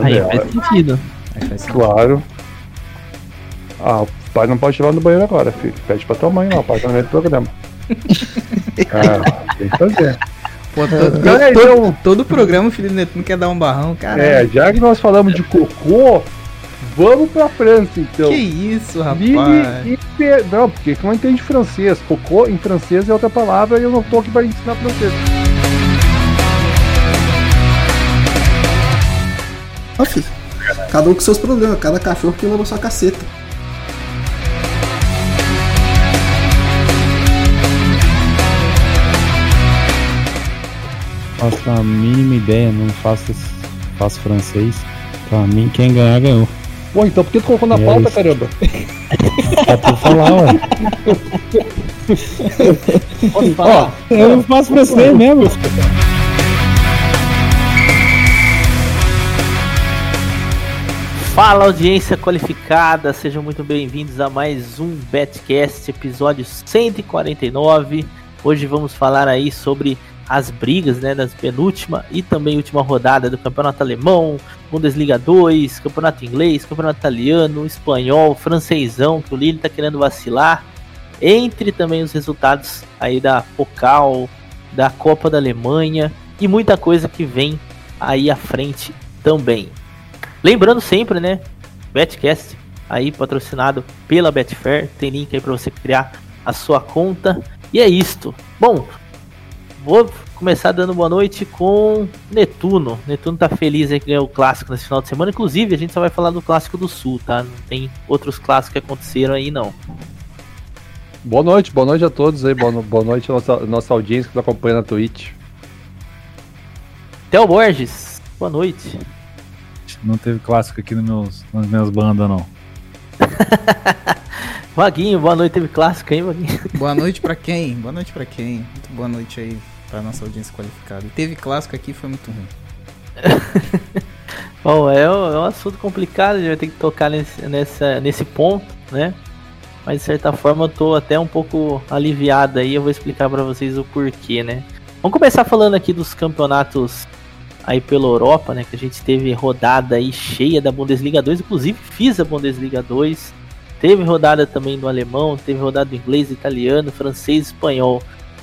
Entendeu? Aí É, faz sentido. Aí faz sentido. Claro. Ah, o pai não pode levar no banheiro agora, filho. Pede pra tua mãe lá, o pai tá no meio do programa. ah, tem que fazer. Pô, todo, Então é, todo, então- todo programa o Felipe Neto não quer dar um barrão, cara. É, já que nós falamos de cocô, vamos pra França então. que isso, rapaz. Mini hiper... Não, porque não entende francês. Cocô em francês é outra palavra e eu não tô aqui pra ensinar francês. Ó, filho. Cada um com seus problemas, cada cachorro que leva sua caceta. Faço a mínima ideia, não faço, faço francês. Pra mim, quem ganhar, ganhou. Pô, então por que tu colocou na É pauta, isso. caramba? Só pra falar, ué. Pode falar. Eu não faço francês mesmo. Fala audiência qualificada, sejam muito bem-vindos a mais um Betcast, episódio 149. Hoje vamos falar aí sobre as brigas, né, das penúltima e também última rodada do Campeonato Alemão, Bundesliga 2, Campeonato Inglês, Campeonato Italiano, Espanhol, Francesão, que o Lille tá querendo vacilar, entre também os resultados aí da Pokal, da Copa da Alemanha e muita coisa que vem aí à frente também. Lembrando sempre, né? Betcast aí patrocinado pela Betfair, tem link aí para você criar a sua conta. E é isto. Bom, vou começar dando boa noite com Netuno. Netuno tá feliz aí que ganhou o clássico nesse final de semana. Inclusive, a gente só vai falar do clássico do Sul, tá? Não tem outros clássicos que aconteceram aí não. Boa noite, boa noite a todos aí. Boa, boa noite à nossa, nossa audiência que nos acompanha na Twitch. Theo Borges, boa noite. Não teve clássico aqui nos meus, nas minhas bandas, não. Vaguinho, boa noite. Teve clássico aí, Vaguinho? Boa noite pra quem? Boa noite pra quem? Muito boa noite aí pra nossa audiência qualificada. E teve clássico aqui, foi muito ruim. Bom, é, um- é um assunto complicado, a gente vai ter que tocar nesse, nessa, nesse ponto, né? Mas de certa forma eu tô até um pouco aliviado aí, eu vou explicar pra vocês o porquê, né? Vamos começar falando aqui dos campeonatos aí pela Europa, né? Que a gente teve rodada aí cheia da Bundesliga 2, inclusive fiz a Bundesliga 2. Teve rodada também do alemão, teve rodada do inglês, italiano, francês, espanhol.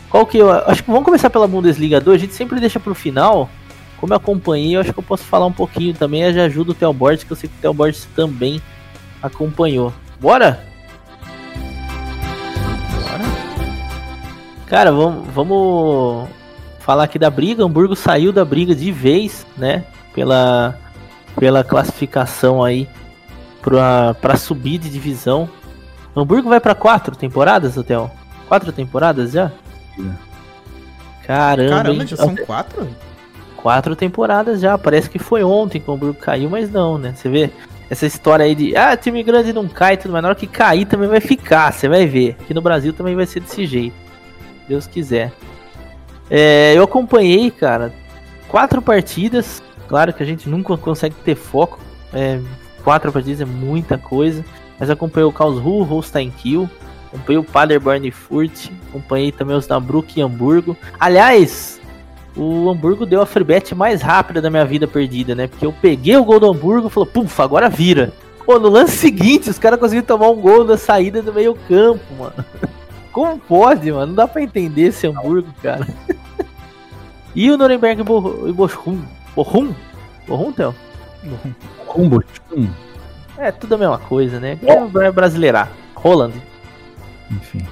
Qual que eu acho que vamos começar pela Bundesliga 2, a gente sempre deixa pro final. Como eu acompanhei, eu acho que eu posso falar um pouquinho também, eu já ajuda o Theo Borges, que eu sei que o Theo Borges também acompanhou. Bora? Cara, vamos, vamos falar aqui da briga. Hamburgo saiu da briga de vez, né? Pela, pela classificação aí pra, pra subir de divisão. Hamburgo vai pra quatro temporadas, Hotel? Quatro temporadas já? Caramba, Caramba, hein? já são quatro? quatro temporadas já. Parece que foi ontem que o Hamburgo caiu, mas não, né? Você vê essa história aí de ah, time grande não cai, tudo mais. Na hora que cair também vai ficar, você vai ver. Aqui no Brasil também vai ser desse jeito. Deus quiser. É, eu acompanhei, cara, quatro partidas. Claro que a gente nunca consegue ter foco. É, quatro partidas é muita coisa. Mas acompanhei o Karlsruhe, Holstein Kiel. Acompanhei o Paderborn e Furt. Acompanhei também os Nabruk e Hamburgo. Aliás, o Hamburgo deu a free bet mais rápida da minha vida perdida, né? Porque eu peguei o gol do Hamburgo e falei, puf, agora vira. Pô, no lance seguinte, os caras conseguiram tomar um gol da saída do meio campo, mano. Como pode, mano? Não dá pra entender esse Hamburgo, cara. e o Nuremberg e Bo- Bochum? Bochum? Bochum, Theo? Combo. Hum, É, tudo a mesma coisa, né? É brasileirar. Roland. enfim.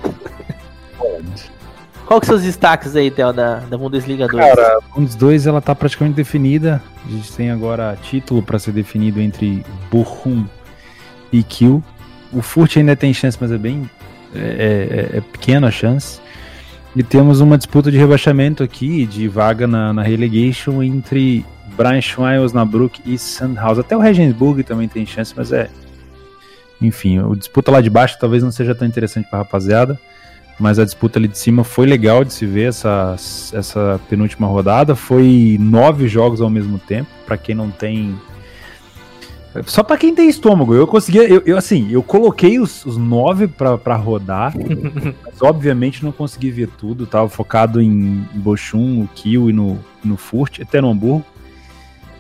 Qual que são os destaques aí, Theo, da, da Bundesliga 2? Cara, Um dos dois ela tá praticamente definida. A gente tem agora título para ser definido entre Bochum e Kiel. O Furt ainda tem chance, mas é bem é, é, é pequena a chance. E temos uma disputa de rebaixamento aqui, de vaga na, na relegation entre Braunschweig, Osnabrück e Sandhausen. Até o Regensburg também tem chance, mas é. Enfim, o disputa lá de baixo talvez não seja tão interessante para rapaziada mas a disputa ali de cima foi legal de se ver essa, essa penúltima rodada. Foi nove jogos ao mesmo tempo, para quem não tem. Só para quem tem estômago. Eu conseguia, eu, eu, assim, eu coloquei os, os nove para rodar, mas obviamente não consegui ver tudo. Tava focado em Bochum, o Kiel e no, no Furt, até no Hamburgo.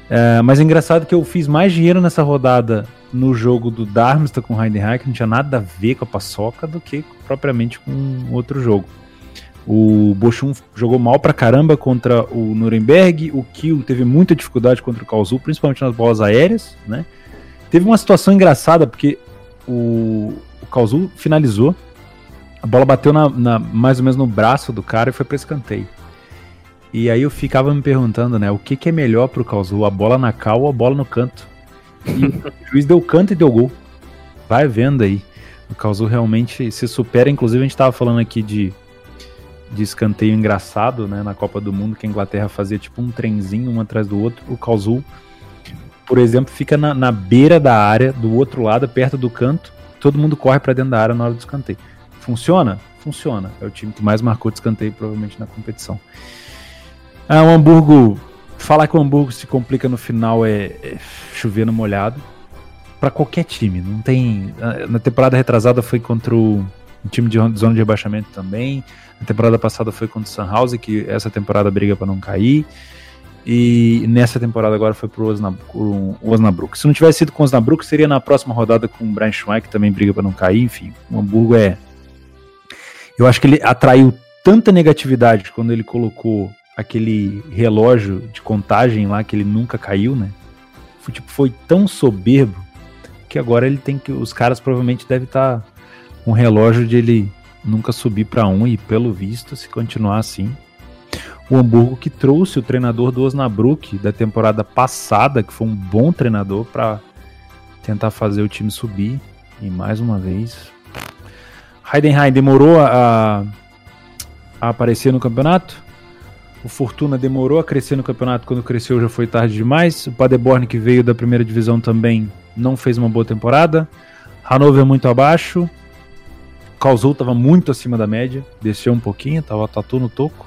É, mas é engraçado que eu fiz mais dinheiro nessa rodada no jogo do Darmstadt com o Heidenheim, que não tinha nada a ver com a paçoca, do que propriamente com outro jogo. O Bochum jogou mal pra caramba contra o Nuremberg, o Kiel teve muita dificuldade contra o Kaozu, principalmente nas bolas aéreas, né? Teve uma situação engraçada, porque o, o finalizou, a bola bateu na, na- mais ou menos no braço do cara e foi para escanteio. E aí eu ficava me perguntando, né, o que, que é melhor pro Kaozu, a bola na cal ou a bola no canto? E o juiz deu canto e deu gol. Vai vendo aí. O Kaozu realmente se supera, inclusive a gente tava falando aqui de, de escanteio engraçado, né, na Copa do Mundo, que a Inglaterra fazia tipo um trenzinho um atrás do outro. O Kaozu, por exemplo, fica na, na beira da área, do outro lado, perto do canto, todo mundo corre para dentro da área na hora do escanteio. Funciona? Funciona. É o time que mais marcou de escanteio, provavelmente, na competição. Ah, o Hamburgo. Falar que o Hamburgo se complica no final é, é chover no molhado. Pra qualquer time. Não tem. ah, Na temporada retrasada foi contra o, o time de zona de rebaixamento também. Na temporada passada foi contra o Sunhouse, que essa temporada briga pra não cair. E nessa temporada agora foi pro Osnabrück. Se não tivesse sido com o Osnabrück, seria na próxima rodada com o Brian Schweig, que também briga pra não cair. Enfim, o Hamburgo é. Eu acho que ele atraiu tanta negatividade quando ele colocou aquele relógio de contagem lá que ele nunca caiu, né? Foi, tipo, foi tão soberbo que agora ele tem que. Os caras provavelmente devem estar com um relógio de ele nunca subir pra um e pelo visto, se continuar assim. O Hamburgo que trouxe o treinador do Osnabrück da temporada passada, que foi um bom treinador para tentar fazer o time subir. E mais uma vez, Heidenheim demorou a, a aparecer no campeonato. O Fortuna demorou a crescer no campeonato, quando cresceu já foi tarde demais. O Paderborn, que veio da primeira divisão também, não fez uma boa temporada. Hannover muito abaixo. Causou estava muito acima da média, desceu um pouquinho, tava tatu no toco.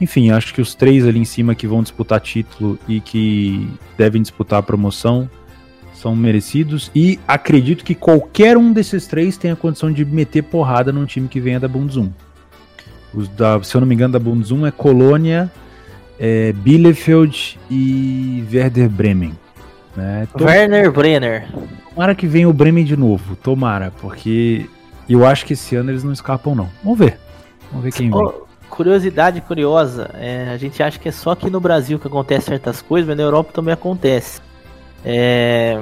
Enfim, acho que os três ali em cima que vão disputar título e que devem disputar a promoção são merecidos. E acredito que qualquer um desses três tenha condição de meter porrada num time que venha da Bundesum. Os da, se eu não me engano, da Bundesum é Colônia, é, Bielefeld e Werder Bremen. Né? Tom- Werner Brenner. Tomara que venha o Bremen de novo, tomara, porque eu acho que esse ano eles não escapam não. Vamos ver. Vamos ver quem vem. Curiosidade curiosa, é, a gente acha que é só aqui no Brasil que acontece certas coisas, mas na Europa também acontece. É,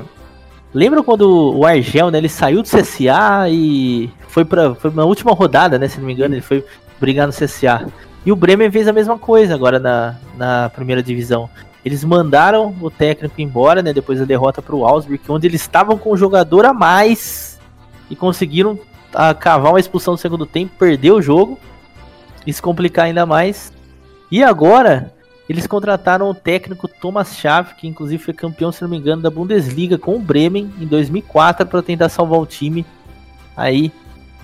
lembra quando o Argel, né, ele saiu do CSA e foi para foi na última rodada, né, se não me engano, ele foi brigar no CSA. E o Bremen fez a mesma coisa agora na, na primeira divisão. Eles mandaram o técnico embora, né, depois da derrota para o Augsburg, onde eles estavam com um jogador a mais e conseguiram ah, cavar uma expulsão no segundo tempo, perder o jogo e se complicar ainda mais. E agora, eles contrataram o técnico Thomas Schaff, que inclusive foi campeão, se não me engano, da Bundesliga com o Bremen em 2004 para tentar salvar o time aí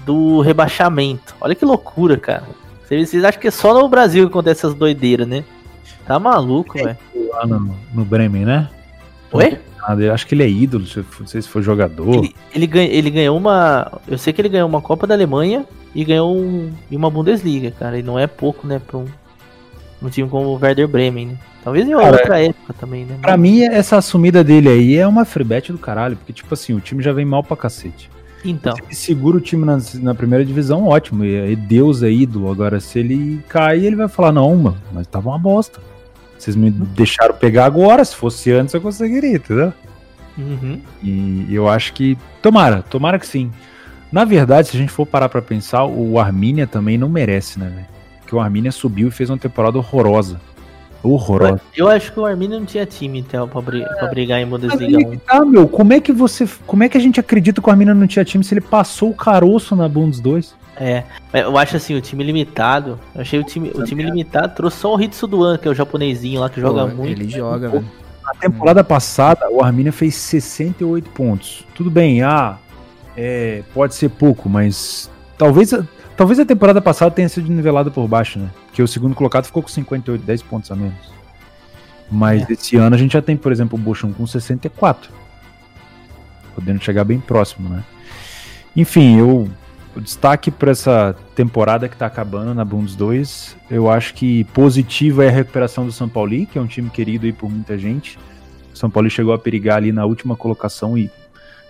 do rebaixamento. Olha que loucura, cara. Vocês vocês acham que é só no Brasil que acontece essas doideiras, né? Tá maluco, velho. Lá no, no Bremen, né? Oi? Ah, eu acho que ele é ídolo, se- não sei se foi jogador. Ele, ele, ganha, ele ganhou uma. Eu sei que ele ganhou uma Copa da Alemanha e ganhou um, e uma Bundesliga, cara. E não é pouco, né, pra um, um time como o Werder Bremen, né? Talvez em Cara, outra época também, né? Pra mim, essa assumida dele aí é uma freebet do caralho, porque, tipo assim, o time já vem mal pra cacete. Então, Se ele segura o time na, na primeira divisão, ótimo. E, e Deus é ídolo. Agora, se ele cair, ele vai falar: não, mano, mas tava uma bosta. Vocês me deixaram pegar agora, se fosse antes eu conseguiria, entendeu? uhum. E eu acho que. Tomara, tomara que sim. Na verdade, se a gente for parar pra pensar, o Armínia também não merece, né, velho? Porque o Armínia subiu e fez uma temporada horrorosa. Horrorosa. eu acho que o Arminia não tinha time, então, pra, bri- pra brigar em Bundesliga aí que 1. tá, meu, como é que você. Como é que a gente acredita que o Armínia não tinha time se ele passou o caroço na Bundes 2? É, mas eu acho assim, o time limitado. Eu achei o time, o time limitado trouxe só o Hitsuduan, que é o japonesinho lá que joga Pô, muito. Ele joga, velho. Na temporada passada, o Arminia fez 68 pontos. Tudo bem, ah, é, pode ser pouco, mas talvez, a- talvez a temporada passada tenha sido nivelada por baixo, né? Porque o segundo colocado ficou com 58, 10 pontos a menos. Mas esse ano a gente já tem, por exemplo, o Bochum com 64. Podendo chegar bem próximo, né? Enfim, eu o destaque para essa temporada que tá acabando na Bundes 2, eu acho que positiva é a recuperação do São Paulo, que é um time querido aí por muita gente. O São Paulo chegou a perigar ali na última colocação e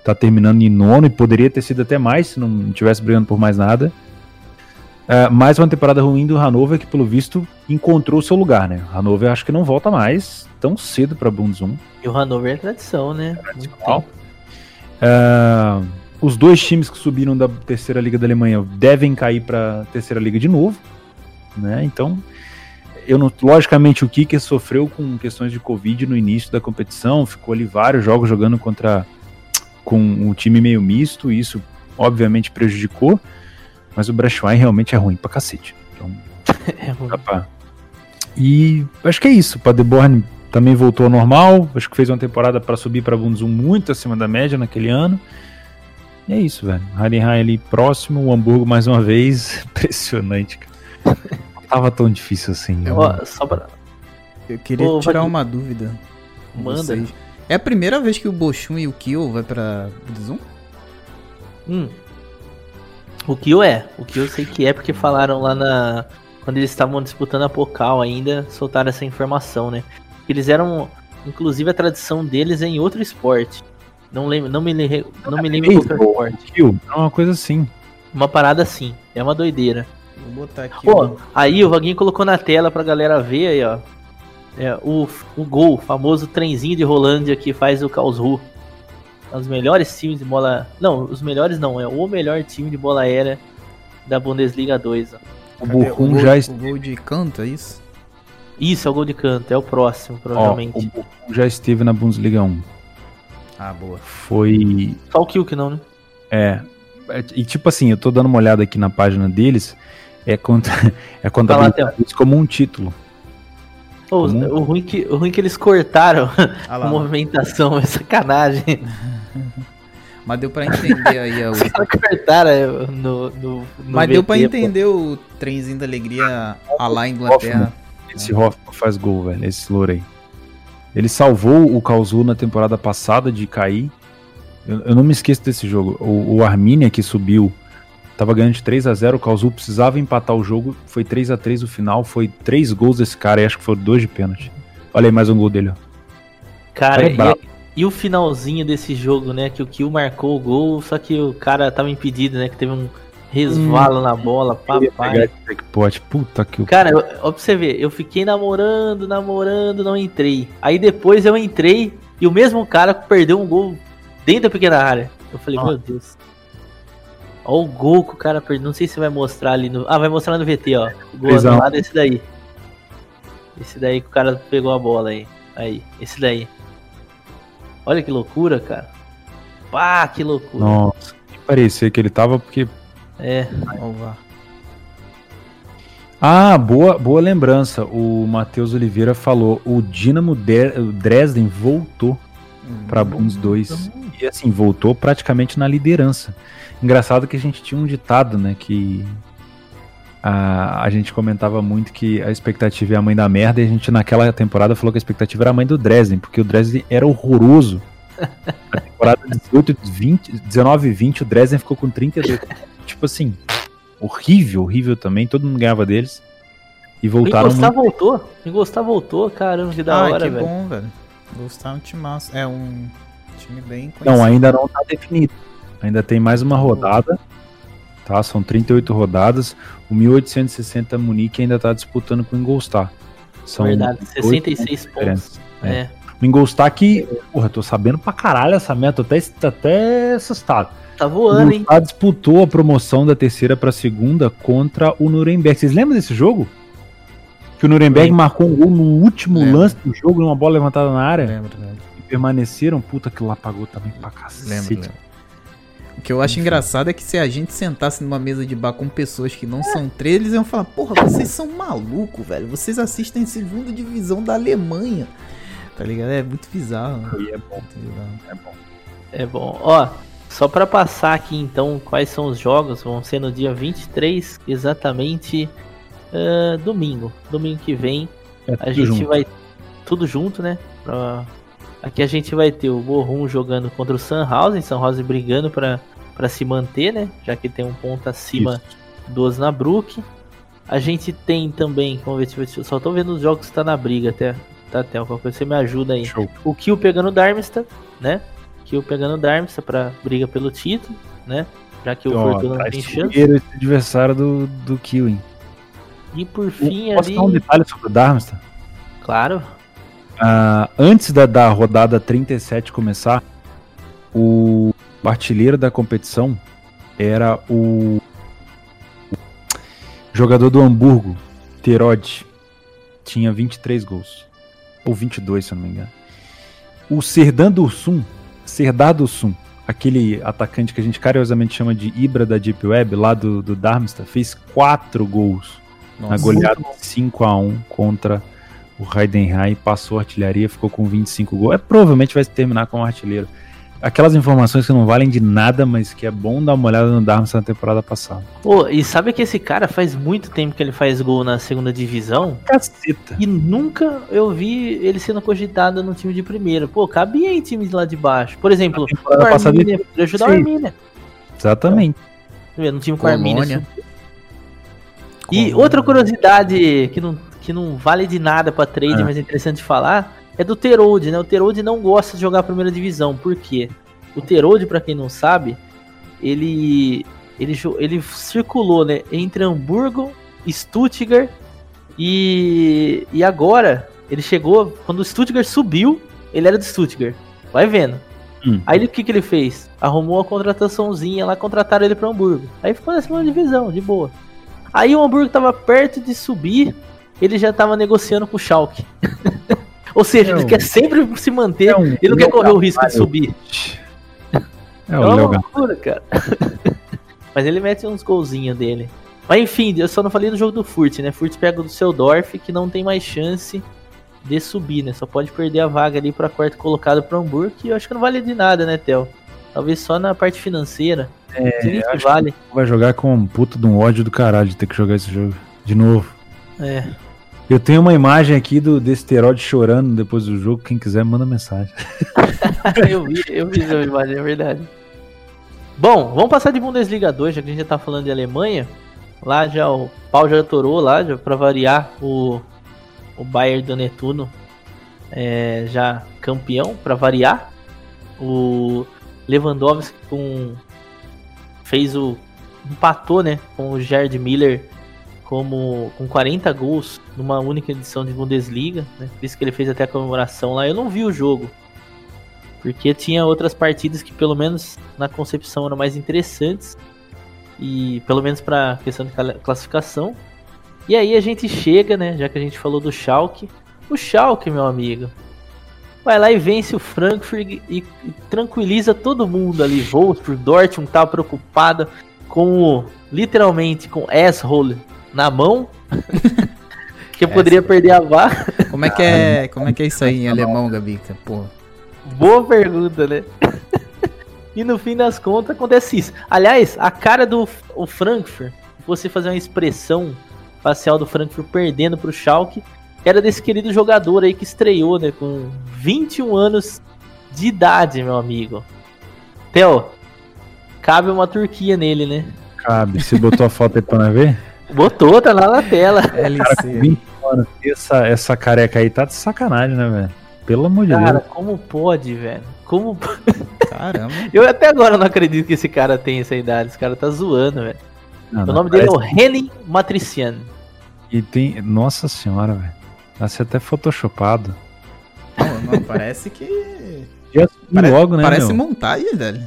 tá terminando em nono e poderia ter sido até mais se não tivesse brigando por mais nada. É, mais uma temporada ruim do Hannover que, pelo visto, encontrou o seu lugar, né? O Hannover acho que não volta mais tão cedo para Bundes 1. E o Hanover é tradição, né? Muito Tradicional. tempo. Os dois times que subiram da terceira liga da Alemanha devem cair para terceira liga de novo, né? Então, eu não, logicamente o Kicker sofreu com questões de Covid no início da competição, ficou ali vários jogos jogando contra com um time meio misto, e isso obviamente prejudicou, mas o Braschwein realmente é ruim pra cacete. Então, É ruim. pra- E acho que é isso. O Paderborn também voltou ao normal. Acho que fez uma temporada para subir para Bundesum muito acima da média naquele ano. E é isso, velho. Heidenheim ali próximo, o Hamburgo mais uma vez. Impressionante, cara. Não tava tão difícil assim. Eu- Ó, só pra. Eu queria Ô, tirar Vaguinho. uma dúvida. Manda. vocês. É a primeira vez que o Bochum e o Kiel vai pra Zoom? Hum. O Kill é. O Kill eu sei que é porque falaram lá na. Quando eles estavam disputando a Pocal ainda, soltaram essa informação, né? Eles eram. Inclusive a tradição deles é em outro esporte. Não lembro, não me, le- não me lembro qual que é o. Kill, é uma coisa assim. Uma parada assim. É uma doideira. Vou botar aqui. Pô, o- aí o Vaguinho colocou na tela pra galera ver aí, ó. É, o, o gol, o famoso trenzinho de Rolândia que faz o Karlsruhe. É os melhores times de bola. Não, os melhores não, é o melhor time de bola aérea da Bundesliga 2. Ó. O? Bochum já, o est- gol de canto, é isso? Isso, é o gol de canto, é o próximo, ó, provavelmente. o Bochum já esteve na Bundesliga 1. Ah, boa. Foi Só o kill que não, né? É. é, E tipo assim, eu tô dando uma olhada aqui na página deles. É, conta, é contabilizado isso como um título. Ô, Comum. o, ruim que, o ruim que eles cortaram Ah a lá, movimentação, é sacanagem. mas deu pra entender aí a Só cortaram é, no, no, no Mas deu pra VT, pô. entender o trenzinho da alegria a lá em Inglaterra. Esse Hoffman faz gol, velho. Esse louro aí. Ele salvou o Kazu na temporada passada de cair. Eu, eu não me esqueço desse jogo. O, o Arminia que subiu. Tava ganhando de 3 a 0 o Kazu precisava empatar o jogo. Foi 3 a 3 no final. Foi três gols desse cara e acho que foram dois de pênalti. Olha aí mais um gol dele, ó. Cara, é e, e o finalzinho desse jogo, né? Que o Kill marcou o gol, só que o cara tava impedido, né? Que teve um resvalo na bola, papai. jackpot. Puta que Cara, eu- ó pra você ver, eu fiquei namorando, namorando, não entrei. Aí depois eu entrei e o mesmo cara perdeu um gol dentro da pequena área. Eu falei, Ah. meu Deus. Ó o gol que o cara perdeu. Não sei se vai mostrar ali no. Ah, vai mostrar no VT, ó. O gol a um. anulado é esse daí. Esse daí que o cara pegou a bola aí. Aí, esse daí. Olha que loucura, cara. Pá, que loucura. Nossa, parecia que ele tava porque É, o VAR. Ah, boa, boa lembrança. O Matheus Oliveira falou: o Dinamo Dresden voltou para Bundes 2. E assim, voltou praticamente na liderança. Engraçado que a gente tinha um ditado, né? Que a, a gente comentava muito que a expectativa é a mãe da merda. E a gente naquela temporada falou que a expectativa era a mãe do Dresden, porque o Dresden era horroroso. Na temporada 18, 20, 19 e 20, o Dresden ficou com 32. tipo assim, horrível, horrível também. Todo mundo ganhava deles. E o voltaram Encostar muito. voltou. O Encostar voltou, caramba, que da ah, hora, que velho. bom, velho. Gostar é um time massa. É um time bem conhecido. Não, ainda não tá definido. Ainda tem mais uma rodada. Tá? São 38 rodadas. O 1860 Munique ainda tá disputando com o Ingolstadt. São Verdade, oito 66 pontos. É. É. O Ingolstadt que, porra, tô sabendo pra caralho essa meta, tô até, tô até assustado. Tá voando, hein? Disputou a promoção da terceira pra segunda contra o Nuremberg. Vocês lembram desse jogo? Que o Nuremberg Lembro. marcou um gol no último Lembro. lance do jogo, numa bola levantada na área. Lembro, lembro. E permaneceram. Puta, que lá pagou também pra cacete. Lembro, lembro. O que eu acho engraçado é que se a gente sentasse numa mesa de bar com pessoas que não são três, eles iam falar, porra, vocês são malucos, velho. Vocês assistem segunda divisão da Alemanha. Tá ligado? É muito bizarro. né? E é bom, Muito bizarro. é bom. É bom. Ó, só pra passar aqui então quais são os jogos, vão ser no dia 23, exatamente ah, domingo. Domingo que vem É a gente junto. vai tudo junto, né? Pra- Aqui a gente vai ter o Bochum jogando contra o Sandhausen, Sandhausen brigando para se manter, né? Já que tem um ponto acima do Osnabrück. A gente tem também, vamos ver, deixa eu só tô vendo os jogos que tá na briga até. Tá, até qualquer coisa você me ajuda aí. Show. O Kiel pegando o Darmstadt, né? Kiel pegando o Darmstadt pra briga pelo título, né? Já que o Ó, Fortuna não tem chance. esse adversário do, do Killing. E por fim Posso ali, dar um detalhe sobre o Darmstadt? claro, Ah, antes da, da rodada 37 começar, o artilheiro da competição era o jogador do Hamburgo, Terod. Tinha 23 gols. Ou 22, se eu não me engano. O Serdan Dursun, Serdar Dursun, aquele atacante que a gente carinhosamente chama de Ibra da Deep Web, lá do, do Darmstadt, fez 4 gols na Nossa. goleada 5x1 contra o Heidenheim, passou a artilharia, ficou com 25 gols. É, provavelmente vai terminar como artilheiro. Aquelas informações que não valem de nada, mas que é bom dar uma olhada no Darmstadt na temporada passada. Pô, e sabe que esse cara faz muito tempo que ele faz gol na segunda divisão? Caceta. E nunca eu vi ele sendo cogitado no time de primeira. Pô, cabia em times lá de baixo. Por exemplo, o Arminia, poderia ajudar o. Arminia. Exatamente. No time com a Arminia. Assim. E outra curiosidade que não, que não vale de nada pra trade, Ah. mas é interessante de falar, é do Terode, né? O Terode não gosta de jogar a primeira divisão. Por quê? O Terode, pra quem não sabe, ele ele, ele circulou, né, entre Hamburgo, Stuttgart e e agora ele chegou quando o Stuttgart subiu, ele era do Stuttgart. Vai vendo. Hum. Aí o que que ele fez? Arrumou uma contrataçãozinha lá, contrataram ele pra Hamburgo. Aí ficou na segunda divisão, de boa. Aí o Hamburgo tava perto de subir, ele já tava negociando com o Schalke. Ou seja, ele Não. quer sempre se manter, É um ele não quer correr o risco de subir. É É uma loucura, cara. Mas ele mete uns golzinhos dele. Mas enfim, eu só não falei do jogo do Furt, né? Furt pega o do Seudorf, que não tem mais chance de subir, né? Só pode perder a vaga ali pra quarto colocado pro Hamburgo, que eu acho que não vale de nada, né, Theo? Talvez só na parte financeira. É, que acho vale. Vai jogar com um puto de um ódio do caralho de ter que jogar esse jogo. De novo. É. Eu tenho uma imagem aqui do desse Terod chorando depois do jogo. Quem quiser, manda mensagem. eu vi, eu vi essa imagem, é verdade. Bom, vamos passar de Bundesliga 2, já que a gente já tá falando de Alemanha. Lá já o pau já atorou lá, já pra variar o, o Bayern do Netuno é, já campeão, pra variar. O Lewandowski com fez o empatou, né, com o Gerd Miller como com 40 gols numa única edição de Bundesliga, né? Por isso que ele fez até a comemoração lá. Eu não vi o jogo, porque tinha outras partidas que pelo menos na concepção eram mais interessantes e pelo menos para questão de cla- classificação. E aí a gente chega, né, já que a gente falou do Schalke, o Schalke, meu amigo, vai lá e vence o Frankfurt e, tranquiliza todo mundo ali. Wolfsburg, Dortmund tava preocupado com literalmente com asshole na mão. que poderia perder a vaga. Como é que é, como é que é isso aí em alemão, Gabica? Pô. Boa pergunta, né? e no fim das contas acontece isso. Aliás, a cara do o Frankfurt, se você fazer uma expressão facial do Frankfurt perdendo pro Schalke, era desse querido jogador aí que estreou, né, com 21 anos de idade, meu amigo. Theo, cabe uma Turquia nele, né? Cabe. Você botou a foto aí pra nós ver? Botou, tá lá na tela. Cara, LC. 20 anos. Essa, essa careca aí tá de sacanagem, né, velho? Pelo amor de Cara, Deus. como pode, velho? Como Caramba. Eu até agora não acredito que esse cara tem essa idade. Esse cara tá zoando, velho. Não, O não, nome dele é o Renin Matrician. E tem. Nossa senhora, velho. Nasce até photoshopado. Não, não, parece que. Parece, logo, né, parece meu? montagem, velho.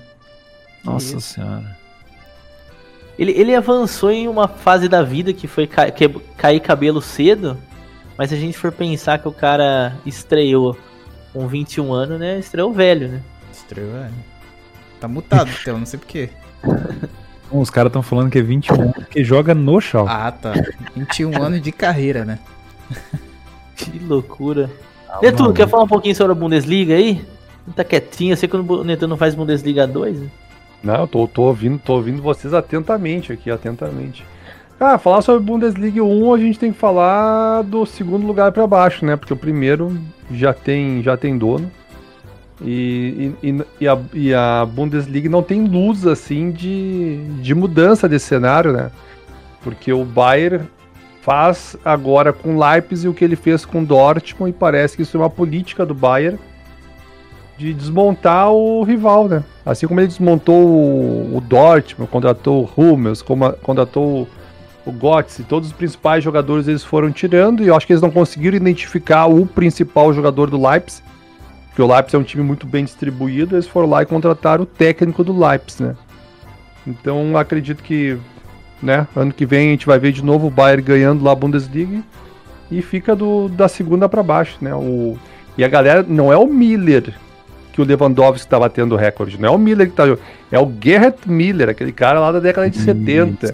Nossa isso. senhora. Ele, ele avançou em uma fase da vida que foi ca- que- cair cabelo cedo. Mas se a gente for pensar que o cara estreou com 21 anos, né? Estreou velho, né? Estranho, velho. Tá mutado, Theo, não sei porquê. Bom, Os caras estão falando que é 21 anos porque joga no chão. Ah, tá. 21 anos de carreira, né? Que loucura. Ah, Netuno, quer falar um pouquinho sobre a Bundesliga aí? Tá quietinho, eu sei que o Netuno não faz Bundesliga 2. né? Não, eu tô, tô ouvindo, tô ouvindo vocês atentamente aqui, atentamente. Cara, falar sobre Bundesliga 1, a gente tem que falar do segundo lugar pra baixo, né? Porque o primeiro já tem, já tem dono. E, e, e- e a, e a Bundesliga não tem luz assim de, de mudança desse cenário, né? Porque o Bayern faz agora com Leipzig o que ele fez com Dortmund e parece que isso é uma política do Bayern de desmontar o rival, né? Assim como ele desmontou o, o Dortmund, contratou o Hummels, contratou o, o Götze, todos os principais jogadores eles foram tirando e eu acho que eles não conseguiram identificar o principal jogador do Leipzig, porque o Leipzig é um time muito bem distribuído, eles foram lá e contrataram o técnico do Leipzig, né? Então acredito que, né, ano que vem a gente vai ver de novo o Bayern ganhando lá a Bundesliga e fica do, da segunda para baixo, né? O, e a galera não é o Miller que o Lewandowski tá batendo recorde, não é o Miller que tá jogando, é o Gerhard Miller, aquele cara lá da década de Hum, 70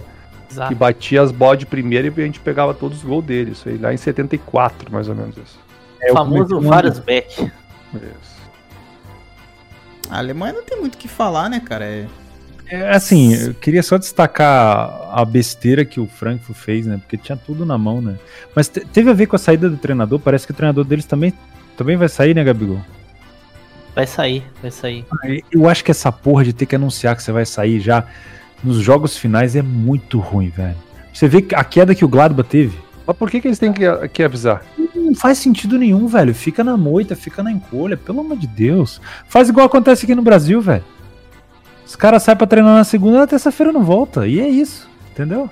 que Exato. batia as bolas de primeira e a gente pegava todos os gols dele, isso aí lá em 74, mais ou menos isso. É, O famoso Varasbeck. Isso. A Alemanha não tem muito o que falar, né, cara? É... É, assim, eu queria só destacar a besteira que o Frankfurt fez, né? Porque tinha tudo na mão, né? Mas te- teve a ver com a saída do treinador. Parece que o treinador deles também, também vai sair, né, Gabigol? Vai sair, vai sair. Eu acho que essa porra de ter que anunciar que você vai sair já nos jogos finais é muito ruim, velho. Você vê que a queda que o Gladbach teve. Mas por que, que eles têm que, que avisar? Não faz sentido nenhum, velho. Fica na moita, fica na encolha, pelo amor de Deus. Faz igual acontece aqui no Brasil, velho. Os caras saem pra treinar na segunda na terça-feira não volta. E é isso, entendeu?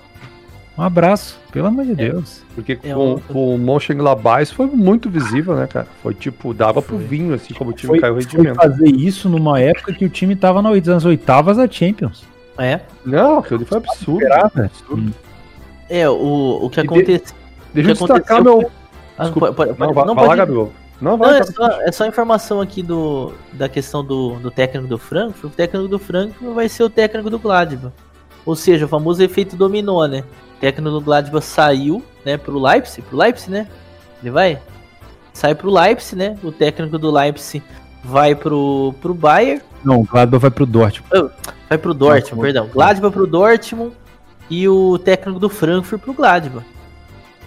Um abraço, pelo amor de Deus. Porque É com, um- com o Mönchengladbach isso foi muito visível, né, cara? Foi tipo, dava pro vinho, assim, como o time Foi, caiu o foi rendimento. fazer isso numa época que o time tava nas oitavas da Champions. É. Não, aquilo foi absurdo. Esperar, velho. absurdo. É, o, o que de- aconteceu. Deixa eu destacar aconteceu meu. Ah, Desculpa. pode- pode- Não, vai, não, lá, Gabriel. Não, Não, vai. é tá- só, é só informação aqui do, da questão do, do técnico do Frankfurt. O técnico do Frankfurt vai ser o técnico do Gladbach. Ou seja, o famoso efeito dominó, né? O técnico do Gladbach saiu, né, pro Leipzig, pro Leipzig, né? Ele vai? Sai pro Leipzig, né? O técnico do Leipzig vai pro, pro Bayern, Não, o Gladbach vai pro Dortmund. vai pro Dortmund, Nossa, perdão. Gladbach pro Dortmund e o técnico do Frankfurt pro Gladbach.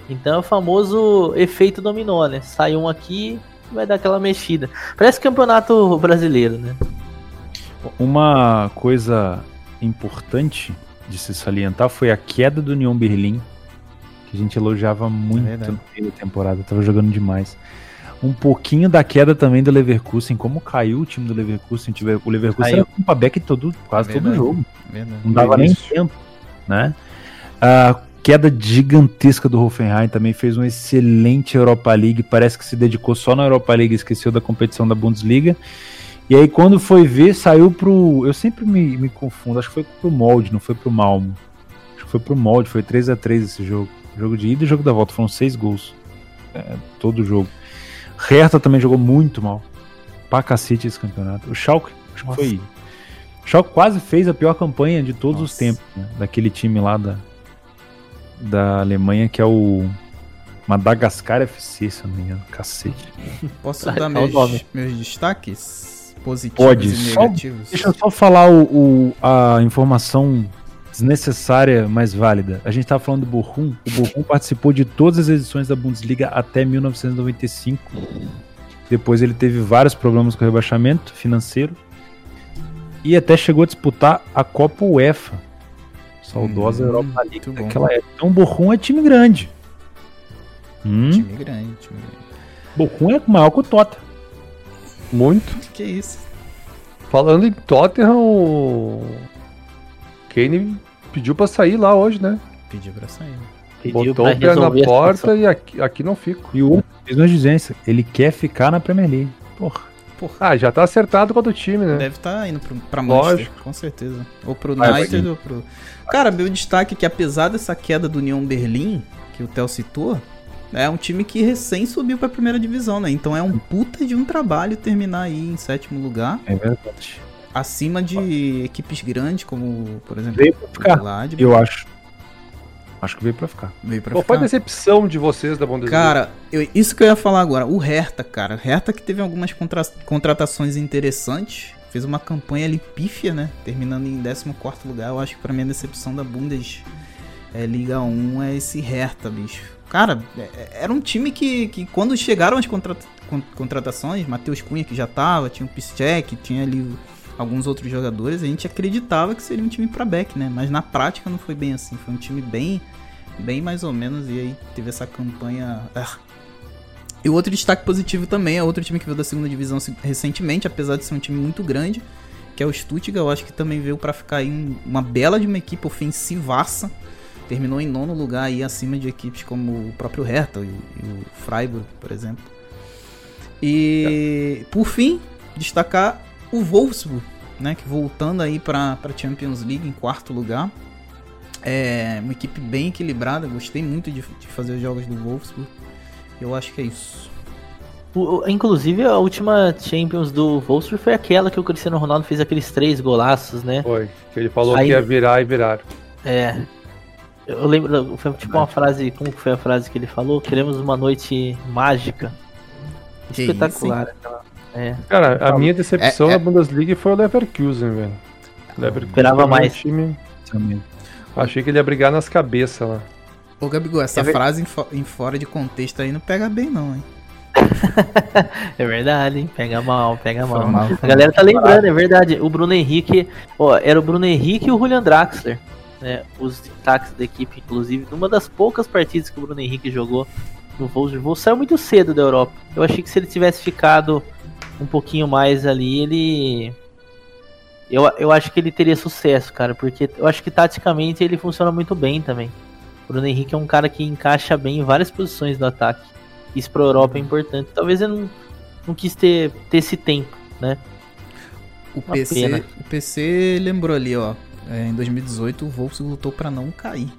Então é o famoso efeito dominó, né? Sai um aqui vai dar aquela mexida. Parece campeonato brasileiro, né? Uma coisa importante de se salientar foi a queda do Union Berlim, que a gente elogiava muito meio da temporada, tava jogando demais. Um pouquinho da queda também do Leverkusen, como caiu o time do Leverkusen, tiver- o Leverkusen Caiu. era com back todo, quase todo Verdade. jogo. Verdade. Não dava nem tempo, né? A queda gigantesca do Hoffenheim também fez uma excelente Europa League. Parece que se dedicou só na Europa League e esqueceu da competição da Bundesliga. E aí, quando foi ver, saiu pro. Eu sempre me, me confundo, acho que foi pro molde, não foi pro Malmo. Acho que foi pro molde, foi 3 a 3 esse jogo. Jogo de ida e jogo da volta, foram seis gols. É, todo jogo. Hertha também jogou muito mal. Pra cacete esse campeonato. O Schalke, acho que Nossa. foi. O Schalke quase fez a pior campanha de todos os Nossa. tempos, né? Daquele time lá da, da Alemanha, que é o Madagascar FC, se eu não me engano. Cacete. Posso dar o meus, meus destaques positivos Pode. e Só-? Deixa eu só falar o, o- a informação desnecessária, mas válida. A gente tava falando do Bochum. O Bochum participou de todas as edições da Bundesliga até 1995. Depois ele teve vários problemas com o rebaixamento financeiro. E até chegou a disputar a Copa UEFA. Saudosa Hum, Europa League naquela época. Então o Bochum é time grande. Hum, Time grande, time grande. Bochum é maior que o Tottenham. Muito. Que isso? Falando em Tottenham, o Kane pediu pra sair lá hoje, né? Pediu pra sair. Pediu Botou pra o pé na porta e aqui, aqui não fico. E o fez uma exigência. Ele quer ficar na Premier League. Porra. Ah, já tá acertado com o time, né? Deve estar indo pro, pra Manchester, Lógico. com certeza. Ou pro United ou pro. Cara, meu destaque é que apesar dessa queda do Union Berlim, que o Theo citou, é um time que recém subiu pra primeira divisão, né? Então é um puta de um trabalho terminar aí em sétimo lugar, É verdade. acima de equipes grandes, como, por exemplo, Veio pra ficar. o Gladbach. Eu acho. Acho que veio pra ficar. Veio pra Qual foi a decepção de vocês da Bundesliga? Cara, eu- isso que eu ia falar agora. O Hertha, cara. Hertha que teve algumas contra- contratações interessantes. Fez uma campanha ali pífia, né? Terminando em 14 lugar. Eu acho que pra mim a decepção da Bundes é Liga 1 é esse Hertha, bicho. Cara, é- é- era um time que, que quando chegaram as contra- con- contratações, Matheus Cunha que já tava, tinha o Piszczek, tinha ali alguns outros jogadores, a gente acreditava que seria um time pra back, né? Mas na prática não foi bem assim, foi um time bem bem mais ou menos e aí teve essa campanha ah. E o outro destaque positivo também é outro time que veio da segunda divisão recentemente, apesar de ser um time muito grande, que é o Stuttgart, eu acho que também veio pra ficar um- uma bela de uma equipe ofensivaça. Terminou em nono lugar aí acima de equipes como o próprio Hertha e, e o Freiburg, por exemplo. E por fim, destacar o Wolfsburg, né, que voltando aí pra pra Champions League em quarto lugar. É uma equipe bem equilibrada, gostei muito de, de fazer os jogos do Wolfsburg. Eu acho que é isso. Inclusive, a última Champions do Wolfsburg foi aquela que o Cristiano Ronaldo fez aqueles três golaços, né? Foi. Que ele falou Aí- que ia virar e viraram. É. Eu lembro, foi tipo uma frase, como que foi a frase que ele falou? Queremos uma noite mágica. Que Espetacular. aquela- É. Cara, a minha decepção É, é- na Bundesliga foi o Leverkusen, velho. Leverkusen Esperava mais. time- Também. Achei que ele ia brigar nas cabeças lá. Ô Gabigol, essa É ver- frase em, fo- em fora de contexto aí não pega bem não, hein? É verdade, hein? Pega mal, pega mal. mal, A galera tá lembrando, é verdade. O Bruno Henrique, ó, era o Bruno Henrique e o Julian Draxler, né? Os destaques da equipe, inclusive, numa das poucas partidas que o Bruno Henrique jogou no Wolfsburg. Saiu muito cedo da Europa. Eu achei que se ele tivesse ficado um pouquinho mais ali, ele. Eu, eu acho que ele teria sucesso, cara, porque eu acho que taticamente ele funciona muito bem também. O Bruno Henrique é um cara que encaixa bem em várias posições do ataque. Isso pra Europa é importante. Talvez ele não, não quis ter, ter esse tempo, né? O Uma PC, pena. o PC lembrou ali, ó. É, em 2018 o Wolfsburg lutou pra não cair.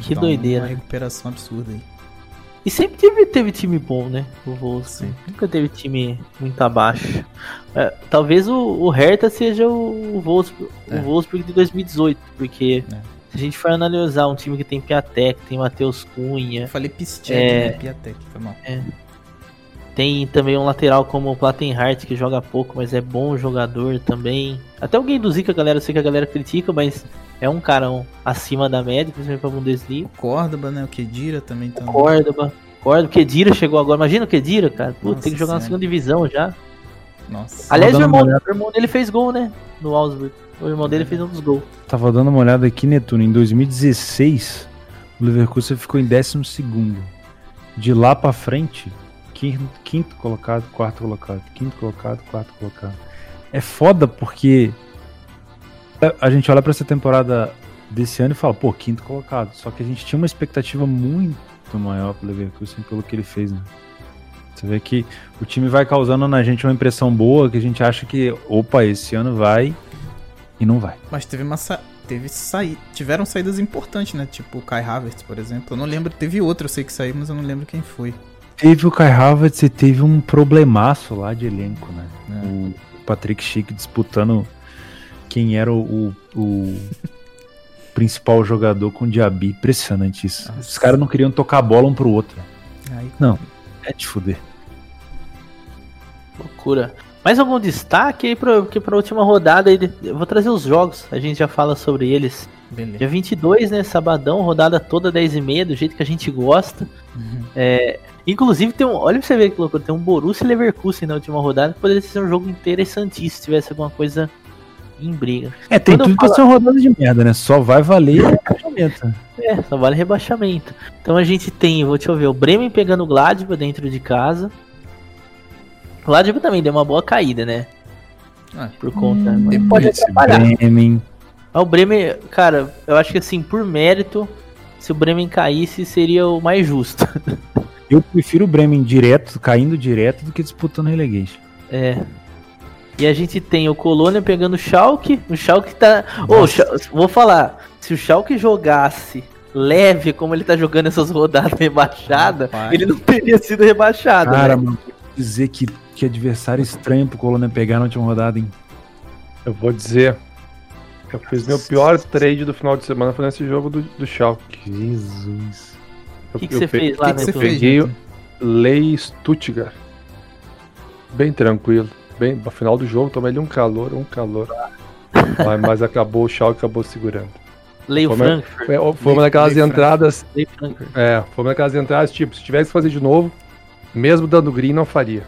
Que doideira. Uma recuperação absurda aí. E sempre teve, teve time bom, né? O Wolfsburg. Nunca teve time muito abaixo. É, talvez o, o Hertha seja o, o Wolfsburg, É. o Wolfsburg de 2018, porque É. se a gente for analisar um time que tem Piatek, tem Matheus Cunha, Eu falei Piszczek, É. né? Piatek, foi mal. Tem também um lateral como o Plattenhart, que joga pouco, mas é bom jogador também. Até o Guendouzi, que a galera, eu sei que a galera critica, mas é um carão acima da média, principalmente pra Bundesliga. O Córdoba, né? O Kedira também tá. Córdoba. Córdoba, Kedira chegou agora. Imagina o Kedira, cara. Pô, Nossa tem que jogar na Senhora. segunda divisão já. Nossa. Aliás, o irmão, o irmão dele fez gol, né? No Augsburg. O irmão dele fez um dos gols. Tava dando uma olhada aqui, Netuno. Em 2016, o Leverkusen ficou em 12 segundo. De lá pra frente, quinto, quinto colocado, quarto colocado, quinto colocado, quarto colocado. É foda porque a- gente olha pra essa temporada desse ano e fala, pô, quinto colocado. Só que a gente tinha uma expectativa muito maior pro Leverkusen pelo que ele fez, né? Você vê que o time vai causando na gente uma impressão boa, que a gente acha que, opa, esse ano vai e não vai. Mas teve uma teve saí... tiveram saídas importantes, né? Tipo o Kai Havertz, por exemplo. Eu não lembro, teve outro, eu sei que saiu, mas eu não lembro quem foi. Teve o Kai Havertz e teve um problemaço lá de elenco, né? É. O Patrick Schick disputando quem era o, o- o principal jogador com o Diaby. Impressionante isso. Nossa. Os caras não queriam tocar a bola um pro outro. Aí, É de fuder. Loucura. Mais algum destaque aí pra, que pra última rodada? Eu vou trazer os jogos, a gente já fala sobre eles. beleza. Dia 22, né? Sabadão, rodada toda 10 e meia, do jeito que a gente gosta. Uhum. É, inclusive, tem um, olha pra você ver que loucura, tem um Borussia e Leverkusen na última rodada, que poderia ser um jogo interessantíssimo se tivesse alguma coisa em briga. É, tem Quando tudo pra falo- ser uma rodada de merda, né? Só vai valer o encaixamento. É, só vale rebaixamento. Então a gente tem, vou te ver, o Bremen pegando o Gladbach dentro de casa. O Gladbach também deu uma boa caída, né? Ah, Por conta. Hum, mas pode atrapalhar. Bremen. Mas o Bremen, cara, eu acho que assim, por mérito, se o Bremen caísse, seria o mais justo. Eu prefiro o Bremen direto, caindo direto, do que disputando relegation. É. E a gente tem o Colônia pegando o Schalke. O Schalke tá. Ô, o Schal- vou falar. Se o Schalke jogasse leve como ele tá jogando essas rodadas rebaixadas, Rapaz. ele não teria sido rebaixado. Cara, né? mano, dizer que, que adversário estranho pro Colônia pegar na última rodada, hein? Eu vou dizer. Eu fiz meu pior trade do final de semana foi nesse jogo do, do Schalke. Jesus. O que, você fez lá, que que fez? Peguei o? Lei Stuttgart. Bem tranquilo. Bem, no final do jogo tomei ali um calor, um calor. mas, mas acabou o Schalke acabou segurando. Leio Foi uma- Frankfurt. Foi, foi uma daquelas Lei entradas. Leio Frankfurt. É, foi uma daquelas entradas, tipo, se tivesse que fazer de novo, mesmo dando green, não faria.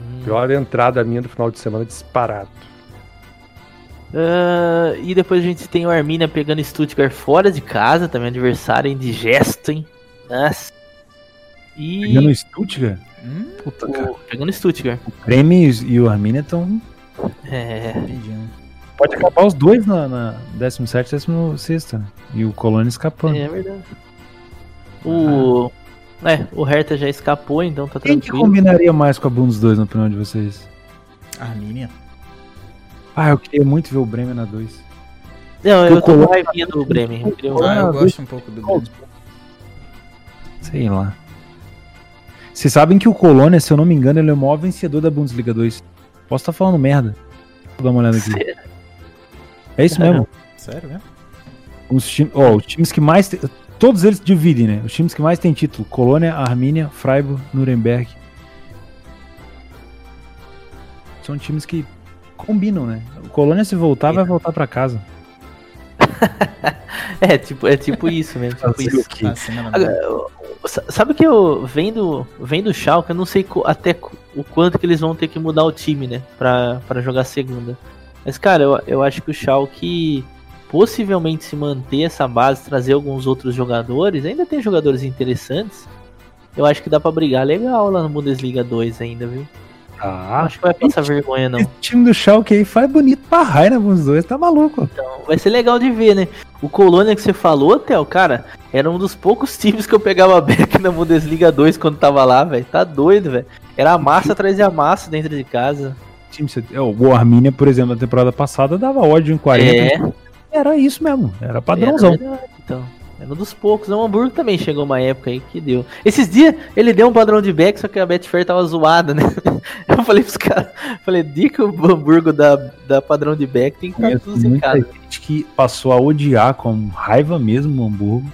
Hum. Pior entrada minha do final de semana disparado. Ah, e depois a gente tem o Arminia pegando Stuttgart fora de casa, também adversário indigesto, hein? Nossa. E Pegando Stuttgart, Hum, puta, cara. o- pegando Stuttgart. O Bremen e o Arminia estão. É, rapidinho. Pode acabar os dois na, na 17 e 16, né? E o Colônia escapando. é verdade. O. É, o Hertha já escapou, então tá Quem que tranquilo. combinaria mais com a Bundes 2 na opinião de vocês? Armínia. Ah, eu queria muito ver o Bremen na 2. Não, eu O tô com raivinha do Bremen. Eu queria Ah, eu gosto um pouco do Bremen. Sei lá. Vocês sabem que o Colônia, se eu não me engano, ele é o maior vencedor da Bundesliga 2. Posso estar falando merda. Vou dar uma olhada aqui. Sério? É isso mesmo. Sério, né? Os, time, ó, os times que mais. te- Todos eles dividem, né? Os times que mais têm título: Colônia, Armínia, Freiburg, Nuremberg. São times que combinam, né? O Colônia, se voltar, vai voltar pra casa. É, tipo, é tipo isso mesmo. Tipo isso. eu- sa- Sabe que eu vendo vendo o Schalke, eu não sei até o quanto que eles vão ter que mudar o time, né, Pra pra jogar segunda. Mas cara, eu, eu acho que o Schalke possivelmente se manter essa base, trazer alguns outros jogadores, ainda tem jogadores interessantes. Eu acho que dá pra brigar legal lá no Bundesliga 2 ainda, viu? Ah, acho que vai passar vergonha não. esse time do Schalke aí faz bonito pra raio, né? Os dois, tá maluco. Então, vai ser legal de ver, né? O Colônia que você falou, Theo, cara, era um dos poucos times que eu pegava back na Bundesliga 2 quando tava lá, velho. Tá doido, velho. Era a massa atrás de massa dentro de casa. Time, é, o Armínia, por exemplo, na temporada passada dava ódio em 40. É, Era isso mesmo, era padrãozão. Era então. Era um dos poucos. O Hamburgo também chegou uma época aí que deu. Esses dias ele deu um padrão de back, só que a Betfair tava zoada, né? Eu falei pros caras, falei, dia que o Hamburgo dá, dá padrão de back, tem que estar tudo muita zicado. gente que passou a odiar com raiva mesmo o Hamburgo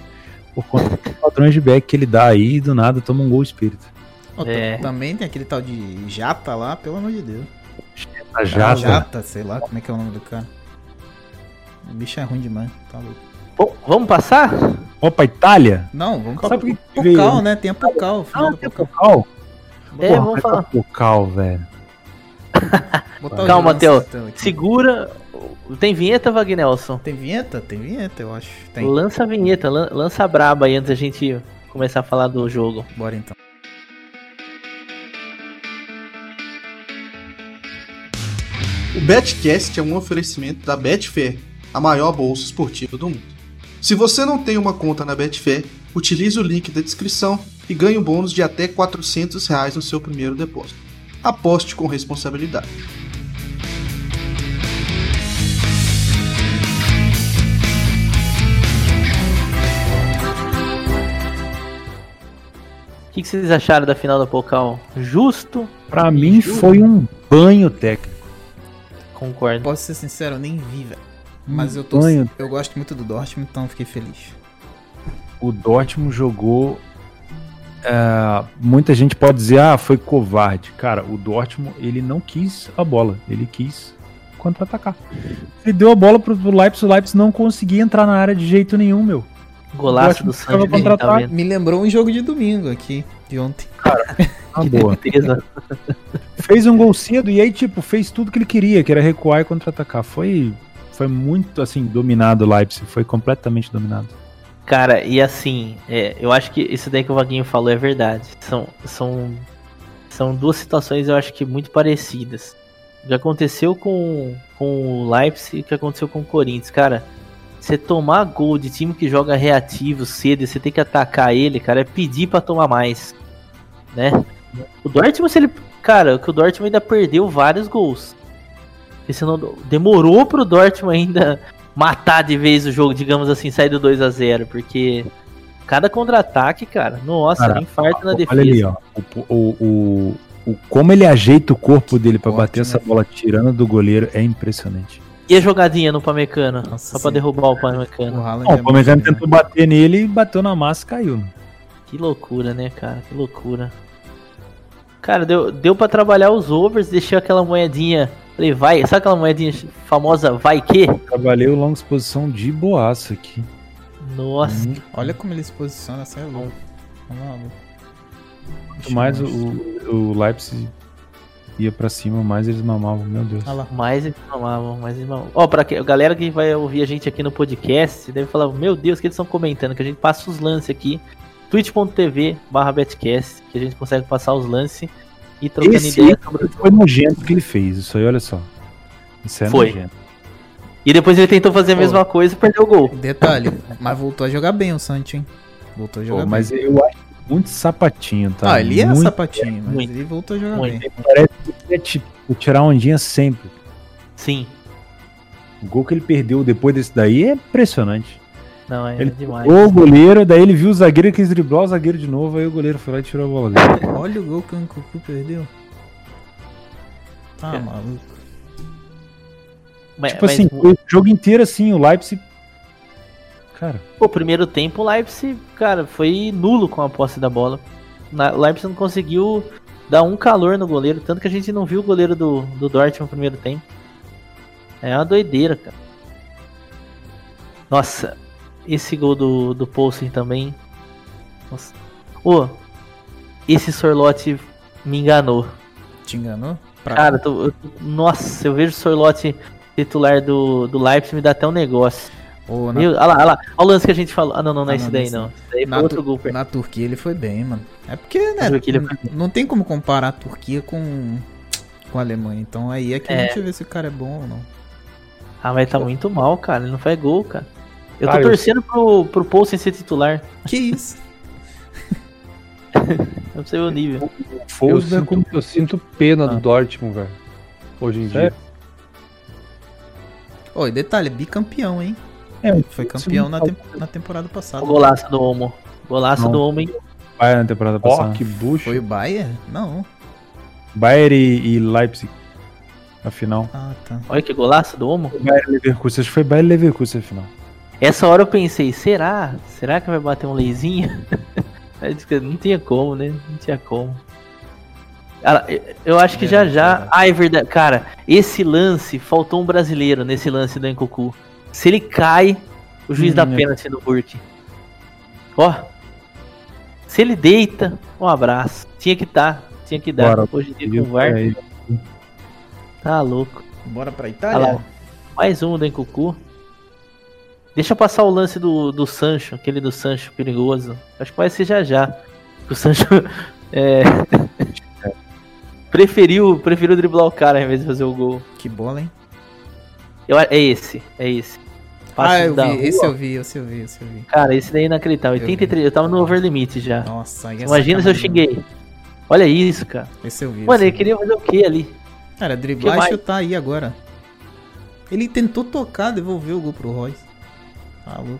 por conta dos padrões de back que ele dá aí e do nada toma um gol t- É. Também tem aquele tal de Jata lá, pelo amor de Deus. A Jata. Jata, sei lá como é que é o nome do cara. O bicho é ruim demais, tá louco. Bom, vamos passar? Opa, Itália? Não, vamos Sabe pra que? Pocal, né? Tem a Pocal. da tem Pocal. Pocal. É, Porra, vamos falar. pra Pocal, velho. Calma, Theo. aqui. Segura. Tem vinheta, Vagnelson? Tem vinheta? Tem vinheta, eu acho. Tem. Lança a vinheta, lan- lança a braba aí antes da gente começar a falar do jogo. Bora então. O Betcast é um oferecimento da Betfair, a maior bolsa esportiva do mundo. Se você não tem uma conta na Betfair, utilize o link da descrição e ganhe um bônus de até 400 reais no seu primeiro depósito. Aposte com responsabilidade. O que, que vocês acharam da final da Pocal? Justo? Pra mim foi um banho técnico. Concordo. Posso ser sincero, eu nem vi, velho. Mas eu tô. banho. Eu gosto muito do Dortmund, então fiquei feliz. O Dortmund jogou. é, muita gente pode dizer, ah, foi covarde. Cara, o Dortmund, ele não quis a bola. Ele quis contra-atacar. Ele deu a bola pro, pro Leipzig, o Leipzig não conseguia entrar na área de jeito nenhum, meu. Golaço do Sancho tá. Me lembrou um jogo de domingo aqui, de ontem. Na boa. Certeza. fez um gol cedo e aí, tipo, fez tudo que ele queria, que era recuar e contra-atacar. Foi, foi muito, assim, dominado o Leipzig. Foi completamente dominado. Cara, e assim, é, eu acho que isso daí que o Vaguinho falou é verdade. São, são, são duas situações, eu acho que muito parecidas. O que aconteceu com, com o Leipzig e o que aconteceu com o Corinthians. Cara, você tomar gol de time que joga reativo cedo e você tem que atacar ele, cara, é pedir pra tomar mais. Né? O Dortmund, se ele. Cara, que o Dortmund ainda perdeu vários gols. Porque senão demorou pro Dortmund ainda matar de vez o jogo, digamos assim, sair do 2 a 0 porque cada contra-ataque, cara, nossa, Cara, infarto na Olha defesa. ali, ó. O, o, o, o- como ele ajeita o corpo dele pra Forte, bater essa né? bola tirando do goleiro é impressionante. E a jogadinha no Pamecano? Nossa Só pra Senhora. derrubar o O Pamecano. Bom, é o muito tentou bater nele e bateu na massa e caiu. Que loucura, né, cara? Que loucura. Cara, deu, deu pra trabalhar os overs, deixou aquela moedinha Falei, vai, sabe aquela moedinha famosa vai que? Trabalhei o longa exposição de boaço aqui. Nossa, Olha como ele se posiciona, você é louco. Vamos lá, louco. Quanto mais o, o Leipzig ia pra cima, mais eles mamavam, meu Deus. Olha lá. mais eles mamavam, mais eles mamavam. Ó, pra que, a galera que vai ouvir a gente aqui no podcast, deve falar, meu Deus, o que eles estão comentando? Que a gente passa os lances aqui, twitch.tv barra betcast, que a gente consegue passar os lances e trocando Esse ideia sobre Foi nojento que ele fez, isso aí, olha só. Isso é Foi. nojento. E depois ele tentou fazer a Pô. mesma coisa e perdeu o gol. Detalhe, mas voltou a jogar bem o Sancho, hein? Voltou a jogar Pô, bem. mas eu acho muito sapatinho, tá? Ah, ele é muito, sapatinho, mas muito, ele voltou a jogar muito. bem. Parece que ele quer tipo, tirar ondinha sempre. Sim. O gol que ele perdeu depois desse daí é impressionante. Não, é Ele demais. O goleiro, daí ele viu o zagueiro quis driblar o zagueiro de novo, aí o goleiro foi lá e tirou a bola dele. Olha o gol que o Nkunku perdeu. Tá É. maluco. Mas, tipo mas assim, o, o jogo inteiro assim, o Leipzig. Cara, o primeiro tempo, o Leipzig, cara, foi nulo com a posse da bola. Na, o Leipzig não conseguiu dar um calor no goleiro, tanto que a gente não viu o goleiro do, do Dortmund no primeiro tempo. É uma doideira, cara. Nossa, esse gol do, do Poulsen também. Nossa. Ô, esse Sorlote me enganou. Te enganou? Pra- Cara, tô- eu nossa, eu vejo o Sorlote titular do, do Leipzig, me dá até um negócio. Ô, na, Meu, olha lá, olha lá. Olha o lance que a gente falou. Ah, não, não, não é Ah, esse não, daí, nesse não. Esse daí foi outro gol. na Turquia ele foi bem, mano. É porque, né? Não tem como comparar a Turquia com, com a Alemanha. Então aí é que a É. gente vê se o cara é bom ou não. Ah, mas tá muito mal, cara. Ele não faz gol, cara. Eu tô Cara, eu- torcendo pro, pro Poulsen ser titular. Que isso? Não sei o nível. o Eu Fosberg sinto, eu sinto pena do Ah. Dortmund, velho. Hoje em dia. Sério? Ô, e detalhe, bicampeão, hein? É, Foi campeão na, tem- na temporada passada. O golaço do Omo. Golaço Não. do Omo, hein? Bayern na temporada passada. que bucho. Foi o Bayern? Não. Bayern e, e Leipzig. A final. Ah, tá. Olha que golaço do Omo. Bayern Leverkusen, acho que foi Bayern e Leverkusen a final. Essa hora eu pensei, será? Será que vai bater um leizinho? Aí disse que Não tinha como, né? Não tinha como. Ah, eu- acho que É, já já. verdade. Ah, é verdade. Cara, esse lance, faltou um brasileiro nesse lance do Encocu. Se ele cai, o juiz Hum, dá é. pênalti no Burke. Ó. Se ele deita, um abraço. Tinha que dar. Tinha que dar. Bora. Hoje em dia com o VAR, É, tá louco. Bora pra Olha Itália? lá, mais um do Encucu. Deixa eu passar o lance do, do Sancho, aquele do Sancho perigoso. Acho que vai ser já já. O Sancho é, preferiu, preferiu driblar o cara ao invés de fazer o gol. Que bola, hein? Eu, é esse, é esse. Ah, eu vi. Esse eu vi, esse eu vi, esse eu vi. Cara, esse daí é inacreditável. Eu 83, eu tava no over limit já. Nossa, é Imagina se eu xinguei. Olha isso, cara. Esse eu vi. Mano, ele vi. queria fazer o que ali? Cara, driblar e chutar aí agora. Ele tentou tocar, devolveu o gol pro Royce.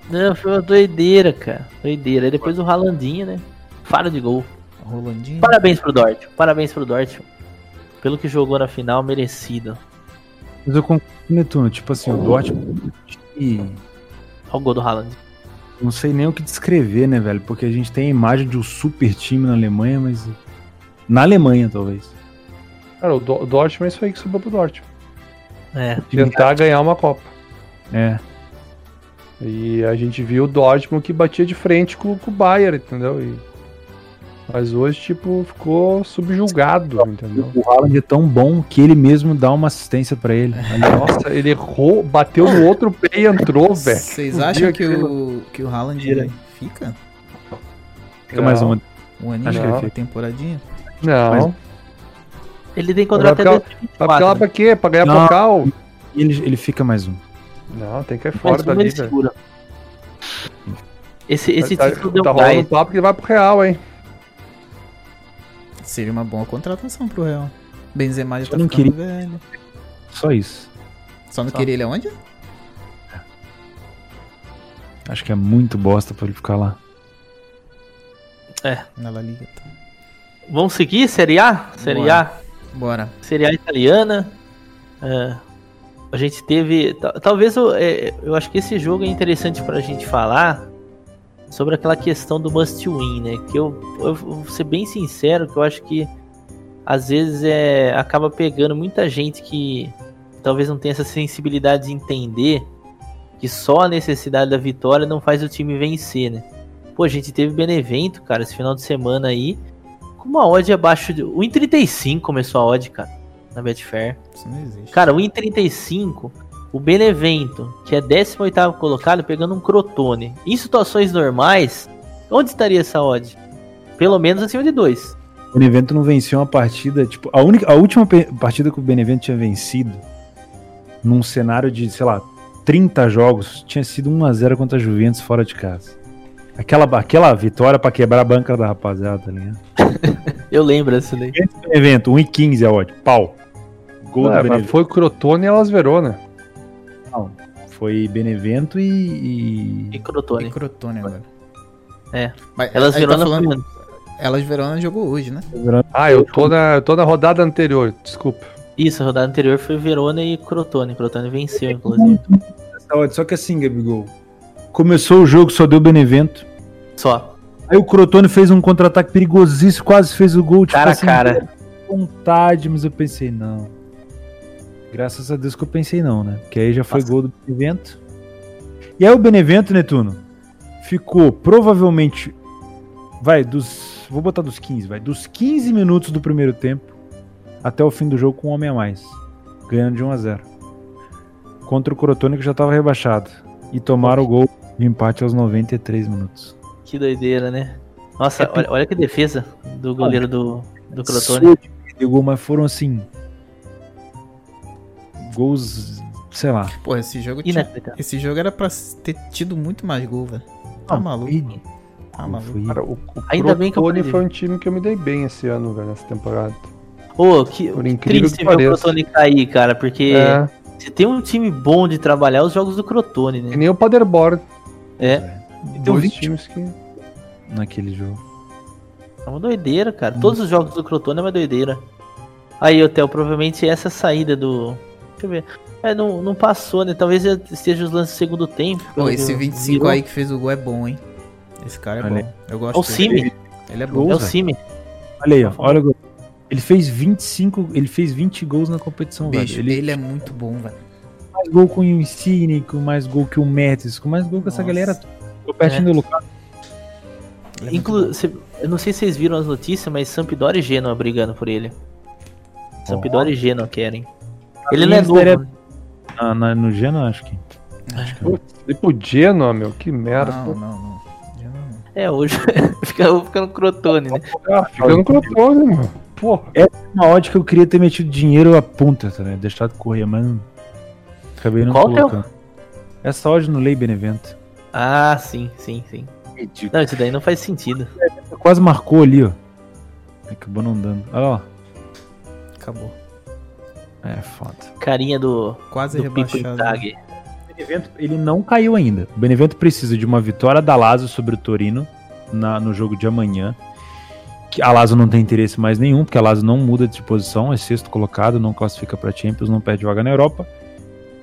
Não, foi uma doideira, cara. Doideira. Aí depois o Ralandinho, né? Fara de gol. Rolandinho. Parabéns pro Dort. Parabéns pro Dort. Pelo que jogou na final, merecido. Mas eu concordo com o Netuno, tipo assim, o Dortmund. e Olha o gol do Haaland. Não sei nem o que descrever, né, velho? Porque a gente tem a imagem de um super time na Alemanha, mas. Na Alemanha, talvez. Cara, o Do- o Dortmund é isso aí que sobrou pro Dortmund. É. Tentar ganhar uma Copa. É. E a gente viu o Dortmund que batia de frente com, com o Bayern, entendeu? E- Mas hoje, tipo, ficou subjugado, entendeu? O Haaland é tão bom que ele mesmo dá uma assistência pra ele. Nossa, ele errou, bateu no outro pé e entrou, velho. Vocês acham que o, que o Haaland Tira. fica? Fica mais uma. Um aninho, Acho que ele fica. temporadinha? Não. Ele tem contrato até Vai ficar- Vai ficar lá 2024. pra quê? Pra ganhar Não. Pocal? Ele, ele fica mais um. Não, tem que ir fora ele velho. segura. Esse, esse tá, título deu tá um rolando um gás. papo que vai pro Real, hein? Seria uma boa contratação pro Real. Benzema já tá não ficando velho. Só isso. Só não Só. queria ele aonde? Acho que é muito bosta pra ele ficar lá. Na La Liga. Tá. Vamos seguir? Série A? Série Bora. A. Bora. Série A italiana. É, a gente teve. ta- Talvez eu, é, eu acho que esse jogo é interessante pra gente falar sobre aquela questão do must win, né? Que eu, eu vou ser bem sincero, que eu acho que às vezes é, acaba pegando muita gente que talvez não tenha essa sensibilidade de entender que só a necessidade da vitória não faz o time vencer, né? Pô, a gente teve Benevento, cara, esse final de semana aí, com uma odd abaixo de. O 1,35 começou a odd, cara, na Betfair. Isso não existe. Cara, o 1,35, o Benevento, que é 18 colocado, pegando um Crotone. Em situações normais, onde estaria essa odd? Pelo menos acima de 2. O Benevento não venceu uma partida, tipo, a única, a última partida que o Benevento tinha vencido num cenário de, sei lá, 30 jogos, tinha sido 1 a 0 contra a Juventus fora de casa. Aquela, aquela vitória pra quebrar a banca da rapaziada, tá ligado? Eu lembro dessa daí. Benevento, 1 e 15 a odd, pau. Gol Ah, do Benevento. foi Crotone e Elas Verona. Foi Benevento e, E e... Crotone. E Crotone agora. É. Mas Elas tá Verona falando- foi- Elas Verona jogou hoje, né? Ah, eu tô na, eu tô na rodada anterior, desculpa. Isso, a rodada anterior foi Verona e Crotone. Crotone venceu, inclusive. Só que assim, Gabigol, começou o jogo, só deu Benevento. Só. Aí o Crotone fez um contra-ataque perigosíssimo, quase fez o gol. Tipo Cara a assim, cara. vontade, mas eu pensei, não. Graças a Deus que eu pensei não, né? Porque aí já foi Nossa. gol do Benevento. E aí o Benevento, Netuno, ficou provavelmente. Vai, dos. Vou botar dos 15, vai. Dos 15 minutos do primeiro tempo até o fim do jogo com um homem a mais. Ganhando de 1 a 0 Contra o Crotone que já estava rebaixado. E tomaram o gol de empate aos 93 minutos. Que doideira, né? Nossa, olha, olha que defesa do goleiro do, do Crotone. Mas foram assim. Gols, sei lá. Pô, esse jogo tinha... Esse jogo era pra ter tido muito mais gol, velho. Tá Não, maluco. Tá maluco. Cara, o, o Ainda bem que eu Crotone perdi. foi um time que eu me dei bem esse ano, velho, nessa temporada. Ô, que, Por que incrível triste que ver o. Crotone cair, cara, porque É, se tem um time bom de trabalhar, é os jogos do Crotone, que né? nem o Paderborn. É, Deu Dois 20 times que. naquele jogo. é uma doideira, cara. Hum. Todos os jogos do Crotone é uma doideira. Aí, Hotel, provavelmente essa saída do. Deixa eu ver. É, não, não passou, né? Talvez esteja os lances do segundo tempo. Pô, esse que 25 virou. aí que fez o gol é bom, hein? Esse cara é Olha bom. Eu gosto É o. Simi. Ele é É bom. o velho. Simi. Olha aí, ó, olha o gol. Ele fez 25, ele fez 20 gols na competição, Bicho, velho. Ele ele... é muito bom, velho. mais gol com o Insigne, com mais gol que o Mertens, com mais gol que essa galera. Tô pertinho É. do Lucas. É Inclu cê- eu não sei se vocês viram as notícias, mas Sampdoria e Genoa brigando por ele. Sampdoria e Genoa querem. Ele não é novo. daria- né? Na, na- no Genoa, acho que. E pro Genoa, meu, que merda. Não, pô. não, não. É, hoje fica, fica no Crotone, né? Ah, fica no Crotone, meu. Porra. Uma odd que eu queria ter metido dinheiro a punta, tá, né? Deixado correr, mas não- acabei não Qual que é o- colocando. Essa odd no Lei Benevento. Ah, sim, sim, sim. Não, isso daí não faz sentido. Quase marcou ali, ó. Acabou não dando. Olha lá. Acabou. É foda. Carinha do, Quase do rebaixado. Inzaghi. O Benevento, ele não caiu ainda. O Benevento precisa de uma vitória da Lazio sobre o Torino na- no jogo de amanhã. Que a Lazio não tem interesse mais nenhum, porque a Lazio não muda de posição, é sexto colocado, não classifica para Champions, não perde vaga na Europa.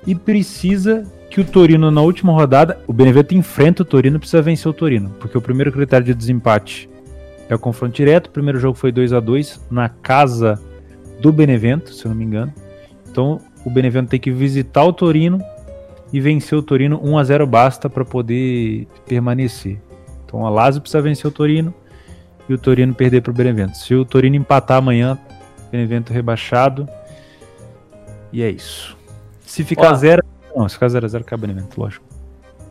E precisa que o Torino na última rodada, o Benevento enfrenta o Torino, precisa vencer o Torino, porque o primeiro critério de desempate é o confronto direto. O primeiro jogo foi 2 a 2 na casa do Benevento, se eu não me engano. Então, o Benevento tem que visitar o Torino e vencer o Torino 1 a 0 basta para poder permanecer. Então a Lazio precisa vencer o Torino e o Torino perder para o Benevento. Se o Torino empatar amanhã, Benevento rebaixado. E é isso. Se ficar Ó. 0, não, se ficar 0 a 0 cai o Benevento, lógico.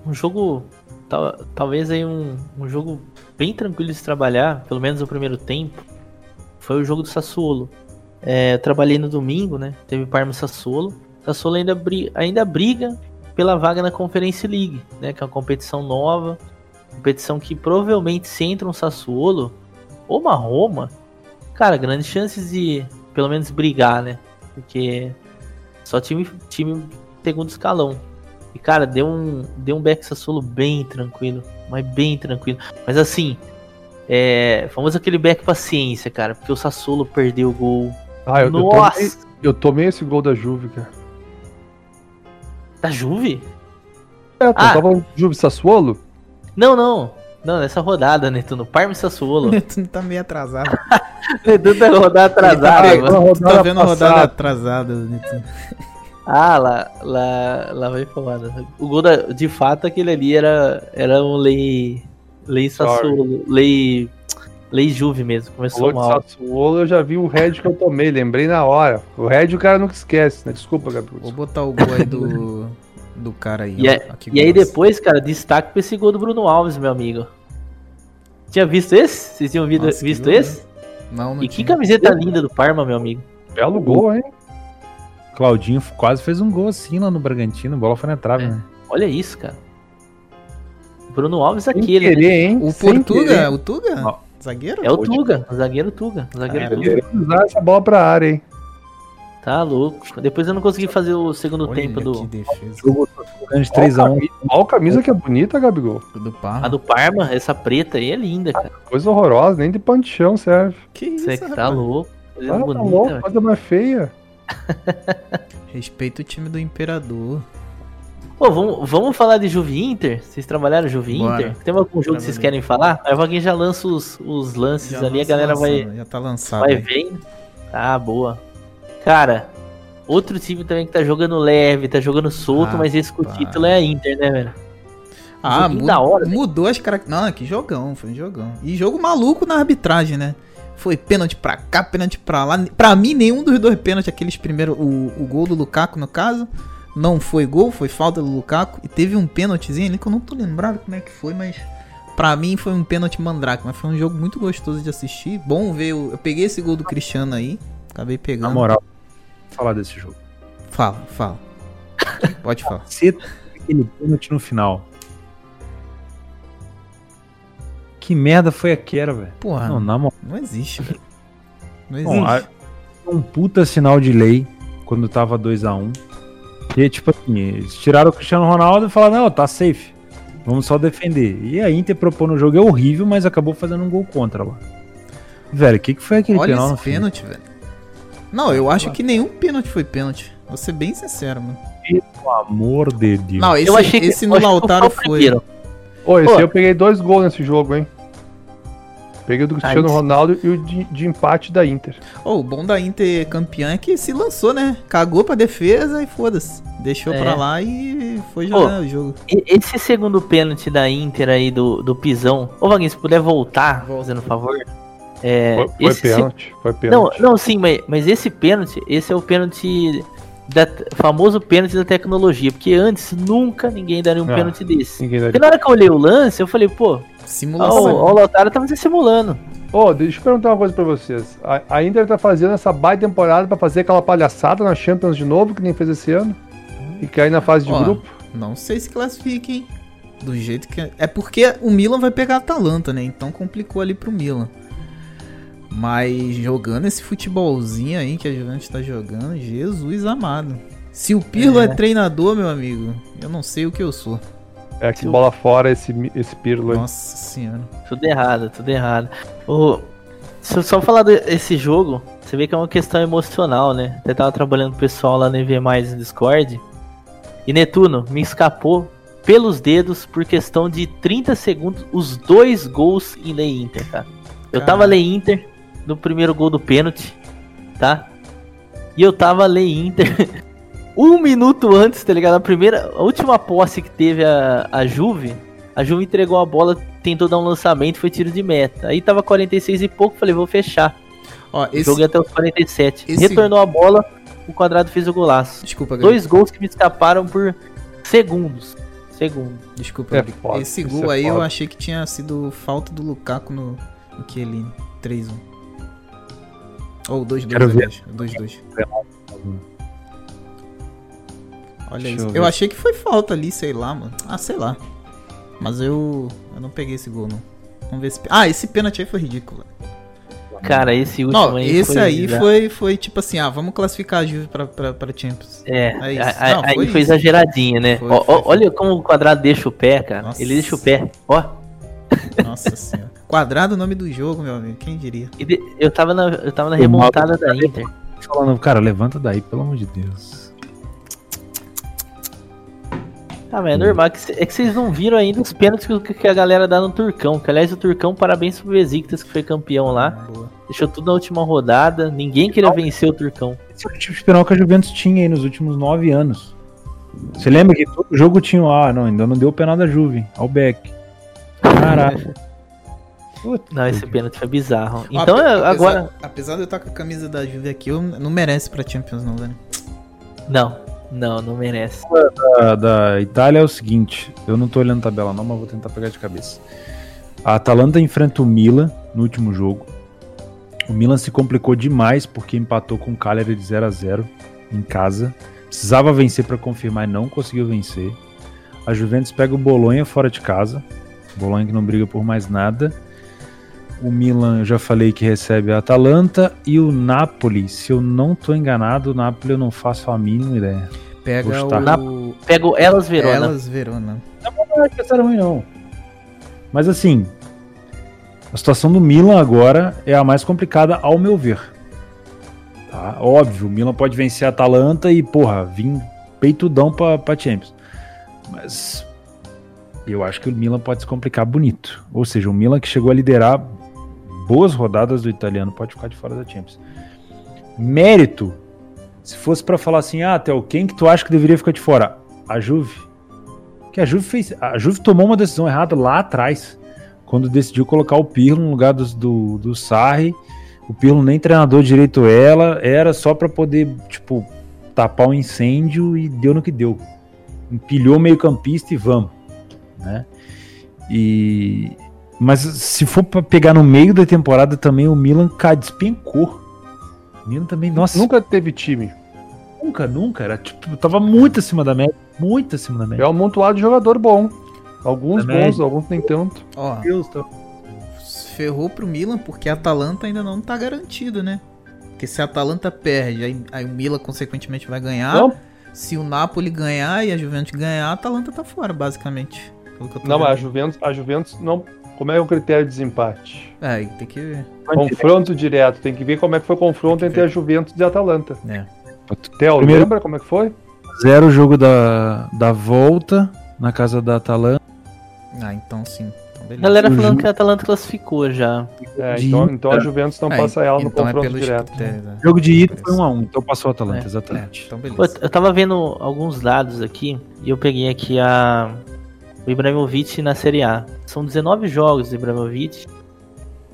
Um jogo, tal- talvez aí um, um jogo bem tranquilo de se trabalhar, pelo menos no primeiro tempo, foi o jogo do Sassuolo. É, trabalhei no domingo, né? Teve Parma Sassuolo. Sassuolo ainda, bri- ainda briga pela vaga na Conference League, né? Que é uma competição nova. Competição que provavelmente se entra um Sassuolo ou uma Roma, cara, grandes chances de pelo menos brigar, né? Porque só time, time segundo escalão. E cara, deu um, deu um back Sassuolo bem tranquilo, mas bem tranquilo. Mas assim, é, famoso aquele back paciência, cara, porque o Sassuolo perdeu o gol. Ah, eu, eu, Nossa, tomei, eu tomei esse gol da Juve, cara. da Juve? É, tu Ah. tava no Juve Sassuolo? Não, não. Não, nessa rodada, Netuno. Parma e Sassuolo. Tu não tá meio atrasado. tá- tá, Netuno tá rodada atrasada, Ele tá mano. Tu tá rodada vendo a rodada atrasada. Neto. Ah, lá, lá, lá vai fumada. O gol da, de fato, aquele ali era, era um lei. Lei Sassuolo. Lei. Lei Juve mesmo. Começou Falou de mal. Sassuolo, eu já vi o Red que eu tomei, lembrei na hora. O Red o cara nunca esquece, né? Desculpa, Gabriel. Vou botar o gol aí do, do cara aí. E, ó. é- que e aí depois, cara, destaque pra esse gol do Bruno Alves, meu amigo. Tinha visto esse? Vocês tinham visto, Nossa, que visto gol, né? esse? Não, não E que tinha. camiseta linda do Parma, meu amigo. Belo gol, hein? Claudinho quase fez um gol assim lá no Bragantino, a bola foi na trave, É. né? Olha isso, cara. Bruno Alves Sem aquele, né? querer, hein? O Sem Portuga, querer. o Tuga? Zagueiro? É o Tuga, o zagueiro Tuga. O zagueiro Cara, Tuga. Querer usar essa bola pra área, hein? Tá louco. Depois eu não consegui fazer o segundo Olha tempo que do. defesa. Jogo de 3x1. Olha a camisa que é bonita, Gabigol. Do Parma. A do Parma, essa preta aí é linda, cara. Coisa horrorosa, nem de pano de chão serve. Que isso, Você é que tá rapaz? louco. Coisa Ah, tá bonita, louco, velho. coisa mais feia. Respeita o time do Imperador. Pô, vamos, vamos falar de Juve Inter? Vocês trabalharam Juve Bora. Inter? Tem algum jogo que vocês querem falar? Aí alguém já lança os, os lances Já ali, a lança galera vai, Já tá lançado. vai vendo. Ah, boa. Cara, outro time também que tá jogando leve, tá jogando solto, Ah, mas esse com o pá. título é a Inter, né, velho? Ah, joguinho mu- da hora, né? mudou as características. Não, que jogão, foi um jogão. E jogo maluco na arbitragem, né? Foi pênalti pra cá, pênalti pra lá. Pra mim, nenhum dos dois pênaltis, aqueles primeiros, o, o gol do Lukaku, no caso, não foi gol, foi falta do Lukaku. E teve um pênaltizinho ali que eu não tô lembrado como é que foi, mas pra mim foi um pênalti mandrake. Mas foi um jogo muito gostoso de assistir. Bom ver, o- eu peguei esse gol do Cristiano aí, acabei Na pegando. moral, vou falar desse jogo. Fala, fala. Pode falar. Você aquele pênalti no final. Que merda foi aquela, velho? Porra, Não, não, na moral. existe, velho. Não Bom, existe. a- um puta sinal de lei quando tava 2x1. E tipo assim, eles tiraram o Cristiano Ronaldo e falaram, não, tá safe. Vamos só defender. E a Inter propôs no jogo é horrível, mas acabou fazendo um gol contra lá. Velho, o que, que foi aquele Olha penal no esse fim? pênalti, velho. Não, eu acho que nenhum pênalti foi pênalti. Vou ser bem sincero, mano. Pelo amor de Deus. Não, esse, eu achei que esse no Lautaro foi. primeiro. Ô, esse eu peguei dois gols nesse jogo, hein? Peguei o do Cristiano. Ronaldo e o de, de empate da Inter. Oh, o bom da Inter campeã é que se lançou, né? Cagou pra defesa e foda-se. Deixou É. pra lá e foi jogar o jogo. Esse segundo pênalti da Inter aí do, do Pisão. Ô, Vaguinho, se puder voltar, Volta. fazendo um favor. É, Foi, foi esse pênalti, foi Não, pênalti. não, sim, mas, mas esse pênalti, esse é o pênalti. Da, famoso pênalti da tecnologia. Porque antes nunca ninguém daria um Ah, pênalti desse. Porque na hora que eu olhei o lance, eu falei, pô, Simulação. o ó, o Lautaro tava se simulando. Ô, deixa eu perguntar uma coisa pra vocês. A, a Inter tá fazendo essa baita temporada pra fazer aquela palhaçada na Champions de novo, que nem fez esse ano? E cair na fase de Ó, grupo? Não sei se classifica, hein? Do jeito que. É É porque o Milan vai pegar a Atalanta, né? Então complicou ali pro Milan. Mas jogando esse futebolzinho aí que a Juventus tá jogando, Jesus amado. Se o Pirlo é. É. treinador, meu amigo, eu não sei o que eu sou. É que o- bola fora esse, esse Pirlo aí. Nossa senhora. Tudo errado, tudo errado. Ô, se eu só falar desse jogo, você vê que é uma questão emocional, né? Até tava trabalhando com o pessoal lá no EV Mais no Discord. E Netuno, me escapou pelos dedos por questão de 30 segundos os dois gols em Lei Inter, cara. Eu Cara. tava Lei Inter no primeiro gol do pênalti, tá? E eu tava Lei Inter um minuto antes, tá ligado? A primeira, a última posse que teve a, a Juve, a Juve entregou a bola, tentou dar um lançamento, foi tiro de meta. Aí tava 46 e pouco, falei, vou fechar. Ó, O esse. Jogo ia até os 47. esse- Retornou a bola, o quadrado fez o golaço. Desculpa, Gabriel. Dois gols que me escaparam por segundos. Segundos. Desculpa, É foda, Esse gol é aí eu foda. achei que tinha sido falta do Lukaku no, no Chiellini. 3-1. Ou 2-2, Quero ver. aliás. 2-2. Olha Deixa isso. eu Eu, achei que foi falta ali, sei lá, mano. Ah, sei lá. Mas eu. Eu não peguei esse gol, não. Vamos ver esse. Ah, esse pênalti aí foi ridículo. Cara, esse último Não, aí esse foi aí bizarro. foi, foi tipo assim, ah, vamos classificar a Juve pra, pra, pra Champions. É, É a- Não, aí foi foi, exageradinha, né? Foi, Ó, foi. Olha como o quadrado deixa o pé, cara. Nossa. Ele deixa o pé. Ó, Nossa senhora. Quadrado o nome do jogo, meu amigo. Quem diria? eu tava na, eu tava na remontada Mauro- da Inter. Falando, cara, levanta daí, pelo amor de Deus. Ah, mas é normal. é que vocês não viram ainda os pênaltis que, a galera dá no Turcão. Que aliás, o Turcão, parabéns pro Besiktas que foi campeão lá. Boa. Deixou tudo na última rodada. Ninguém queria vencer o Turcão. Esse é o tipo de penal que a Juventus tinha aí nos últimos nove anos. Você lembra que todo jogo tinha, ah, não, ainda não deu o penal da Juve, ao Beck. Caralho. Puta Não, esse pênalti foi bizarro. Então, ape- apesar- agora. Apesar de eu estar com a camisa da Juve aqui, eu não merece pra Champions, não, velho. Não, não, não merece. da, da Itália é o seguinte, eu não tô olhando a tabela não, mas vou tentar pegar de cabeça. A Atalanta enfrenta o Milan no último jogo. O Milan se complicou demais porque empatou com o Cagliari de 0 a 0 em casa. Precisava vencer para confirmar e não conseguiu vencer. A Juventus pega o Bolonha fora de casa. Bolonha que não briga por mais nada. O Milan, eu já falei que recebe a Atalanta. E o Napoli, se eu não tô enganado, o Napoli eu não faço a mínima ideia. Pega o... Pega o Elas Verona. Elas Verona. Não acho que essa era ruim, não. Mas assim, a situação do Milan agora é a mais complicada, ao meu ver. Tá? Óbvio, o Milan pode vencer a Atalanta e, porra, vir peitudão pra, pra Champions. Mas eu acho que o Milan pode se complicar bonito. Ou seja, o Milan que chegou a liderar boas rodadas do italiano pode ficar de fora da Champions. Mérito, se fosse pra falar assim, ah, Theo, quem que tu acha que deveria ficar de fora? A Juve. Que a Juve fez. A Juve tomou uma decisão errada lá atrás. Quando decidiu colocar o Pirlo no lugar do, do, do Sarri. O Pirlo nem treinador direito ela, era só pra poder, tipo, tapar o incêndio e deu no que deu. Empilhou meio-campista e vamos. Né? E. Mas se for pra pegar no meio da temporada também, o Milan cara, despencou. O Milan também, nossa, Nunca teve time. nunca, nunca. Era, tipo, tava muito acima da média. Muito acima da média. É um amontoado de jogador bom. Alguns Também. bons, alguns nem tanto. Ó, Deus, tá... ferrou pro Milan porque a Atalanta ainda não tá garantida, né? Porque se a Atalanta perde, aí, aí o Milan consequentemente vai ganhar. Não, Se o Napoli ganhar e a Juventus ganhar, a Atalanta tá fora, basicamente. Pelo que eu tô não, mas a. Juventus, a Juventus não. Como é o critério de desempate? É, tem que ver. Confronto direto. Tem que ver como é que foi o confronto entre a Juventus e a Atalanta. É. Theo, Primeiro- lembra como é que foi? Zero jogo da, da volta na casa da Atalanta. Ah, então sim. Então beleza. galera O falando Ju- que a Atalanta classificou já. É, então, então a Juventus não É, passa ela no então é confronto pelos direto. né? Jogo de ida foi 1 a 1 então passou a Atalanta, É. exatamente. Então beleza. Pô, eu tava vendo alguns dados aqui e eu peguei aqui a o Ibrahimovic na Série A. São 19 jogos do Ibrahimovic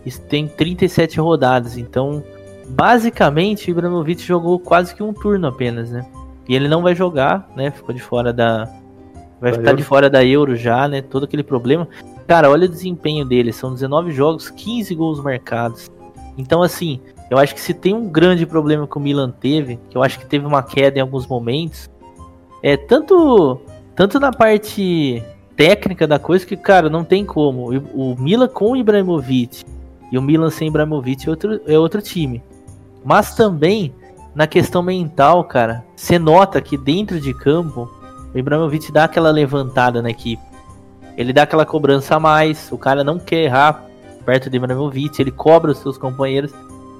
e tem 37 rodadas. Então, basicamente, o Ibrahimovic jogou quase que um turno apenas, né? E ele não vai jogar, né? Ficou de fora da. Vai Da ficar Euro. de fora da Euro já, né? Todo aquele problema. Cara, olha o desempenho dele. São 19 jogos, 15 gols marcados. Então, assim, eu acho que se tem um grande problema que o Milan teve, que eu acho que teve uma queda em alguns momentos, é tanto, tanto na parte técnica da coisa que, cara, não tem como. O Milan com o Ibrahimovic e o Milan sem Ibrahimovic é outro, é outro time. Mas também na questão mental, cara, você nota que dentro de campo o Ibrahimovic dá aquela levantada na equipe. Ele dá aquela cobrança a mais, o cara não quer errar perto do Ibrahimovic, ele cobra os seus companheiros.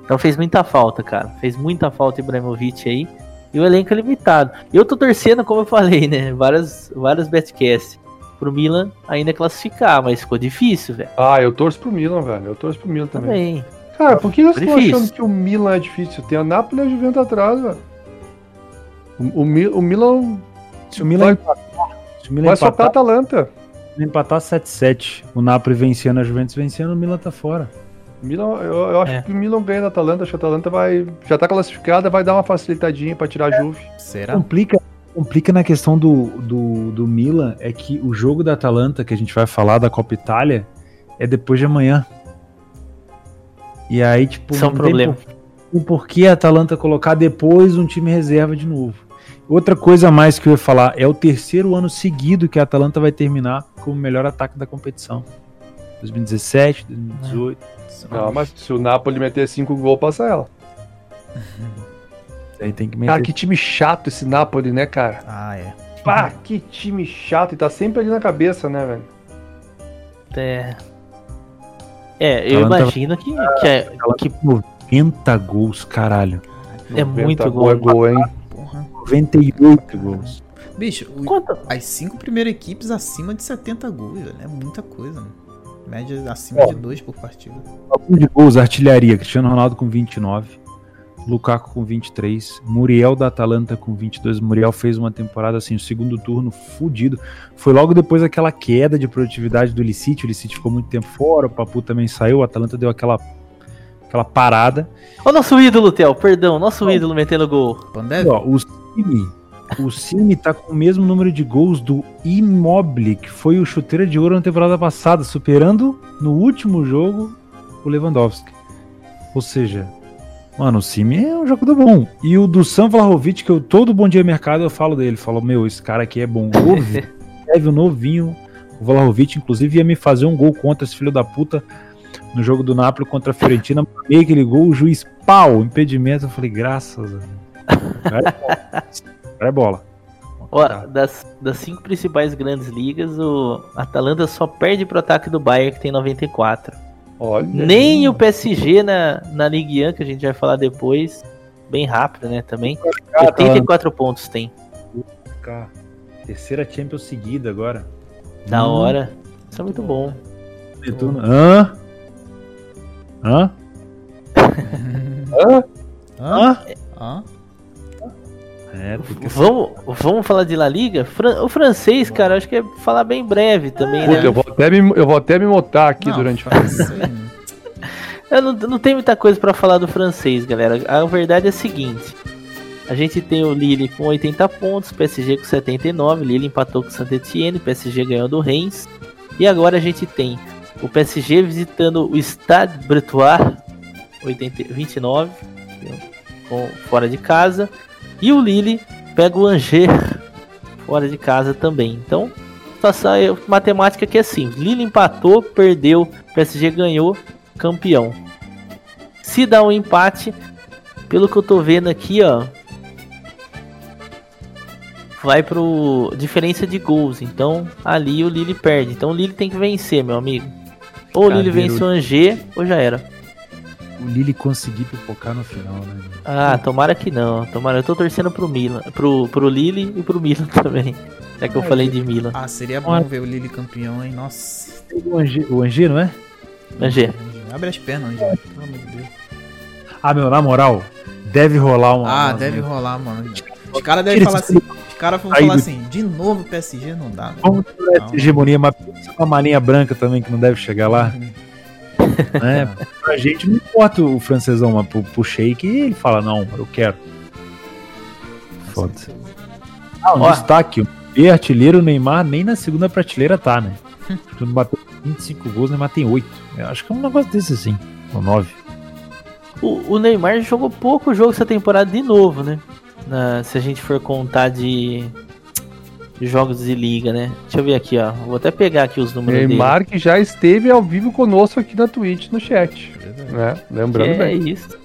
Então fez muita falta, cara. Fez muita falta o Ibrahimovic aí. E o elenco é limitado. Eu tô torcendo, como eu falei, né? Várias, várias betcasts pro Milan ainda classificar, mas ficou difícil, velho. Ah, eu torço pro Milan, velho. Eu torço pro Milan também. Também. Cara, por que vocês estão Difícil. achando que o Milan é difícil? Tem a Napoli e a Juventus atrás, velho. O, o, o Milan Se o Milan vai, empatar, se o Milan vai socar a empatar, Atalanta. se empatar 7-7, o Napoli vencendo, a Juventus vencendo, o Milan tá fora. Milan, eu, eu acho É. que o Milan ganha da Atalanta. Acho que a Atalanta vai, já tá classificada, vai dar uma facilitadinha pra tirar a Juve. Será? Complica, complica na questão do, do, do Milan é que o jogo da Atalanta, que a gente vai falar da Copa Itália, é depois de amanhã. E aí, tipo, Isso é não problema. por- tem por que a Atalanta colocar depois um time reserva de novo. Outra coisa a mais que eu ia falar é o terceiro ano seguido que a Atalanta vai terminar como o melhor ataque da competição. 2017, 2018. Não, mas se o Napoli meter 5 gols, passa ela. Aí tem que meter. Cara, que time chato esse Napoli, né, cara? Ah, é. Pá, que time chato. E tá sempre ali na cabeça, né, velho? É, é eu Atalanta- imagino que, que, é, que 90 gols, caralho. é 90 muito gol é gol. hein? Porra. 98 gols. Bicho, Quanto? as cinco primeiras equipes acima de 70 gols, velho. É muita coisa, mano. Média acima Ó. de dois por partida. Algum de gols, artilharia. Cristiano Ronaldo com 29. Lukaku com 23, Muriel da Atalanta com 22. Muriel fez uma temporada assim, o segundo turno fudido. Foi logo depois daquela queda de produtividade do Licite. O Licite ficou muito tempo fora, o Papu também saiu, o Atalanta deu aquela, aquela parada. Ó, nosso ídolo, Theo, perdão, nosso ídolo metendo gol. Pandev? Ó, o Cine, o Cine tá com o mesmo número de gols do Immobile, que foi o chuteira de ouro na temporada passada, superando no último jogo o Lewandowski. Ou seja, mano, o Cine é um jogador bom. E o do Sam Vlahovic, que eu todo bom dia mercado eu falo dele, falo, meu, esse cara aqui é bom. Leve o novinho. O Vlahovic, inclusive, ia me fazer um gol contra esse filho da puta no jogo do Napoli contra a Fiorentina. Peguei aquele gol, o juiz, pau, impedimento. Eu falei, graças a Deus. É é bola. Ó, das, das cinco principais grandes ligas, o Atalanta só perde pro ataque do Bayern, que tem 94. Olha. Nem o PSG na, na Ligue 1, que a gente vai falar depois, bem rápido, né, também. 84 pontos tem. Terceira Champions seguida agora. Da Hum. hora. Isso é muito bom. Netuno. Hã? Hã? Hã? Hã? Hã? É, tem que Vamos, vamos falar de La Liga? Fran- o francês, cara, acho que é falar bem breve também, Puta, né? eu vou até me, eu vou até me mutar aqui Não, durante o aí. Eu não, não tem muita coisa pra falar do francês, galera. A verdade é a seguinte: a gente tem o Lille com 80 pontos, PSG com 79, Lille empatou com o Saint-Etienne, PSG ganhou do Reims. E agora a gente tem o PSG visitando o Stade Bretois, 80, 29, com, fora de casa. E o Lille pega o Angers fora de casa também. Então, situação é- matemática aqui é simples: Lille empatou, perdeu, PSG ganhou, campeão. Se dá um empate, pelo que eu tô vendo aqui, ó, vai pro diferença de gols. Então, ali o Lille perde. Então, o Lille tem que vencer, meu amigo. Ou o Lille vence o Angers, ou já era. O Lille conseguir pipocar no final, né? Ah, tomara que não. Tomara, eu tô torcendo pro Milan, pro, pro Lille e pro Milan também. Já que eu falei de Milan. Ah, seria bom ver o Lille campeão, hein? Nossa. O Angers, o Angers, não é? Angers. Abre as pernas, Angel. Pelo amor de Deus. Ah, meu, na moral, deve rolar uma. Ah, uma- deve rolar, mano. Os caras devem falar assim. Os caras vão Aí falar assim, de novo PSG não dá. Vamos essa hegemonia, mas uma maninha branca também que não deve chegar lá. Né? Pra gente não importa o francesão, mas pro, pro Sheik ele fala, não, eu quero. Foda-se. Ah, um Ó. destaque, o B artilheiro o Neymar nem na segunda prateleira tá, né? Quando bateu 25 gols, o Neymar tem 8. Eu acho que é um negócio desse assim, ou 9. O, o Neymar jogou pouco jogo essa temporada de novo, né? Na- se a gente for contar de jogos de liga, né? Deixa eu ver aqui, ó. Vou até pegar aqui os números Neymar que já esteve ao vivo conosco aqui na Twitch, no chat. Né? dele. Lembrando É bem. isso.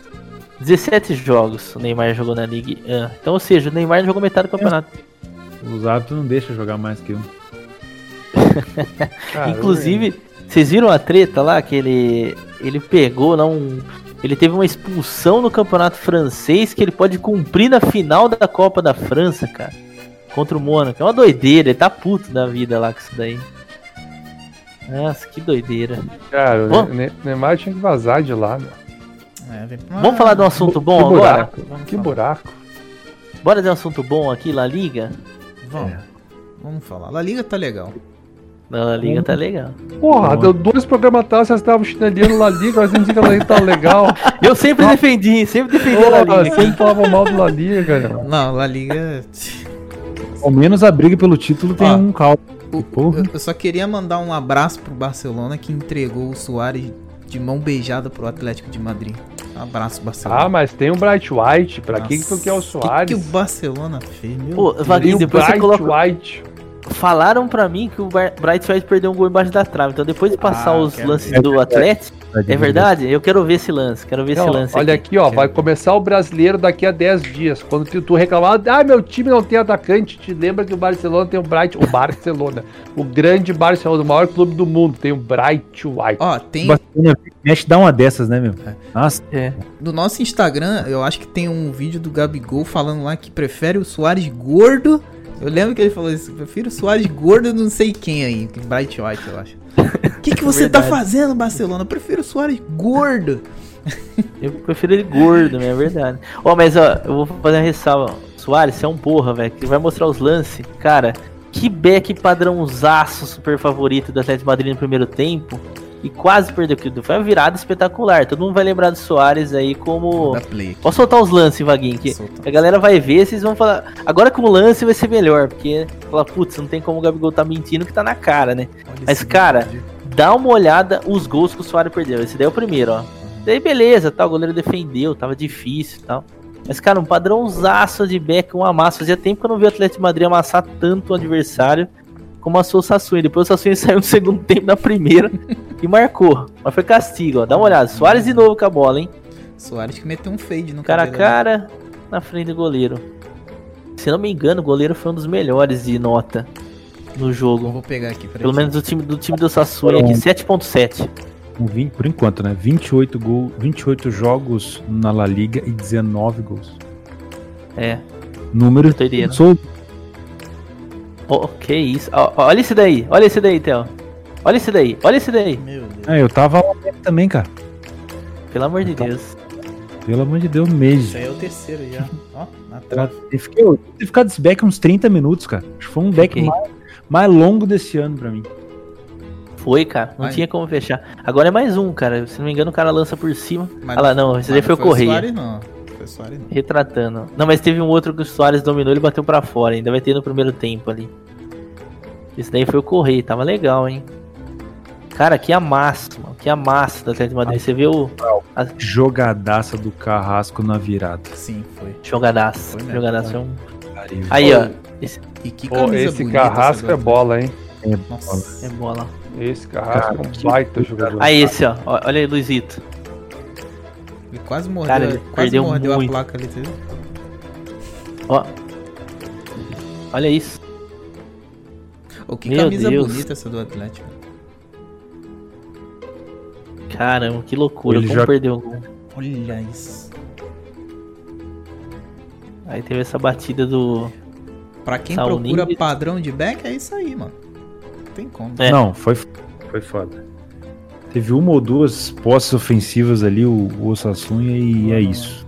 17 jogos o Neymar jogou na Liga. Ah, Então, ou seja, o Neymar não jogou metade do campeonato. Os hábitos não deixam jogar mais que. Caramba. Inclusive, vocês viram a treta lá que ele, ele pegou lá um. Ele teve uma expulsão no campeonato francês que ele pode cumprir na final da Copa da França, cara. Contra o Mônaco. É uma doideira, ele tá puto da vida lá com isso daí. Nossa, que doideira. Cara, o Bom. Neymar tinha que vazar de lá, meu. É, vem- Vamos falar de um assunto bom que agora? buraco, que falar. buraco. Bora de um assunto bom aqui, La Liga? Vamos. Vamos falar. La Liga tá legal. Não, La Liga tá legal. Porra, deu dois programas atrás, vocês estavam chinelando La Liga, mas não dizem que a La Liga tá legal. Eu sempre defendi, sempre defendi a La Liga. sempre falavam mal do La Liga, meu. Não, La Liga. Ao menos a briga pelo título tem Ó, um caldo. O- eu, só queria mandar um abraço pro Barcelona que entregou o Soares de mão beijada pro Atlético de Madrid. Abraço, Barcelona. Ah, mas tem um Bright White. Pra que, que tu quer o Nossa, Soares? O que, que o Barcelona fez, meu Pô. Vaguinho, o depois você Bright coloca. White. Falaram pra mim que o Bright White perdeu um gol embaixo da trave. Então depois de passar Ah, os lances ver. do Atlético, é verdade? Eu quero ver esse lance. Quero ver Não, esse lance. olha aqui, ó, vai começar o brasileiro daqui a 10 dias. Quando tu, tu reclamar, ah, meu time não tem atacante, te lembra que o Barcelona tem o Bright, o Barcelona, o grande Barcelona, o maior clube do mundo, tem o Bright White. Ó, O tem Barcelona mexe dá uma dessas, né, meu? Nossa, É. no nosso Instagram, eu acho que tem um vídeo do Gabigol falando lá que prefere o Soares gordo. Eu lembro que ele falou isso, prefiro o Soares gordo não sei quem aí, Bright White, eu acho. O que, que você tá fazendo, Barcelona? Eu prefiro Soares gordo. Eu prefiro ele gordo, né? É verdade. Ó, mas ó, eu vou fazer uma ressalva. Soares, você é um porra, velho. Que vai mostrar os lances. Cara, que back padrãozaço super favorito do Atlético de Madrid no primeiro tempo. E quase perdeu aquilo. Foi uma virada espetacular. Todo mundo vai lembrar do Soares aí como. Posso soltar os lances, Vaguinho? Que a galera vai ver, vocês vão falar. Agora com o lance vai ser melhor. Porque fala, putz, não tem como o Gabigol tá mentindo que tá na cara, né? Olha Mas, cara. Dá uma olhada os gols que o Soares perdeu. Esse daí é o primeiro, ó. Daí beleza, tá, o goleiro defendeu, tava difícil e tal. Mas, cara, um padrãozaço de back, um amasso. Fazia tempo que eu não vi o Atlético de Madrid amassar tanto o adversário como amassou o Sassuini. Depois o Sassuini saiu no segundo tempo na primeira e marcou. Mas foi castigo, ó. Dá uma olhada. Soares de novo com a bola, hein? Soares que meteu um fade no Cara a cabelo, né? cara na frente do goleiro. Se não me engano, o goleiro foi um dos melhores de nota no Eu jogo. vou pegar aqui pra Pelo menos do time do time do Sassuini aqui, 7.7. Com 20 por enquanto, né? 28, gol, 28 jogos na La Liga e 19 gols. É. Número Doideira. sou Oh, que isso. Ó, olha esse daí, olha esse daí, Theo. Olha esse daí, olha esse daí. Meu Deus. É, eu tava lá também, cara. Pelo amor de Então. Deus. Pelo amor de Deus, mês. Isso aí é o terceiro já. Ó, na Eu trave. fiquei, eu tive ficado desse back uns 30 minutos, cara. Acho que foi um back Fiquei. mais, mais longo desse ano pra mim. Foi, cara. Não Vai. tinha como fechar. Agora é mais um, cara. Se não me engano, o cara lança por cima. Mas Olha lá, não, esse daí foi o Correia. Não. Foi Soares não. Retratando. Não, mas teve um outro que o Soares dominou e bateu pra fora. Ainda vai ter no primeiro tempo ali. Esse daí foi o Correia. Tava legal, hein? Cara, que amasso, mano. Que amasso do Atlético de Madrid. Você viu o Jogadaça do Carrasco na virada. Sim, foi. jogadaço. Foi mesmo. Jogadaço é um. Aí, ó. Esse E que Pô, esse carrasco é bola, hein? Atlético. Nossa. é bola. Esse carrasco Cara, é um baita jogador. Aí, esse, ó. Ó, Olha aí, Luizito. Ele quase mordeu, Cara, ele quase perdeu mordeu muito. a placa ali, entendeu? Ó. Olha isso. Ô, que Meu camisa Deus. bonita essa do Atlético. Caramba, que loucura. Ele Como já- perdeu gol. Olha isso. Aí teve essa batida do. Pra quem Saul procura padrão de back, é isso aí, mano. Não tem como. É. Não, foi, foi foda. Teve uma ou duas posses ofensivas ali, o, o Osassunha, e é isso.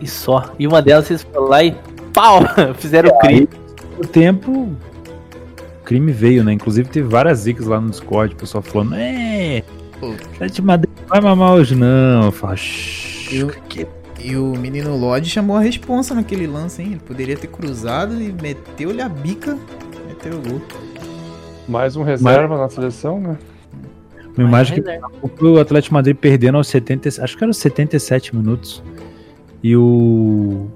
E só. E uma delas vocês foram lá e. Pau! Fizeram o crime. O tempo, o crime veio, né? Inclusive teve várias zicas lá no Discord, o pessoal falando, é. Atlético de Madrid não vai mamar hoje não. Eu falo, "Shhh, Eu- que E o menino Lodge chamou a responsa naquele lance, hein? Ele poderia ter cruzado e meteu-lhe a bica, meteu o gol. Mais um reserva na seleção, né? Uma imagem que reserva. o Atlético de Madrid perdendo aos 70, acho que era os 77 minutos. E o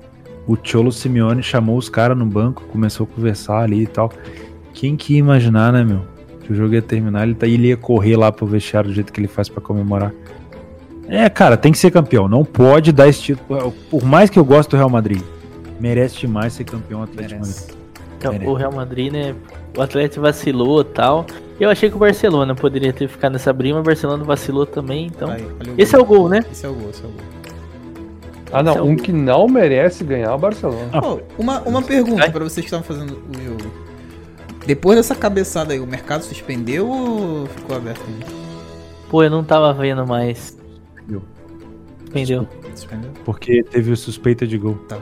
o Cholo Simeone chamou os caras no banco, começou a conversar ali e tal. Quem que ia imaginar, né, meu? Que o jogo ia terminar, ele, tá, ele ia correr lá pro vestiário do jeito que ele faz pra comemorar. É, cara, tem que ser campeão. Não pode dar esse título. Por mais que eu goste do Real Madrid, merece demais ser campeão Atlético de Madrid. O Real Madrid, né? O Atlético vacilou e tal. Eu achei que o Barcelona poderia ter ficado nessa briga, mas o Barcelona vacilou também. Então, Aí, o esse é o gol, né? Esse é o gol, esse é o gol. Ah, é não. o Um que não merece ganhar é o Barcelona. Pô, uma, uma pergunta Vai. pra vocês que estavam fazendo o jogo. Depois dessa cabeçada aí, o mercado suspendeu ou ficou aberto ainda? Pô, eu não tava vendo mais. Suspendeu. Suspendeu. Suspendeu? Porque teve suspeita de gol. Tá.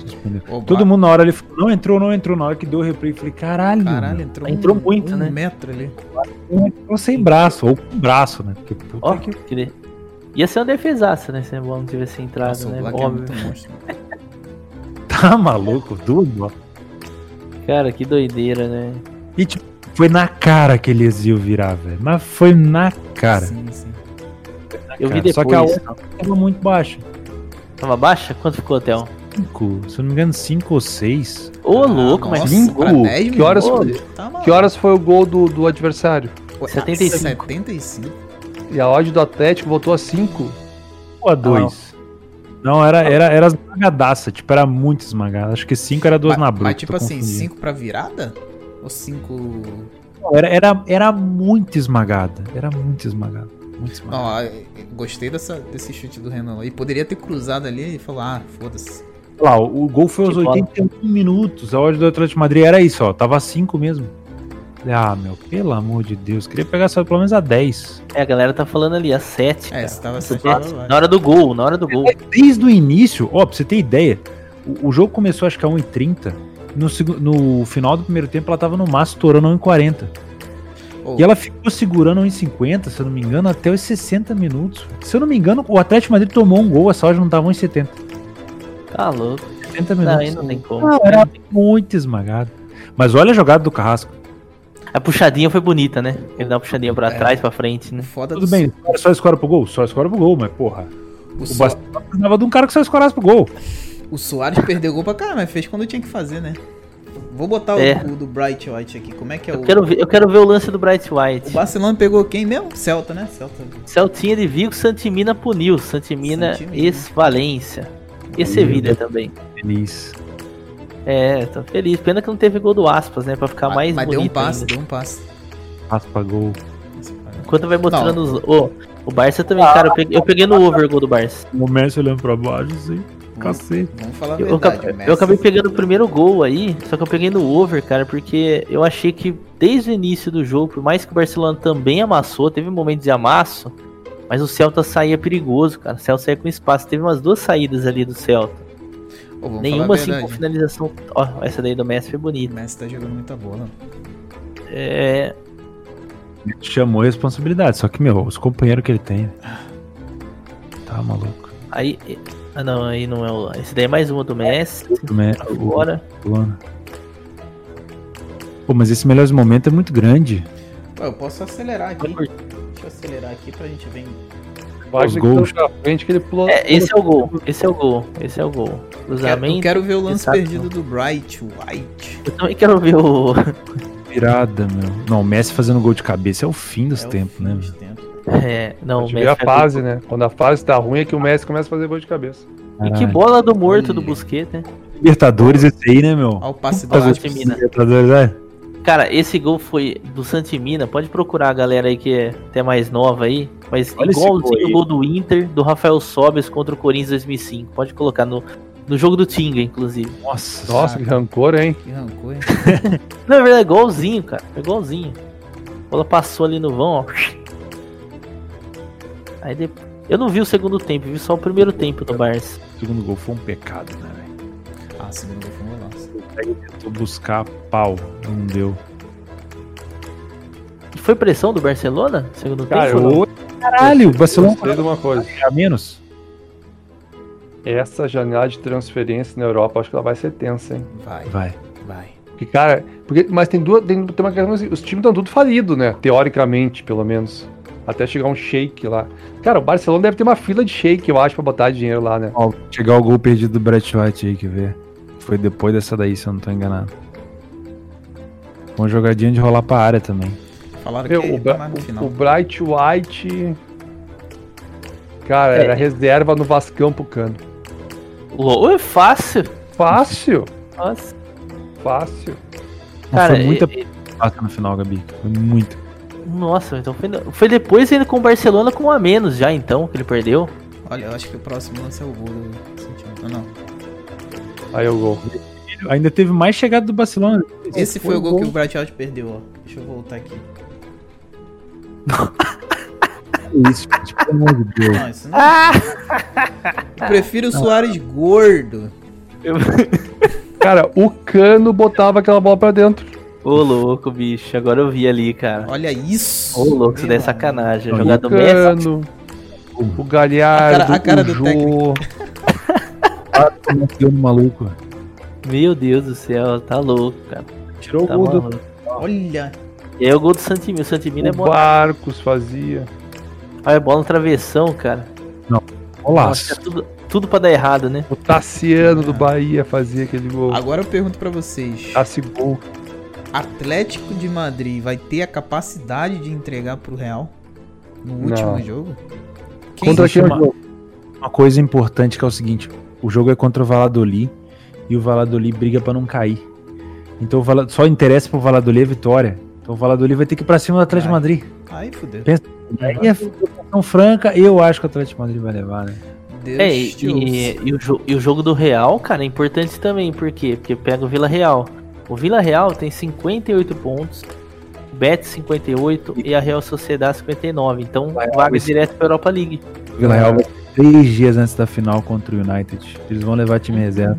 Suspendeu. Ô, Todo mundo na hora ele falou, não entrou, não entrou. Na hora que deu o replay, eu falei, caralho. Caralho, entrou, Entrou um, muito, um né? metro ali. entrou sem braço, ou com braço, né? Porque, puta Ó, que- que Ia ser uma defesaça, né? Se bola não tivesse entrado, Nossa, o né? É Óbvio. monstro. Tá maluco, tudo. Cara, que doideira, né? E tipo, foi na cara que eles iam virar, velho. Mas foi na cara. Sim, sim. Eu vi cara. Só que a depois. outra tava muito baixa. Tava baixa? Quanto ficou o Theo? Cinco, se eu não me engano, cinco ou seis. Ô, louco, nossa, mas cinco? pra 10 Que horas minutos? foi? Tá. Que horas foi o gol do, do adversário? Pô, 75. 75. E a odd do Atlético voltou a 5. Ou a dois. Não, era, era, era esmagadaça, tipo, era muito esmagada. Acho que cinco era duas Mas- na bruta. Mas tipo assim, confundindo. 5 pra virada? Ou 5. Não, Era, era, era muito esmagada. Era muito esmagada. Muito esmagada. Não, ah, gostei dessa, desse chute do Renan. E poderia ter cruzado ali e falar, ah, foda-se. Olha Lá, o, gol foi aos Que bola. 81 minutos. A odd do Atlético de Madrid era isso, ó. Tava 5 mesmo. Falei, Ah, meu, pelo amor de Deus, queria pegar só pelo menos a 10. É, a galera tá falando ali, a 7. É, você tava Sete. sete Na hora do gol, na hora do gol. Desde o início, ó, pra você ter ideia, o, o jogo começou acho que a 1h30. No, no final do primeiro tempo ela tava no máximo estourando a 1h40. Ô, E ela ficou segurando 1,50, se eu não me engano, até os 60 minutos. Se eu não me engano, o Atlético de Madrid tomou um gol, essa hora não tava 1,70. Tá louco. 70 Não, minutos. aí não tem como. Não, era muito esmagado. Mas olha a jogada do Carrasco. A puxadinha foi bonita, né? Ele dá uma puxadinha pra É. trás, pra frente, o né? foda Tudo do bem, só escora pro gol? Só escora pro gol, mas porra. O, O Barcelona precisava de um cara que só escorasse pro gol. o Soares perdeu gol pra caramba, mas fez quando tinha que fazer, né? Vou botar o, É. o do Bright White aqui. Como é que é Eu o. quero, ver, eu quero ver o lance do Bright O White. Barcelona pegou quem mesmo? Celta, né? Celta. Celtinha de Vigo, Santimina puniu. Santimina, Santimina. ex-Valência. E Sevilha também. Feliz. É, tô feliz. Pena que não teve gol do Aspas, né? Pra ficar mais mas deu um bonito passe, ainda. deu um passe. Raspa gol. Enquanto vai mostrando os... Ô, o Barça também, cara. Eu peguei, eu peguei no over gol do Barça. O Messi olhando pra baixo, assim. Cacete. Vamos falar a Eu, eu verdade. Messi- eu acabei pegando o primeiro gol aí, só que eu peguei no over, cara, porque eu achei que desde o início do jogo, por mais que o Barcelona também amassou, teve momentos de amasso, mas o Celta saía perigoso, cara. O Celta saía com espaço. Teve umas duas saídas ali do Celta. Vamos Nenhuma assim com finalização. Ó, essa daí do Messi foi O bonita. Messi tá jogando muita bola. É. Chamou a responsabilidade, só que, meu, os companheiros que ele tem. Tá maluco. Aí. Ah não, aí não é o. Esse daí é mais uma do Messi. O Me- Pra o- fora. Fulano. Pô, mas esse melhores momento é muito grande. Pô, eu posso acelerar aqui. Acelerar aqui pra gente ver. Vai Os que gols. pra frente que ele pulou. É, esse é o gol. Esse é o gol. Esse é o gol. Quero, Cruzamento. eu quero ver o lance Exato. perdido do Bright White. Eu também quero ver o. Virada, meu. Não, o Messi fazendo gol de cabeça é o fim dos É o tempos, fim né? dos meu? tempos. É, não, o Messi. a é fase, né? Quando a fase tá ruim é que o Messi começa a fazer gol de cabeça. E que Caralho. bola do morto do Olha. Busquets, né? Libertadores esse aí, né, meu? Olha o passe do. Libertadores, é? Cara, esse gol foi do Santimina. Pode procurar a galera aí que é até mais nova aí. Mas Olha igualzinho o gol do Inter, do Rafael Sobes contra o Corinthians 2005. Pode colocar no, no jogo do Tinga, inclusive. Nossa. Nossa, que rancor, hein? Que rancor, hein? Não, é verdade, é igualzinho, cara. É igualzinho. A bola passou ali no vão, ó. Aí depois. Eu não vi o segundo tempo, vi só o primeiro tempo do Barça. O segundo gol foi um pecado, né, velho? Ah, segundo gol Aí tentou buscar pau, não deu. E foi pressão do Barcelona? Segundo Cara, tempo? eu Caralho, o Barcelona gostei de uma coisa. a menos. Essa janela de transferência na Europa, acho que ela vai ser tensa, hein? Vai, Vai. vai. Porque, cara, porque, mas tem duas. Tem, tem uma questão assim, os times estão tudo falidos, né? Teoricamente, pelo menos. Até chegar um shake lá. Cara, o Barcelona deve ter uma fila de shake, eu acho, pra botar dinheiro lá, né? Ó, chegar o gol perdido do Brett White aí, quer ver? Foi depois dessa daí, se eu não tô enganado. Uma jogadinha de rolar pra área também. Falaram Meu, que o, Bra- tá o- final. o Bright White. Cara, É. era reserva no Vascão pro cano. Ô, é fácil. Fácil, Nossa. fácil. Mas Cara, foi muita e- e- no final, Gabi. Foi muito. nossa, então foi, foi depois ele com o Barcelona com um a menos já, então, que ele perdeu. Olha, eu acho que o próximo lance é o gol do não. Aí o gol. Ainda teve mais chegada do Barcelona. Esse foi o gol que o White perdeu, ó. Deixa eu voltar aqui. Isso, gente, pelo amor de Deus. Não, isso não. Eu prefiro o Soares gordo. Cara, o cano botava aquela bola pra dentro. Ô, louco, bicho. Agora eu vi ali, cara. Olha isso. Ô, louco, isso daí é sacanagem. Jogada o Messi. cano, o Galhardo, A cara- a cara o do Jô. técnico. No maluco. Meu Deus do céu, tá louco, cara. Tirou Tá o gol do. Olha. E aí o gol do Santimina. O Santimina é O bom. Barcos fazia. Olha a bola no travessão, cara. Nossa, Golaço. é tudo, tudo pra dar errado, né? O Tassiano do Bahia fazia aquele gol. Agora eu pergunto pra vocês. Tassi gol. Atlético de Madrid vai ter a capacidade de entregar pro Real no Não. último jogo? Quem Contra quem é uma, uma coisa importante que é o seguinte: o jogo é contra o Valladolid e o Valladolid briga pra não cair. Então só interessa pro Valladolid a vitória. Então o Valladolid vai ter que ir pra cima do Atlético de. Madrid. Aí fudeu. Aí é franca, eu acho que o Atlético de Madrid vai levar, né? Deus É, e, e- e o e o jogo do Real, cara, é importante também. Por quê? Porque pega o Vila Real. O Vila Real tem 58 pontos. Bet 58 e a Real Sociedade 59. Então, vaga direto para Europa League. O Vila Real vai três dias antes da final contra o United. Eles vão levar time reserva.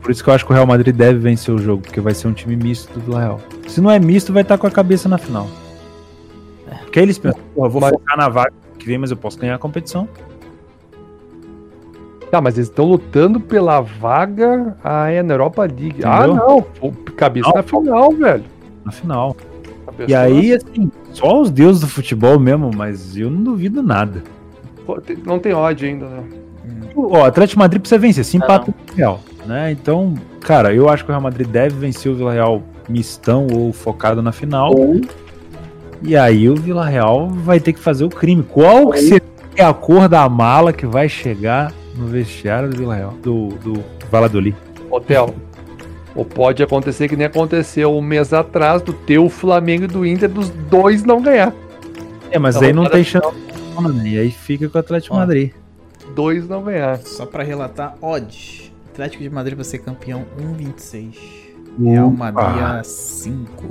Por isso que eu acho que o Real Madrid deve vencer o jogo, porque vai ser um time misto do Real. Se não é misto, vai estar com a cabeça na final. Porque aí eles pensam, porra, eu vou Mas- focar na vaga que vem, mas eu posso ganhar a competição. Tá, mas eles estão lutando pela vaga ah, é, na Europa League. Ah, Entendeu? não. Pô, Cabeça Não. na final, velho. Na final. Cabeça E aí, assim, só os deuses do futebol mesmo, mas eu não duvido nada. na- Pô, Não tem ódio ainda, né? O Atlético Madrid precisa vencer, se empata com o Real, né? Então, cara, eu acho que o Real Madrid deve vencer o Vila Real mistão ou focado na final. E aí o Vila Real vai ter que fazer o crime. Qual que será a cor da mala que vai chegar no vestiário do Vila Real, do, do Valladolid? Hotel. Ou pode acontecer que nem aconteceu um mês atrás do teu Flamengo e do Inter, dos dois não ganhar. É, mas Tá aí não tem chance. né? E aí fica com o Atlético Ó. Madrid. Dois não ganhar. Só pra relatar, odds. Atlético de Madrid pra ser campeão 1,26. Real Madrid a 5.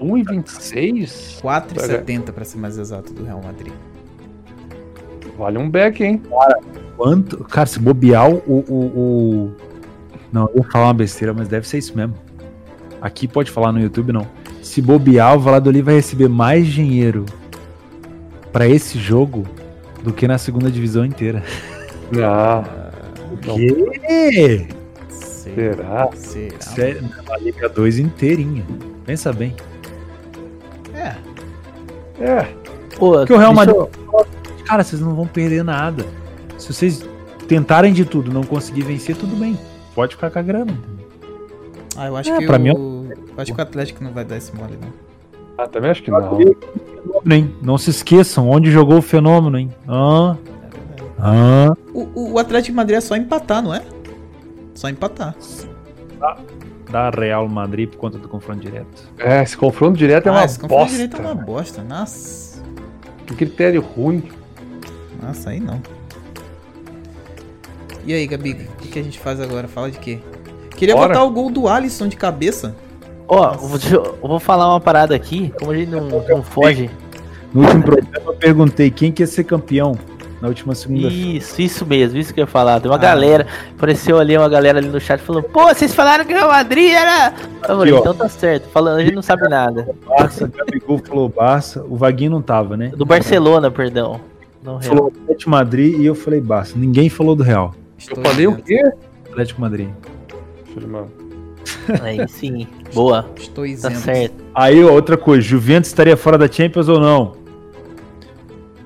1,26? 4,70 pra ser mais exato do Real Madrid. Vale um back, hein? Quanto? Cara, se bobear o, o, o- Não, eu ia falar uma besteira, mas deve ser isso mesmo. Aqui pode falar no YouTube, não. Se bobear, o Valladolid vai receber mais dinheiro pra esse jogo do que na segunda divisão inteira. Ah, O quê? será? Será? Sério, na Liga 2 inteirinha. Pensa bem. É. É. Pô, Porque o Real Madrid. Cara, vocês não vão perder nada. Se vocês tentarem de tudo não conseguir vencer, tudo bem. Pode ficar com a grana. Ah, eu acho É, que pra o... mim eu acho que o Atlético não vai dar esse mole, não. Ah, também acho que não. Fenômeno, hein? Não se esqueçam onde jogou o fenômeno, hein? Ah, ah. O, o- Atlético de Madrid é só empatar, não é? Só empatar. Da Real Madrid por conta do confronto direto. É, esse confronto direto é ah, uma esse confronto bosta. direito é uma bosta. Nossa. Que critério ruim. Nossa, aí não. E aí, Gabi, que, a gente faz agora? Fala de quê? Queria Bora. botar o gol do Alisson de cabeça. Ó, vou, deixa eu vou falar uma parada aqui, como a gente não, não foge. No último programa eu perguntei quem que ia ser campeão na última segunda-feira. Isso, isso mesmo, isso que eu ia falar. Tem uma Ah. galera, apareceu ali uma galera ali no chat falando, pô, vocês falaram que o Real Madrid era. Eu falei, então tá certo, falando, a gente não sabe nada. Barça, Gabigol falou Barça, o Vaguinho não tava, né? Do Barcelona, perdão. Não, Real. Falou Atlético Madrid e eu falei Barça. Ninguém falou do Real. Eu falei o quê? Atlético Madrid. Aí sim, boa, Estou tá isento. certo. Aí, ó, outra coisa, Juventus estaria fora da Champions ou não?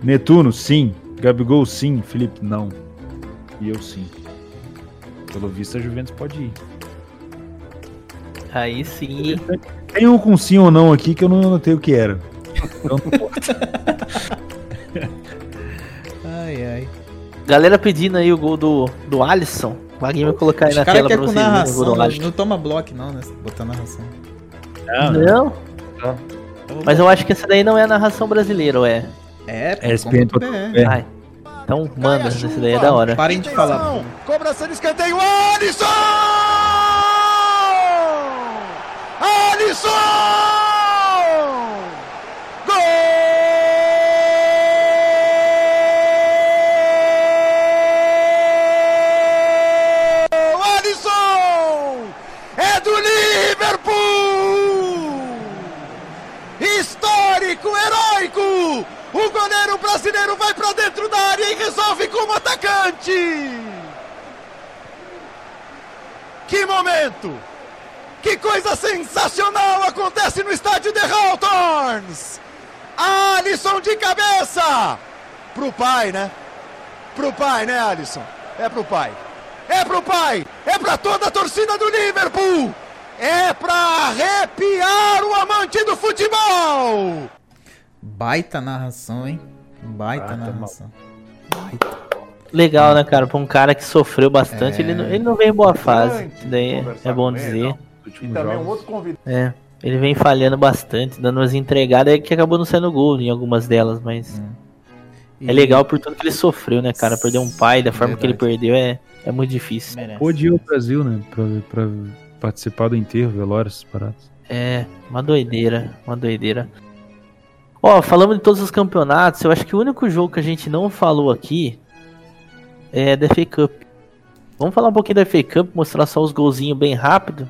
Netuno, sim. Gabigol, sim. Felipe, não. E eu, sim. Pelo visto, a Juventus pode ir. Aí sim. Tem um com sim ou não aqui que eu não notei o que era. Então, Ai, ai. Galera pedindo aí o gol do, do Alisson. O Vaguinho vai colocar aí Os na tela pra vocês verem o gol narração, do não, Alisson. não toma bloco não, né? Botar narração. não, Não, Então, mas eu acho que essa daí não é a narração brasileira, ou é? É, É, é. É. Ai. Então manda, essa daí é da hora. Parem de falar. Cobrança de escanteio, Alisson! Alisson! O goleiro brasileiro vai pra dentro da área e resolve como atacante! Que momento! Que coisa sensacional acontece no estádio de Hawthorns! Alisson de cabeça! Pro pai, né? Pro pai, né, Alisson? É pro pai. É pro pai! É pra toda a torcida do Liverpool! É pra arrepiar o amante do futebol! Baita narração, hein? Baita Ah, tá narração. Legal, né, cara? Pra um cara que sofreu bastante, É. ele, não, ele não vem em boa fase. Isso daí é, é bom dizer. últimos Também um outro convidado. É. Ele vem falhando bastante, dando umas entregadas aí que acabou não sendo gol em algumas delas, mas E é legal por tudo que ele sofreu, né, cara? Perder um pai da forma que ele Verdade. perdeu é, é muito difícil. merece. Pôde ir ao Brasil, né? Pra, pra participar do enterro, velório, essas paradas. É, uma doideira, uma doideira. Ó, falando de todos os campeonatos, eu acho que o único jogo que a gente não falou aqui é da FA Cup. Vamos falar um pouquinho da FA Cup, mostrar só os golzinhos bem rápido.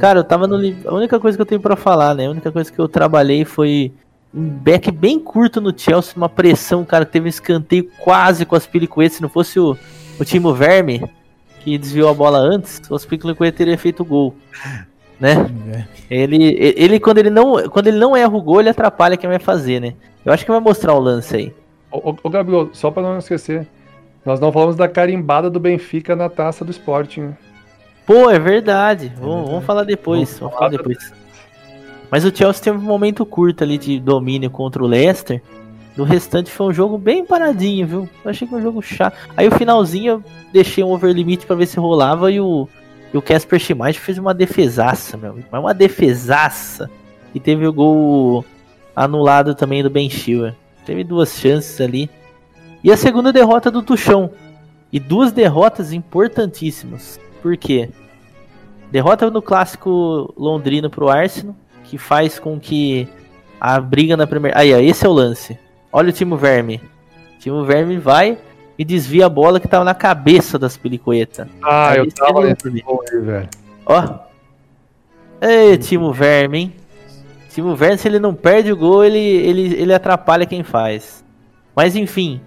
Cara, eu tava no. A única coisa que eu tenho pra falar, né? A única coisa que eu trabalhei foi um back bem curto no Chelsea, uma pressão, cara, que teve um escanteio quase com as pilicuetas. Se não fosse o, o Timo Verme, que desviou a bola antes, o Aspilicueta teria feito o gol. Né? Ele, ele, ele, quando ele não quando ele não erra o gol, ele atrapalha quem vai fazer, né? Eu acho que vai mostrar o lance aí. Ô, Gabriel, só pra não esquecer, nós não falamos da carimbada do Benfica na taça do Sporting. né? Pô, é verdade. Vamos, vamos falar depois. Vamos falar depois. Mas o Chelsea teve um momento curto ali de domínio contra o Leicester. Do restante foi um jogo bem paradinho, viu? Eu achei que foi um jogo chato. Aí o finalzinho eu deixei um over limite pra ver se rolava e o, e o Casper Schmeichel fez uma defesaça, meu. Mas uma defesaça. E teve o gol anulado também do Ben Chilwell. Teve duas chances ali. E a segunda derrota do Tuchão. E duas derrotas importantíssimas. Por quê? Derrota no clássico londrino pro Arsenal, que faz com que a briga na primeira. Aí, ó, esse é o lance. Olha o Timo Verme. Timo Verme vai e desvia a bola que tava na cabeça das pelicoetas. Ah, eu tava é nesse gol aí, velho. Ó. Ei, Timo Verme, hein? Timo Verme, se ele não perde o gol, ele, ele, ele atrapalha quem faz. Mas enfim,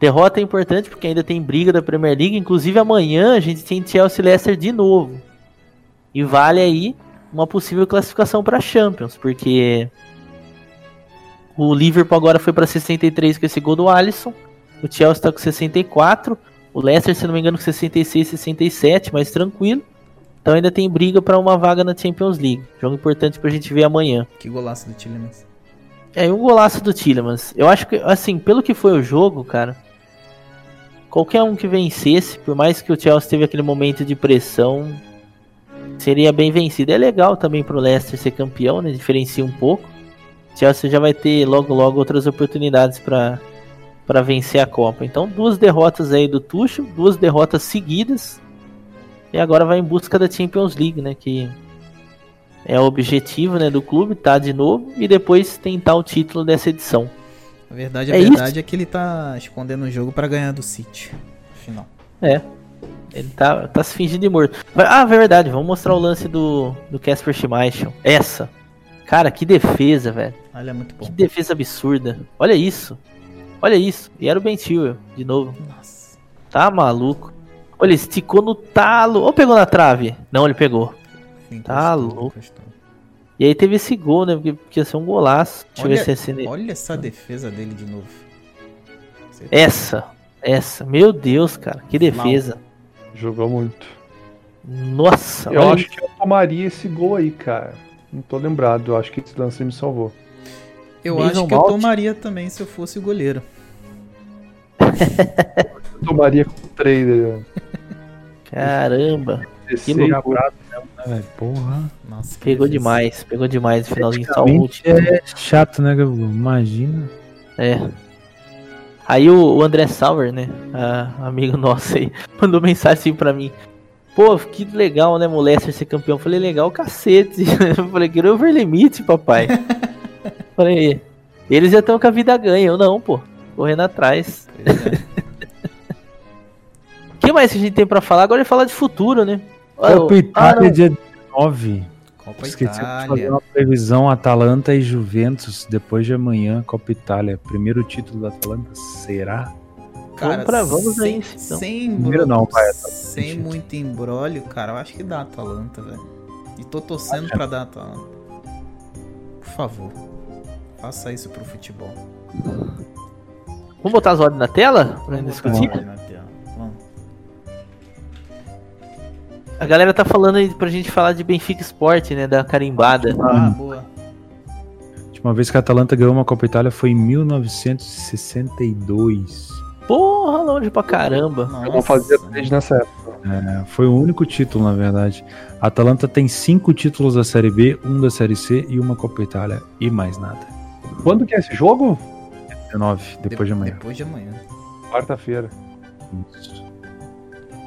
derrota é importante porque ainda tem briga da Premier League. Inclusive amanhã a gente tem Chelsea Leicester de novo. E vale aí uma possível classificação para Champions, porque o Liverpool agora foi para 63 com esse gol do Alisson. O Chelsea tá com 64. O Leicester, se não me engano, com 66, 67, mais tranquilo. Então ainda tem briga para uma vaga na Champions League. Jogo importante pra gente ver amanhã. Que golaço do Tillemans. É, e um golaço do Tillemans. Eu acho que, assim, pelo que foi o jogo, cara, qualquer um que vencesse, por mais que o Chelsea teve aquele momento de pressão, seria bem vencido. É legal também pro Leicester ser campeão, né? Diferencia um pouco. O Chelsea já vai ter logo logo outras oportunidades para para vencer a Copa. Então, duas derrotas aí do Tuchel, duas derrotas seguidas. E agora vai em busca da Champions League, né, que é o objetivo, né, do clube, tá de novo e depois tentar o título dessa edição. A verdade, a É verdade é que ele tá escondendo o jogo pra ganhar do City. Final. É. Ele tá, tá se fingindo de morto. Ah, verdade, vamos mostrar o lance do do Casper Schmeichel. Essa. Cara, que defesa, velho. Ele é muito bom. Que defesa absurda. Olha isso. Olha isso. E era o Ben Chilwell, de novo. Nossa. Tá maluco. Olha, esticou no talo. Ou pegou na trave? Não, ele pegou. Tá louco. E aí teve esse gol, né? Porque, porque ia ser um golaço. Deixa eu ver se é assim. olha essa defesa dele de novo. Você- Essa. Essa. Meu Deus, cara. Que defesa. Jogou muito. Nossa. Eu olha acho que eu tomaria esse gol aí, cara. Não tô lembrado. Eu acho que esse lance me salvou. Eu Mason acho que eu tomaria também se eu fosse o goleiro. Eu tomaria com o trailer. Caramba. Que loucura. Né, velho? Porra. Nossa, que Pegou demais. Pegou demais. No finalzinho salvou o é chato, né, Gabriel? Imagina. É. Aí o, o André Sauer, né? ah, amigo nosso aí, mandou mensagem assim pra mim. Pô, que legal, né, Molester ser campeão. Eu falei, legal, cacete. Eu falei, queria over limite, papai. falei, eles já estão com a vida ganha. Eu não, pô. Correndo atrás. É. O que mais que a gente tem pra falar? Agora é falar de futuro, né? Ah, Copa eu- Itália, ah, dia 19. Copa Esqueci de fazer Itália. uma previsão Atalanta e Juventus depois de amanhã, Copa Itália. Primeiro título da Atalanta, será? Cara, pra- vamos sem, aí, então. sem, Primeiro não, vai, sem muito embrólio, cara, eu acho que dá Atalanta, velho. E tô torcendo pra dar Atalanta. Por favor, faça isso pro futebol. Vamos botar as ordens na tela? Pra Vamos discutir? botar na tela. Vamos. A galera tá falando aí pra gente falar de Benfica Sport, né? Da carimbada. Ah, boa. A última vez que a Atalanta ganhou uma Copa Itália foi em 1962. Porra, longe pra caramba. Eu vou fazer Nossa. desde nessa época. É, foi o único título, na verdade. A Atalanta tem cinco títulos da Série B, um da Série C e uma Copa Itália. E mais nada. Quando que é esse jogo? 19, depois de amanhã. Depois de amanhã. Quarta-feira. Isso.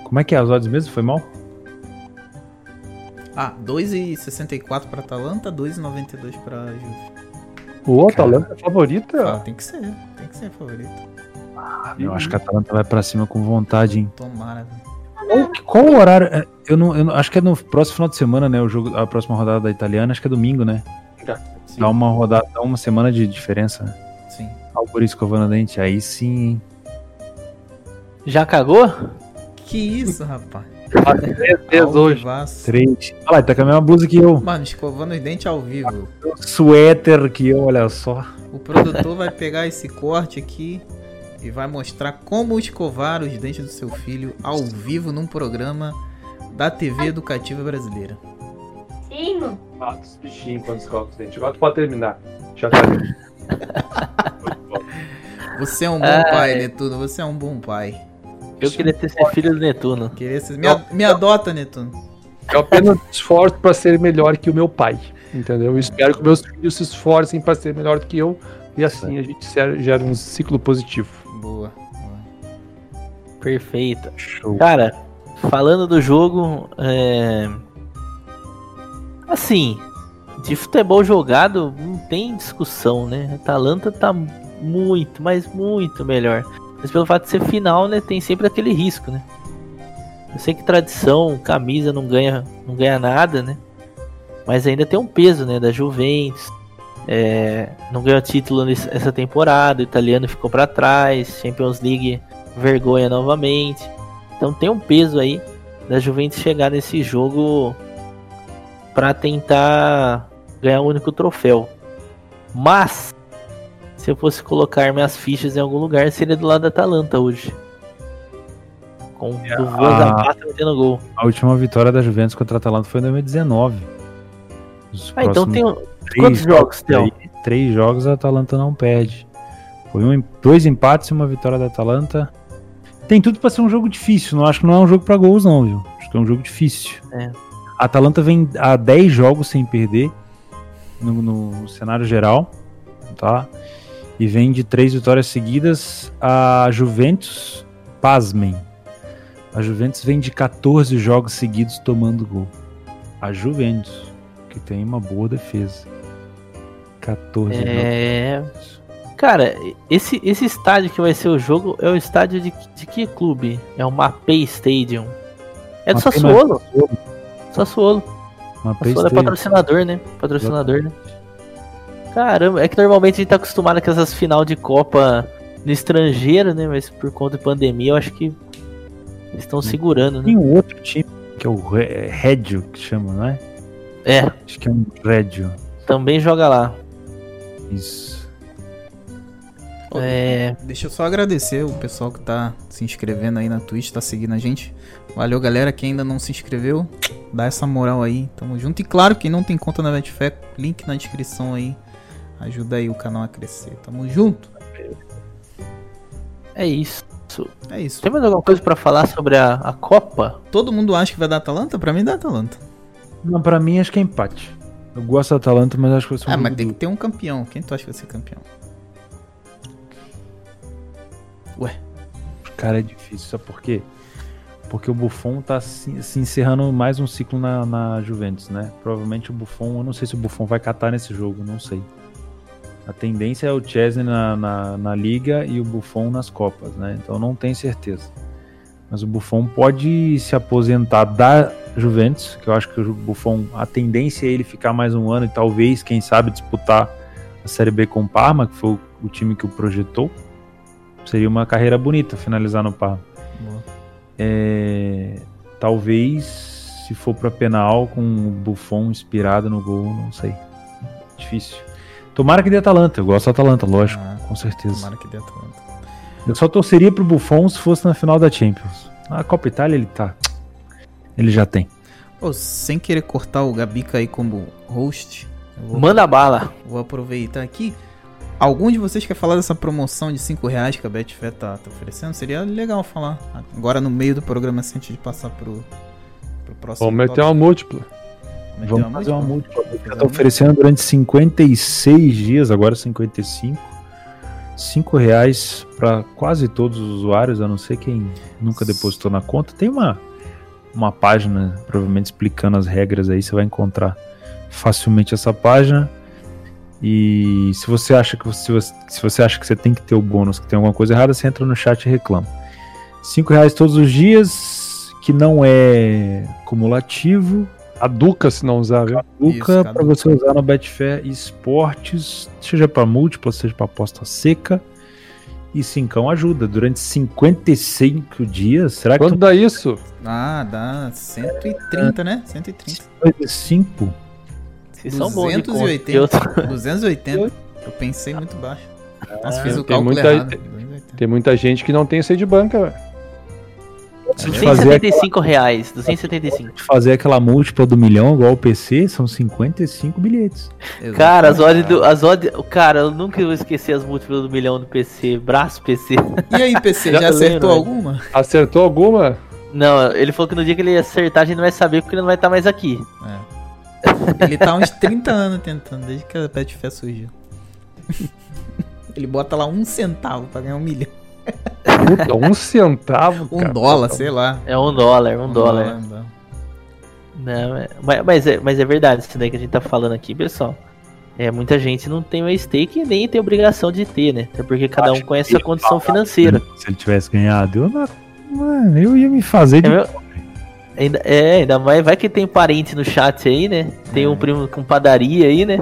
Como é que é as odds mesmo? Foi mal? Ah, 2,64 pra Atalanta, 2,92 pra Juve. O Atalanta é favorita? Ah, tem que ser, tem que ser favorito. Eu acho que a Atalanta vai pra cima com vontade, hein? Tomara. Qual, qual o horário? É, Eu não, eu não- acho que é no próximo final de semana, né? O jogo, a próxima rodada da italiana, acho que é domingo, né? Sim, Dá uma rodada, dá uma semana de diferença. né? sim. Algo escovando dente, aí sim, hein? Já cagou? Que isso, rapaz. Três vezes hoje. Três. Olha lá, tá com a mesma blusa que eu. Mano, escovando os dentes ao vivo. Suéter que eu, olha só. O produtor vai pegar esse corte aqui e vai mostrar como escovar os dentes do seu filho ao vivo num programa da TV Educativa Brasileira. Sim, Mata os bichinhos quando escova os dentes. Agora tu pode terminar. Já tá. Você é um bom Ai. pai, Netuno. Você é um bom pai. Eu queria ter sido filho do Netuno. Querer ser... me, a- me adota, Netuno. Eu apenas me esforço pra ser melhor que o meu pai. Entendeu? Eu espero que meus filhos se esforcem pra ser melhor do que eu. E assim a gente ger- gera um ciclo positivo. Boa. boa. Perfeito. Show. Cara, falando do jogo, é... assim, de futebol jogado não tem discussão, né? Atalanta tá muito, mas muito melhor. Mas pelo fato de ser final, né, tem sempre aquele risco, né? Eu sei que tradição, camisa não ganha, não ganha nada, né? Mas ainda tem um peso, né, da Juventus. É, não ganhou título nesse- essa temporada, o italiano ficou pra trás, Champions League vergonha novamente. Então tem um peso aí da Juventus chegar nesse jogo pra tentar ganhar o único troféu. Mas se eu fosse colocar minhas fichas em algum lugar, seria do lado da Atalanta hoje. Com o Duvan a- Zapata metendo gol. A última vitória da Juventus contra a Atalanta foi em 2019. Os Ah, então tem um- três quantos jogos, Theo? aí, Três jogos a Atalanta não perde. Foi um, dois empates e uma vitória da Atalanta. Tem tudo pra ser um jogo difícil. Não acho que não é um jogo pra gols, não, viu? Acho que é um jogo difícil. É. A Atalanta vem há 10 jogos sem perder no, no cenário geral, tá? E vem de três vitórias seguidas. A Juventus, pasmem. A Juventus vem de 14 jogos seguidos tomando gol. A Juventus, que tem uma boa defesa. 14 jogos. É. Cara, esse, esse estádio que vai ser o jogo é o estádio de, de que clube? É o Mapei Stadium. É do Mapei Sassuolo. Sassuolo. Uma Sassuolo é patrocinador, né? Patrocinador, né? Caramba, é que normalmente a gente tá acostumado com essas final de Copa no estrangeiro, né? Mas por conta da pandemia, eu acho que eles estão segurando, né? Tem um outro time, que é o Re- Reggio, que chama, não é? É, Acho que é um Reggio. também joga lá. Isso. É, Deixa eu só agradecer o pessoal que tá se inscrevendo aí na Twitch, tá seguindo a gente. Valeu, galera. Quem ainda não se inscreveu, dá essa moral aí. Tamo junto. E claro, quem não tem conta na Betfair, link na descrição aí. Ajuda aí o canal a crescer. Tamo junto. é isso. É isso. Tem mais alguma coisa pra falar sobre a, a Copa? Todo mundo acha que vai dar Atalanta? Pra mim dá Atalanta. Não, pra mim acho que é empate. Eu gosto da Atalanta, mas acho que vai ser um Ah, mas tem que ter um campeão. Quem tu acha que vai ser campeão? Ué, Cara, é difícil, sabe por quê? Porque o Buffon tá se, se encerrando mais um ciclo na, na Juventus, né? Provavelmente o Buffon, eu não sei se o Buffon vai catar nesse jogo, não sei. A tendência é o Chesney na, na, na Liga e o Buffon nas Copas, né? Então não tenho certeza. Mas o Buffon pode se aposentar da Juventus, que eu acho que o Buffon, a tendência é ele ficar mais um ano e talvez, quem sabe, disputar a Série B com o Parma, que foi o, o time que o projetou. Seria uma carreira bonita finalizar no Parma. É, talvez se for para penal com o Buffon inspirado no gol, não sei. Difícil. Tomara que dê Atalanta, eu gosto da Atalanta, lógico, Ah, com certeza. Tomara que dê Atalanta. Eu só torceria pro Buffon se fosse na final da Champions. Na Copa Itália ele tá. Ele já tem. Sem querer cortar o Gabica aí como host, vou, Manda bala. vou aproveitar aqui. Algum de vocês quer falar dessa promoção de 5 reais que a Betfair tá, tá oferecendo? Seria legal falar. Agora no meio do programa, assim, antes de passar pro, pro próximo. Vamos meter uma múltipla. Meter Vamos fazer uma múltipla. Uma tá oferecendo durante 56 dias, agora 55. 5 reais para quase todos os usuários, a não ser quem nunca depositou na conta. Tem uma uma página, provavelmente explicando as regras aí, você vai encontrar facilmente essa página. E se você acha que você, se você acha que você tem que ter o bônus, que tem alguma coisa errada, você entra no chat e reclama. Cinco reais todos os dias, que não é cumulativo. A Duca, se não usar, viu? Duca Isso, cada para você usar no Betfair Esportes, seja para múltipla, seja para aposta seca. E cincão ajuda durante 55 dias. Será que Quanto dá isso? Ah, dá 130, né? 130. 55? Vocês são bons de conta. 280. Eu tô- 280. Eu pensei muito baixo. Nossa, fiz o tem cálculo muita- errado. 280. Tem muita gente que não tem aí de banca, velho. Se eu te fazer, 275 reais. 275. fazer aquela múltipla do milhão igual o PC, são 55 bilhetes. Cara, as Exatamente. odds do. As odds, cara, eu nunca vou esquecer as múltiplas do milhão do PC. Braço PC. E aí, PC, já Já acertou lembro, alguma? Acertou alguma? Não, ele falou que no dia que ele acertar a gente não vai saber porque ele não vai estar mais aqui. Ele tá há uns 30 anos tentando, desde que a Betfair surgiu. Ele bota lá um centavo pra ganhar um milhão. Puta, um centavo, Um cara. dólar, sei lá. É um dólar, um, dólar. um dólar. Não, é- mas, mas, é, mas é verdade, isso daí que a gente tá falando aqui, pessoal. É, muita gente não tem o stake e nem tem obrigação de ter, né? Até porque cada um Acho conhece que a condição financeira. Se ele tivesse ganhado, eu, não, mano, eu ia me fazer É, de. meu- ainda, é, ainda mais vai que tem parente no chat aí, né? Tem um primo com padaria aí, né?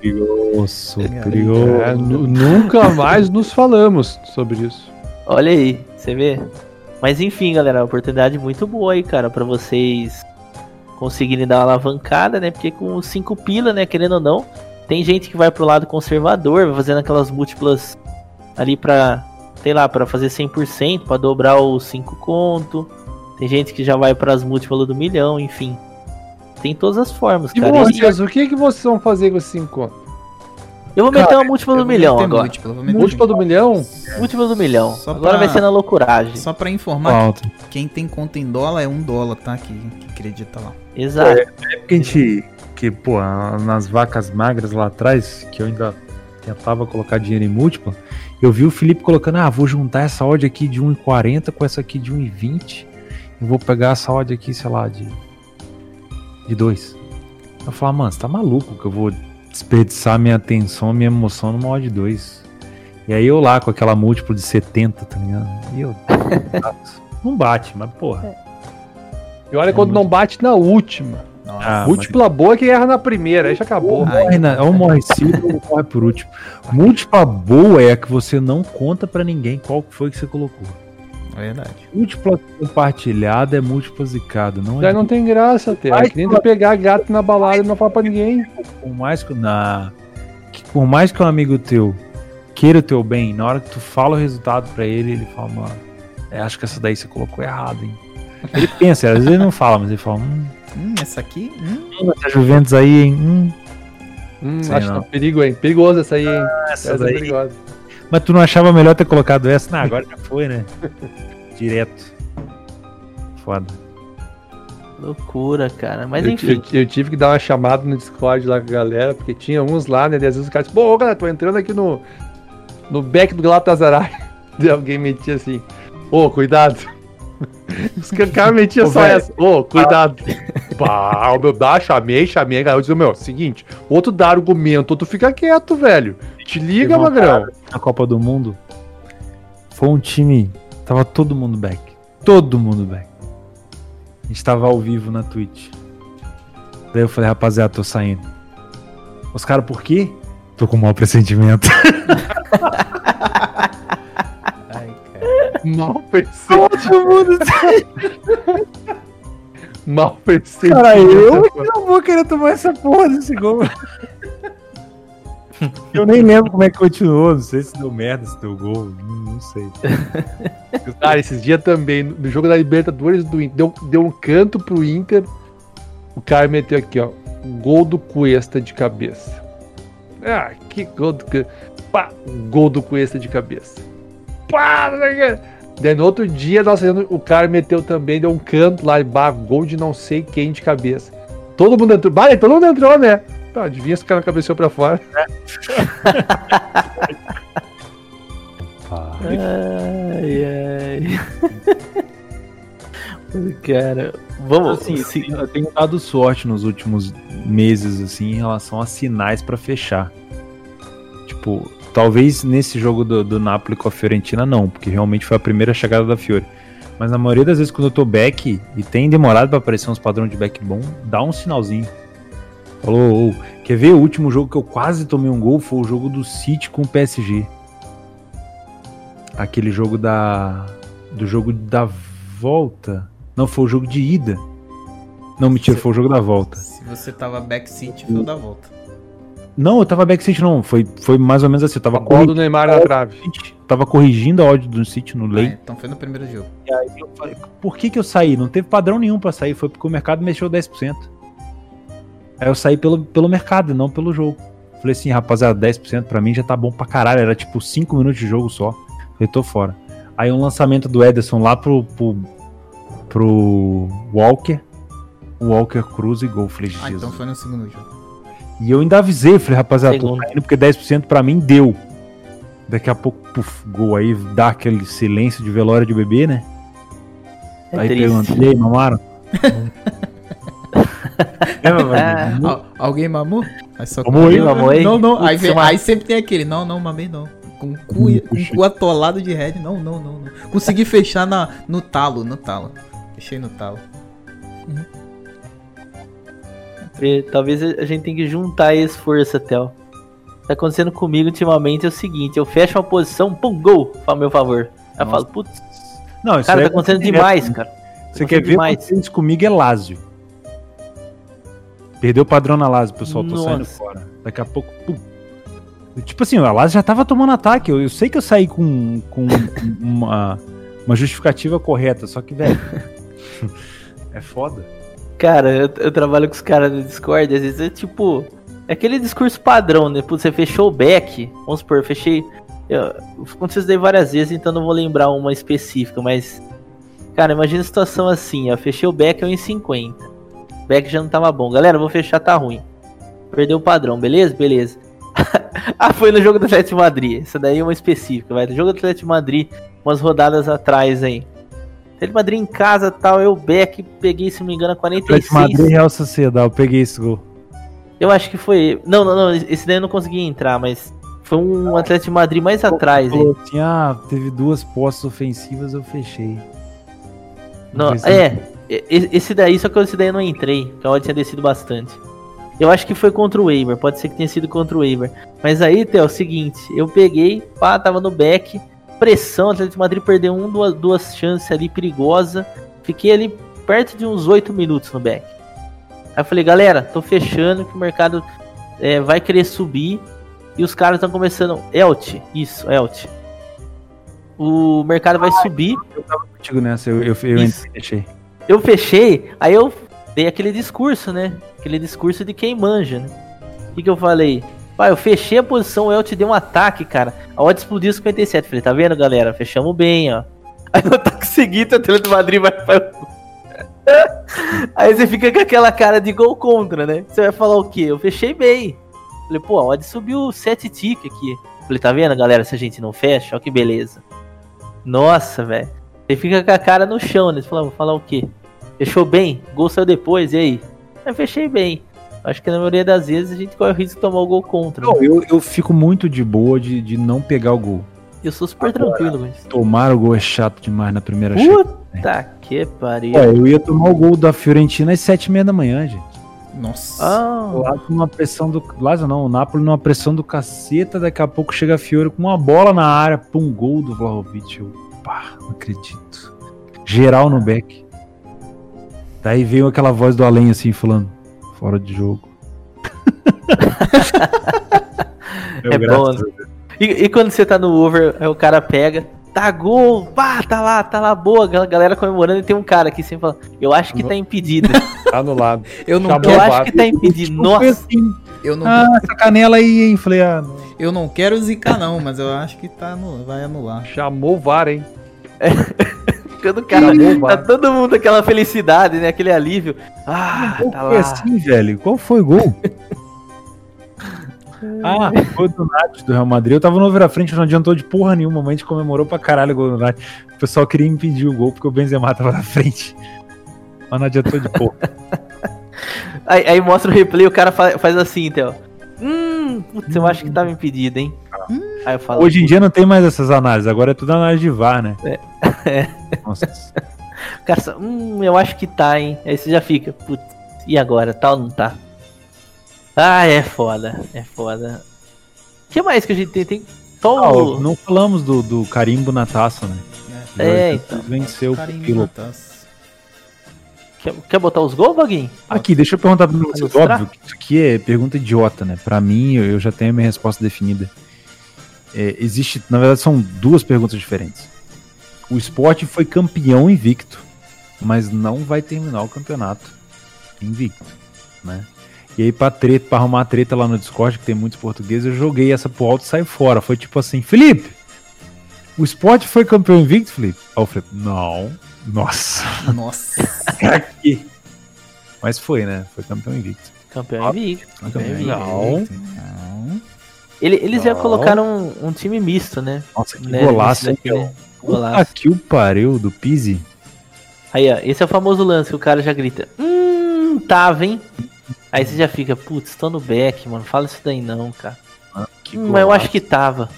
Perigoso, É, perigoso. É, nu- nunca mais nos falamos sobre isso. Olha aí, você vê? Mas enfim, galera, oportunidade muito boa aí, cara, pra vocês conseguirem dar uma alavancada, né? Porque com 5 pila, né, querendo ou não, tem gente que vai pro lado conservador, vai fazendo aquelas múltiplas ali pra, sei lá, pra fazer 100%, pra dobrar os 5 conto. Tem gente que já vai pras múltiplas do milhão, enfim. Tem todas as formas, E cara. vocês, o que, que vocês vão fazer com esses 5 conto? Eu vou meter Cara, uma múltipla do milhão agora. múltipla, vou meter Múltipla do milhão? Múltipla do milhão. Só agora pra- vai ser na loucuragem. Só pra informar, Alto. quem tem conta em dólar é um dólar, tá? Que, que acredita lá. Exato. Porque a gente. Que, pô, nas vacas magras lá atrás, que eu ainda tentava colocar dinheiro em múltipla, eu vi o Felipe colocando, ah, vou juntar essa odd aqui de 1,40 com essa aqui de 1,20. Eu vou pegar essa odd aqui, sei lá, de. de 2. Eu falei, mano, você tá maluco que eu vou desperdiçar minha atenção, minha emoção numa odd 2. E aí eu lá com aquela múltipla de 70, tá ligado? E eu. não bate, mas porra. E olha quando não bate na última. Nossa. Ah, Múltipla boa que erra na primeira, aí já acabou. Ou Ai, morre, na, ou morre cedo ou morre por último. Múltipla boa é a que você não conta pra ninguém qual que foi que você colocou. É verdade. Múltipla compartilhada é múltipla zicada. Não Daí é não tem graça até. É que nem tu pegar gato na balada e não falar pra ninguém. por mais que, na, que por mais que um amigo teu queira o teu bem, na hora que tu fala o resultado pra ele, ele fala, mano, é, acho que essa daí você colocou errado, hein? Ele pensa, às vezes ele não fala, mas ele fala, hum, Hum, essa aqui? Hum, essa Juventus aí, hein? Hum, Hum, Sei acho que não. tá perigo, hein? Perigoso essa aí, hein? essa Essa é daí. perigosa. Mas tu não achava melhor ter colocado essa? Não, agora já foi, né? Direto. Foda. Loucura, cara. Mas eu, enfim. eu- eu tive que dar uma chamada no Discord lá com a galera, porque tinha uns lá, né? E às vezes os caras pô, ô, galera, tô entrando aqui no, no back do Galatasaray. E alguém metia assim, ô, cuidado. Os caras metiam só velho. essa, ô, cuidado. Pá, o meu dá, chamei, chamei, a galera disse, meu, seguinte, ou tu dá argumento, ou tu fica quieto, velho. Te liga, Teve magrão. Na Copa do Mundo, foi um time. Tava todo mundo back. Todo mundo back. A gente tava ao vivo na Twitch. Daí eu falei, rapaziada, tô saindo. Os caras, por quê? Tô com um mau pressentimento. Mal pensei. Todo mundo Mal pensei. Cara, eu não vou querer tomar essa porra desse gol. Eu nem lembro como é que continuou. Não sei se deu merda, se deu gol. Não, não sei. Cara, esses dias também, no jogo da Libertadores do Inter, deu, deu um canto pro Inter. O cara meteu aqui, ó. Gol do Cuesta de cabeça. Ah, que gol do Cuesta. Pá, gol do Cuesta de cabeça. Pá, Daí no outro dia, nossa, o cara meteu também, deu um canto lá, e bah, gol de não sei quem de cabeça. Todo mundo entrou. Bah, todo mundo entrou, né? Tá, adivinha se o cara cabeceou pra fora. Ah, Ai, ai. Cara, vamos Assim, tenho- eu tenho dado sorte nos últimos meses, assim, em relação a sinais pra fechar. Tipo, talvez nesse jogo do, do Napoli com a Fiorentina não, porque realmente foi a primeira chegada da Fiore. Mas na maioria das vezes quando eu tô back e tem demorado pra aparecer uns padrões de back bom, dá um sinalzinho. Falou, ô, quer ver o último jogo que eu quase tomei um gol? Foi o jogo do City com o PSG. Aquele jogo da. Do jogo da volta. Não, foi o jogo de ida. Não, mentira, foi o jogo da volta. Se você tava backseat, foi o da volta. Não, eu tava backseat não. Foi, foi mais ou menos assim. Eu tava, A bola do corri- Neymar na trave. tava corrigindo a odd do City no Ah, lane. então foi no primeiro jogo. E aí eu falei, por que que eu saí? Não teve padrão nenhum pra sair. Foi porque o mercado mexeu 10%. Aí eu saí pelo, pelo mercado, não pelo jogo. Falei assim, rapaziada, 10% pra mim já tá bom pra caralho. Era tipo 5 minutos de jogo só. Falei, tô fora. Aí um lançamento do Ederson lá pro, pro, pro Walker. Walker cruza e gol. Falei, Ah, Jesus. então foi no segundo jogo. E eu ainda avisei, falei, rapaziada, tô Segundo. saindo porque 10% pra mim deu. Daqui a pouco, puf, gol aí, dá aquele silêncio de velório de bebê, né? É aí triste. perguntei, "E aí, mamaram? é, Ah, velho, Al- alguém mamou? Aí só Mamou aí, mamou aí? Não, não. Aí, vem- aí sempre tem aquele. Não, não, mamei não. Com o cu, com cu atolado de red. Não, não, não, não. Consegui fechar na, no talo, no talo. Fechei no talo. E Talvez a gente tenha que juntar esforço, Theo. Tá acontecendo comigo ultimamente é o seguinte, eu fecho uma posição, pum, gol, a meu favor. Aí eu falo, putz, Não, isso cara, tá acontecendo acontece demais, direto. cara. Você Tá quer ver demais. acontecendo isso comigo é Lázio. Perdeu o padrão na Lázio, pessoal, tô saindo Nossa. fora. Daqui a pouco, pum. Tipo assim, a Lázio já tava tomando ataque. Eu, eu sei que eu saí com, com uma, uma justificativa correta, só que, velho, é foda. Cara, eu, eu trabalho com os caras no Discord, às vezes é tipo. É aquele discurso padrão, né? Putz, você fechou o back. Vamos supor, eu fechei. Eu, aconteceu isso daí várias vezes, então não vou lembrar uma específica, mas. Cara, imagina a situação assim, ó. Fechei o back a 1,50. Back já não tava bom. Galera, eu vou fechar, tá ruim. Perdeu o padrão, beleza? Beleza. ah, foi no jogo do Atlético Madrid. Essa daí é uma específica, vai. No jogo do Atlético Madrid, umas rodadas atrás aí. Atlético de Madrid em casa tal, eu back, peguei, se não me engano, a Atlético 46. Madrid e Real Sociedade, eu peguei esse gol. Eu acho que foi. Não, não, não. Esse daí eu não consegui entrar, mas foi um Atlético de Madrid mais atrás, hein? Assim, ah, teve duas postes ofensivas, eu fechei. Não, se- é. Esse daí, só que esse daí eu não entrei, que a odd tinha descido bastante. Eu acho que foi contra o Waiver, pode ser que tenha sido contra o Waiver. Mas aí, Theo, é o seguinte, eu peguei, pá, tava no back, pressão, o Atlético de Madrid perdeu um, duas, duas chances ali perigosa. Fiquei ali perto de uns 8 minutos no back. Aí eu falei, galera, tô fechando que o mercado é, vai querer subir. E os caras estão começando. Elt, isso, Elt. O mercado vai subir. Contigo nessa, eu, eu, eu Isso. fechei. Eu fechei, aí eu dei aquele discurso, né? Aquele discurso de quem manja, né? O que, que eu falei? Pai, eu fechei a posição, o El te deu um ataque, cara. A odd explodiu 57. Falei, tá vendo, galera? Fechamos bem, ó. Aí no ataque seguinte, o Atlético de Madrid vai. vai- Aí você fica com aquela cara de gol contra, né? Você vai falar o quê? Eu fechei bem. Falei, pô, a odd subiu 7 tic aqui. Falei, tá vendo, galera? Se a gente não fecha, ó que beleza. Nossa, velho. Você fica com a cara no chão, né? Você fala, vou falar o quê? Fechou bem? Gol saiu depois, e aí? Eu fechei bem. Acho que na maioria das vezes a gente corre o risco de tomar o gol contra. né? Não, eu, eu fico muito de boa de, de não pegar o gol. Eu sou super tranquilo com isso. Tomar o gol é chato demais na primeira chance. Puta que pariu. É, eu ia tomar o gol da Fiorentina às sete e meia da manhã, gente. Nossa. Ah, O Lazio numa pressão do. Lazio não, o Napoli numa pressão do caceta. Daqui a pouco chega a Fiore com uma bola na área. Pum, gol do Vlahovic. Eu, pá, não acredito. Geral no back. Daí veio aquela voz do além assim, falando: fora de jogo. É bom, a né? E, e quando você tá no over, o cara pega, tá gol, pá, tá lá, tá lá, boa, a galera comemorando e tem um cara aqui sempre falando, eu acho que tá impedido. Tá anulado. Eu não Chamou eu quero. acho que tá impedido. Nossa, assim, Eu não, ah, essa canela aí, hein? Falei, ah, não. eu não quero zicar, não, mas eu acho que tá no, vai anular. Chamou o VAR, hein? quando o cara, Chamou o tá todo mundo aquela felicidade, né, aquele alívio. Ah, Qual tá foi lá. assim, velho? Qual foi o gol? ah, foi do Nath do Real Madrid. Eu tava no over à frente, não adiantou de porra nenhuma. mas A gente comemorou pra caralho o gol do Nath. O pessoal queria impedir o gol porque o Benzema tava na frente. Mas não adiantou de pouco. Aí, aí mostra o replay o cara fa- faz assim, Theo. Hum, putz, eu acho que tava impedido, hein? Aí eu falo, Hoje em dia não tem mais essas análises, agora é tudo análise de VAR, né? É. Nossa. o cara hum, eu acho que tá, hein? Aí você já fica, putz, e agora? Tá ou não tá? Ah, é foda, é foda. O que mais que a gente tem? Tem só Ah, o. não falamos do, do carimbo na taça, né? É, Jorge então. Venceu o taça. Quer, quer botar os gols, Vaguinho? Aqui, deixa eu perguntar pra vocês. Óbvio que isso aqui é pergunta idiota, né? Pra mim, eu eu já tenho a minha resposta definida. É, existe, na verdade, são duas perguntas diferentes. O esporte foi campeão invicto, mas não vai terminar o campeonato invicto, né? E aí, pra, treta, pra arrumar treta lá no Discord, que tem muitos portugueses, eu joguei essa pro alto e saí fora. Foi tipo assim, Felipe, o esporte foi campeão invicto, Felipe? Aí o Felipe, não. Nossa, Nossa. aqui. Mas foi, né? Foi campeão invicto. Campeão invicto. Campeão invicto. Não. Ele- eles já colocaram um, um time misto, né? Nossa, que Né, golaço, hein, né? Golaço. que o pariu do Pizzi. Aí, ó, esse é o famoso lance que o cara já grita. Hum, tava, hein? Aí você já fica, putz, tô no back, mano. Fala isso daí não, cara. Que Hum, mas eu acho que tava.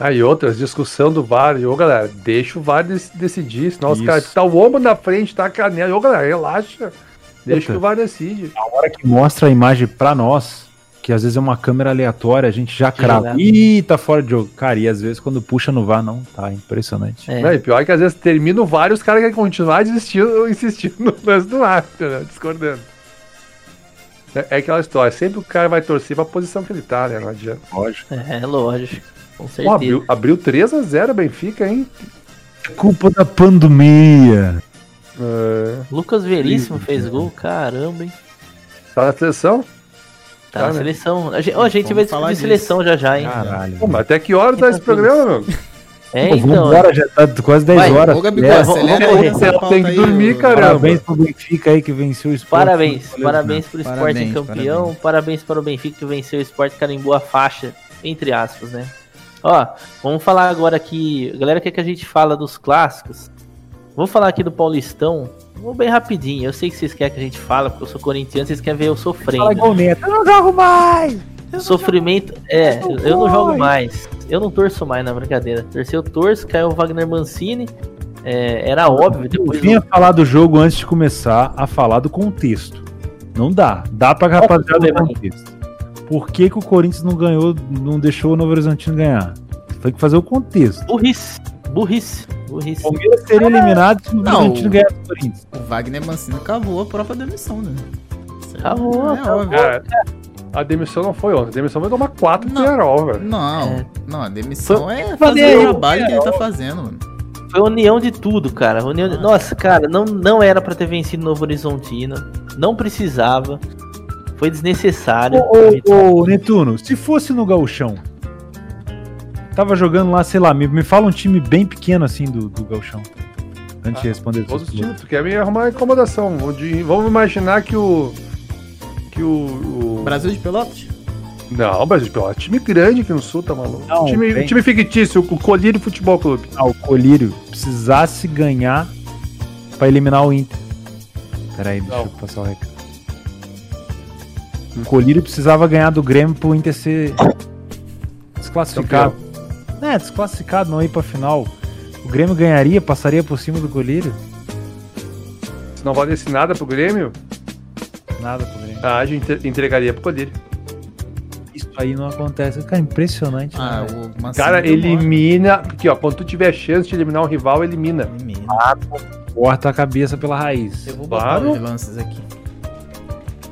Aí outras, discussão do VAR. E, ô, galera, deixa o VAR dec- decidir. Senão os Isso. caras. Tá o ombro na frente, tá a canela. Ô, galera, relaxa. Deixa Puta. que o VAR decide. A hora que mostra a imagem pra nós, que às vezes é uma câmera aleatória, a gente já crava. Ih, tá fora de jogo. Cara, e às vezes quando puxa no VAR, não tá. Impressionante. É. E pior que às vezes termina o VAR e os caras querem continuar desistindo, insistindo no lance do VAR, entendeu? discordando. É, é aquela história, sempre o cara vai torcer pra posição que ele tá, né? Não adianta. Lógico. É, lógico. Com Pô, certeza. abriu, abriu 3x0 Benfica, hein? Culpa da pandemia. É, Lucas Veríssimo fez gol, caramba, hein? tá na seleção? Tá Tá, na né? seleção. A gente, ó, a gente vai falar discutir seleção já já, hein? Caralho. Pô, mas até que horas tá esse programa, meu? É, Pô, então. vambora, já tá quase 10 Vai, horas. Ô, Gabigol, É, acelera aí pauta Tem que dormir, cara. Parabéns pro Benfica aí que venceu o Sport. Parabéns, Valeu, parabéns pro esporte Parabéns, campeão, parabéns. para o Benfica que venceu o esporte carimbou a faixa, entre aspas, né? Ó, vamos falar agora aqui, galera quer que a gente fala dos clássicos. Vamos falar aqui do Paulistão, vou bem rapidinho. Eu sei que vocês querem que a gente fala, porque eu sou corintiano, vocês querem ver eu sofrendo. Fala igual o Neto. Eu não jogo mais! Sofrimento, é, eu não jogo mais. Eu não torço mais na brincadeira. Torcer eu torço, caiu o Wagner Mancini. é, era óbvio, Eu vinha falar do jogo antes de começar a falar do contexto. Não dá. Dá pra rapaziada do contexto. Por que, que o Corinthians não ganhou, não deixou o Novo Horizontino ganhar? Tem que fazer o contexto. burrice, burrice, burrice. O Palmeiras seria eliminado se o. Horizontino ganhasse do Corinthians. O Wagner Mancini cavou a própria demissão, né? Cavou, é cavou. Cara, a demissão não foi ontem. A demissão vai tomar 4 Não. Penarol, velho. Não, É. não, a demissão é Valeu, fazer o trabalho que ele tá fazendo, mano. Foi união de tudo, cara. União de- Nossa, cara, não, não era pra ter vencido Novo Horizontino. Não precisava. Foi desnecessário. Ô, ô, ô, Netuno, se fosse no Gauchão, tava jogando lá, sei lá, me, me fala um time bem pequeno assim do, do Gauchão. Antes de responder Todos essas os times, tu quer me arrumar incomodação. Vamos imaginar que o. Que o. o- Brasil de Pelotas? Não, Brasil de Pelotas. Time grande aqui no sul, tá maluco? Não, time, tem. time fictício, o Colírio Futebol Clube. Ah, o Colírio precisasse ganhar pra eliminar o Inter. Peraí, deixa Não. eu passar o recado. O Colírio precisava ganhar do Grêmio pro Inter ser desclassificado. É, desclassificado, não ir pra final. O Grêmio ganharia, passaria por cima do Colírio? Se não valesse nada pro Grêmio, Nada pro Grêmio. a gente entre- entregaria pro Colírio. Isso aí não acontece. Cara, impressionante. Ah, né, o Cara, elimina. Porque, ó, quando tu tiver chance de eliminar um rival, elimina. Elimina. Corta a cabeça pela raiz. Eu vou botar Claro. os lances aqui.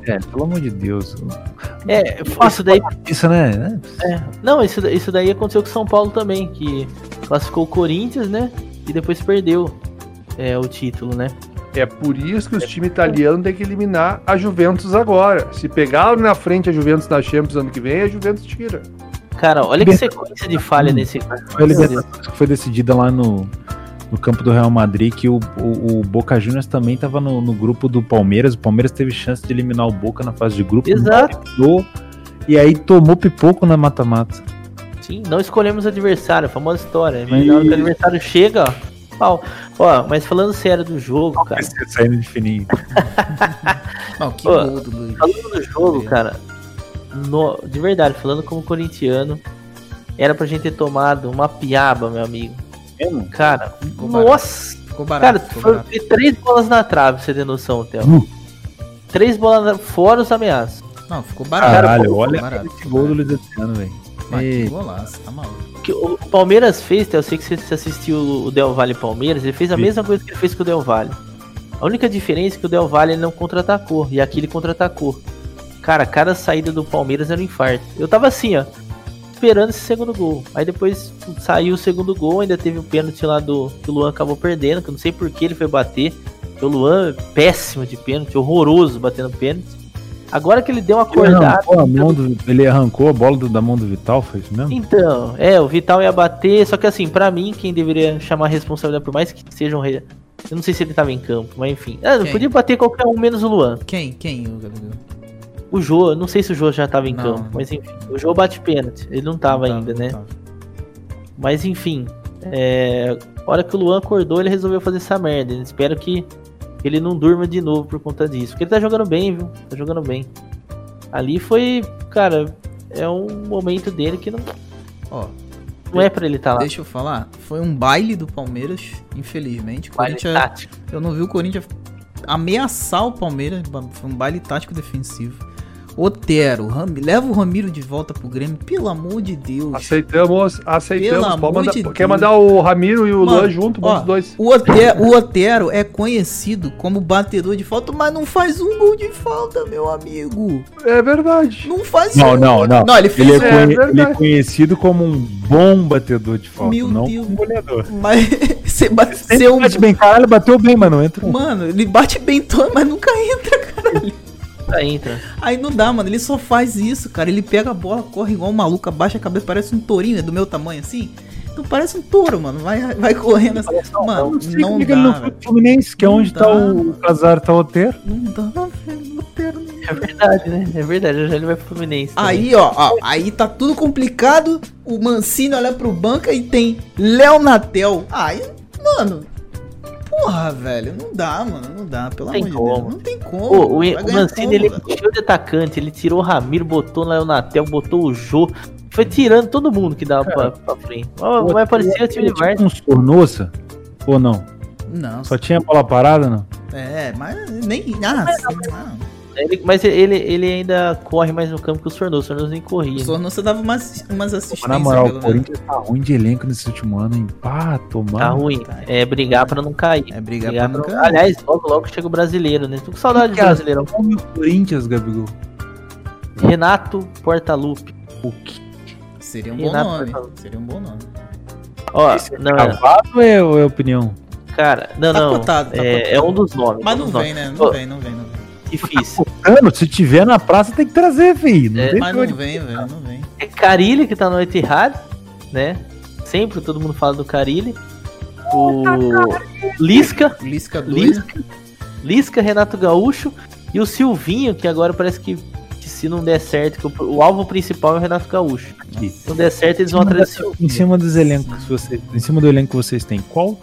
É, pelo amor de Deus. É, isso daí. Isso, né? Não, isso, isso daí aconteceu com o São Paulo também, que classificou o Corinthians, né? E depois perdeu é, o título, né? É por isso que os times italianos têm que eliminar a Juventus agora. Se pegar na frente a Juventus na Champions ano que vem, a Juventus tira. Cara, olha que sequência de falha nesse. Foi foi decidida lá no, no campo do Real Madrid, que o, o, o Boca Juniors também estava no, no grupo do Palmeiras. O Palmeiras teve chance de eliminar o Boca na fase de grupo. Exato. eliminou, E aí tomou pipoco na mata-mata. Sim, não escolhemos adversário, famosa história. Mas na hora que o adversário chega, ó, pau. Ó, mas falando sério do jogo, cara. Saindo de fininho. Não, que Ô, gol do Luiz. Falando do jogo, cara, no- de verdade, falando como corintiano, era pra gente ter tomado uma piaba, meu amigo. Cara, Ficou barato. nossa! Ficou barato, Cara, ficou foi barato. três bolas na trave, pra você ter noção, Theo. Uh. Três bolas na... fora os ameaças. Não, ficou barato. Caralho, ficou olha barato, esse gol do. Luiz Adriano, velho. Que golaço, tá maluco. Que o Palmeiras fez, Theo, eu sei que você assistiu o Del Valle Palmeiras, ele fez a Vi. mesma coisa que ele fez com o Del Valle. A única diferença é que o Del Valle não contra-atacou, e aqui ele contra-atacou. Cara, cada saída do Palmeiras era um infarto. Eu tava assim, ó, esperando esse segundo gol. Aí depois saiu o segundo gol, ainda teve o pênalti lá do que o Luan acabou perdendo, que eu não sei por que ele foi bater. O Luan é péssimo de pênalti, horroroso batendo pênalti. Agora que ele deu uma ele acordada. arrancou, a mão do, ele arrancou a bola do- da mão do Vital, foi isso mesmo? Então, é, o Vital ia bater, só que assim, pra mim, quem deveria chamar a responsabilidade, por mais que seja um rei. Eu não sei se ele tava em campo, mas enfim. Ah, podia bater qualquer um menos o Luan. Quem? Quem, o Gabriel? O Jô, não sei se o Jô já tava em Não, campo, não. mas enfim. O Jô bate pênalti, ele não tava Não ainda, tava, né? não tava. Mas enfim, é, a hora que o Luan acordou, ele resolveu fazer essa merda. Espero que ele não durma de novo por conta disso. Porque ele tá jogando bem, viu? Tá jogando bem. Ali foi, cara, é um momento dele que não, Ó, não é pra ele estar tá lá. deixa eu falar. Foi um baile do Palmeiras, infelizmente. Baile Corinthians, tático. eu não vi o Corinthians ameaçar o Palmeiras. Foi um baile tático defensivo. Otero, Rami, leva o Ramiro de volta pro Grêmio, pelo amor de Deus. Aceitamos, aceitamos. Pelo Pode amor mandar- de quer Deus. mandar o Ramiro e o Mano, Luan junto, ó, os dois. O Otero, o Otero é conhecido como batedor de falta, mas não faz um gol de falta, meu amigo. É verdade. Não faz Não, um não, gol. não. Não, ele fez Ele é, um- É ele é conhecido como um bom batedor de falta, Meu não Deus. um goleador. Mas você bateu bate bem, caralho, bateu bem, mas não entra um. Mano, ele bate bem todo, mas nunca entra, caralho. Tá, entra. Aí não dá, mano. Ele só faz isso, cara. Ele pega a bola, corre igual um maluco, abaixa a cabeça, parece um tourinho, é do meu tamanho assim. Então parece um touro, mano. Vai, vai correndo assim. Mano, Não sei não é ele dá, não pro Fluminense, que é Não onde dá, tá mano. o Casar Taoteiro. Não dá, velho. Não quero nem- É verdade, né? É verdade, já ele vai pro Fluminense. também. Aí, ó, ó, aí tá tudo complicado. O Mancini olha pro banco e tem Léo Natel. Aí, mano. Porra, velho, não dá, mano, não dá, pelo Tem amor de. Deus. Não tem como. Pô, o, o Mancini, como, ele encheu de atacante, ele tirou o Ramiro, botou lá o Natel, botou o Jô, foi tirando todo mundo que dava pra, pra frente. Vai parecer o time de Vargas. um Sornosa, ou não? Não, Só tinha bola parada, não? é, mas nem. Ah, não. Ele- mas ele, ele ainda corre mais no campo que o Sornoso, o Sornoso nem O corria. né? Sornosa dava umas, umas assistências. Na moral, o. Corinthians tá ruim de elenco nesse último ano, hein? Pá, tomar. Tá ruim. É brigar pra não cair. É brigar Brigar pra não cair. Aliás, logo logo chega o brasileiro, né? Tô com saudade do Que brasileirão. Como o Corinthians, Gabigol? Renato Portaluppi. O que? Seria um bom Renato nome. Portaluppi. Seria um bom nome. Ó, não, é- Cavado ou é, ou é opinião? cara, não, Tá não. cotado, tá é, cotado. é um dos nomes. Mas não vem, nomes. né? Não vem, não vem, não vem. Difícil. Mano, se tiver na praça tem que trazer, filho. Não É, tem Mas não vem, velho, não vem. É Carilli que tá no Etihad, né? Sempre todo mundo fala do Carilli. O Lisca, Lisca doido. Lisca, Lisca, Renato Gaúcho e o Silvinho, que agora parece que, que se não der certo, que o, o alvo principal é o Renato Gaúcho. Se não der certo, eles vão atrás do Silvinho. Em cima dos elencos, que vocês, em cima do elenco que vocês têm, qual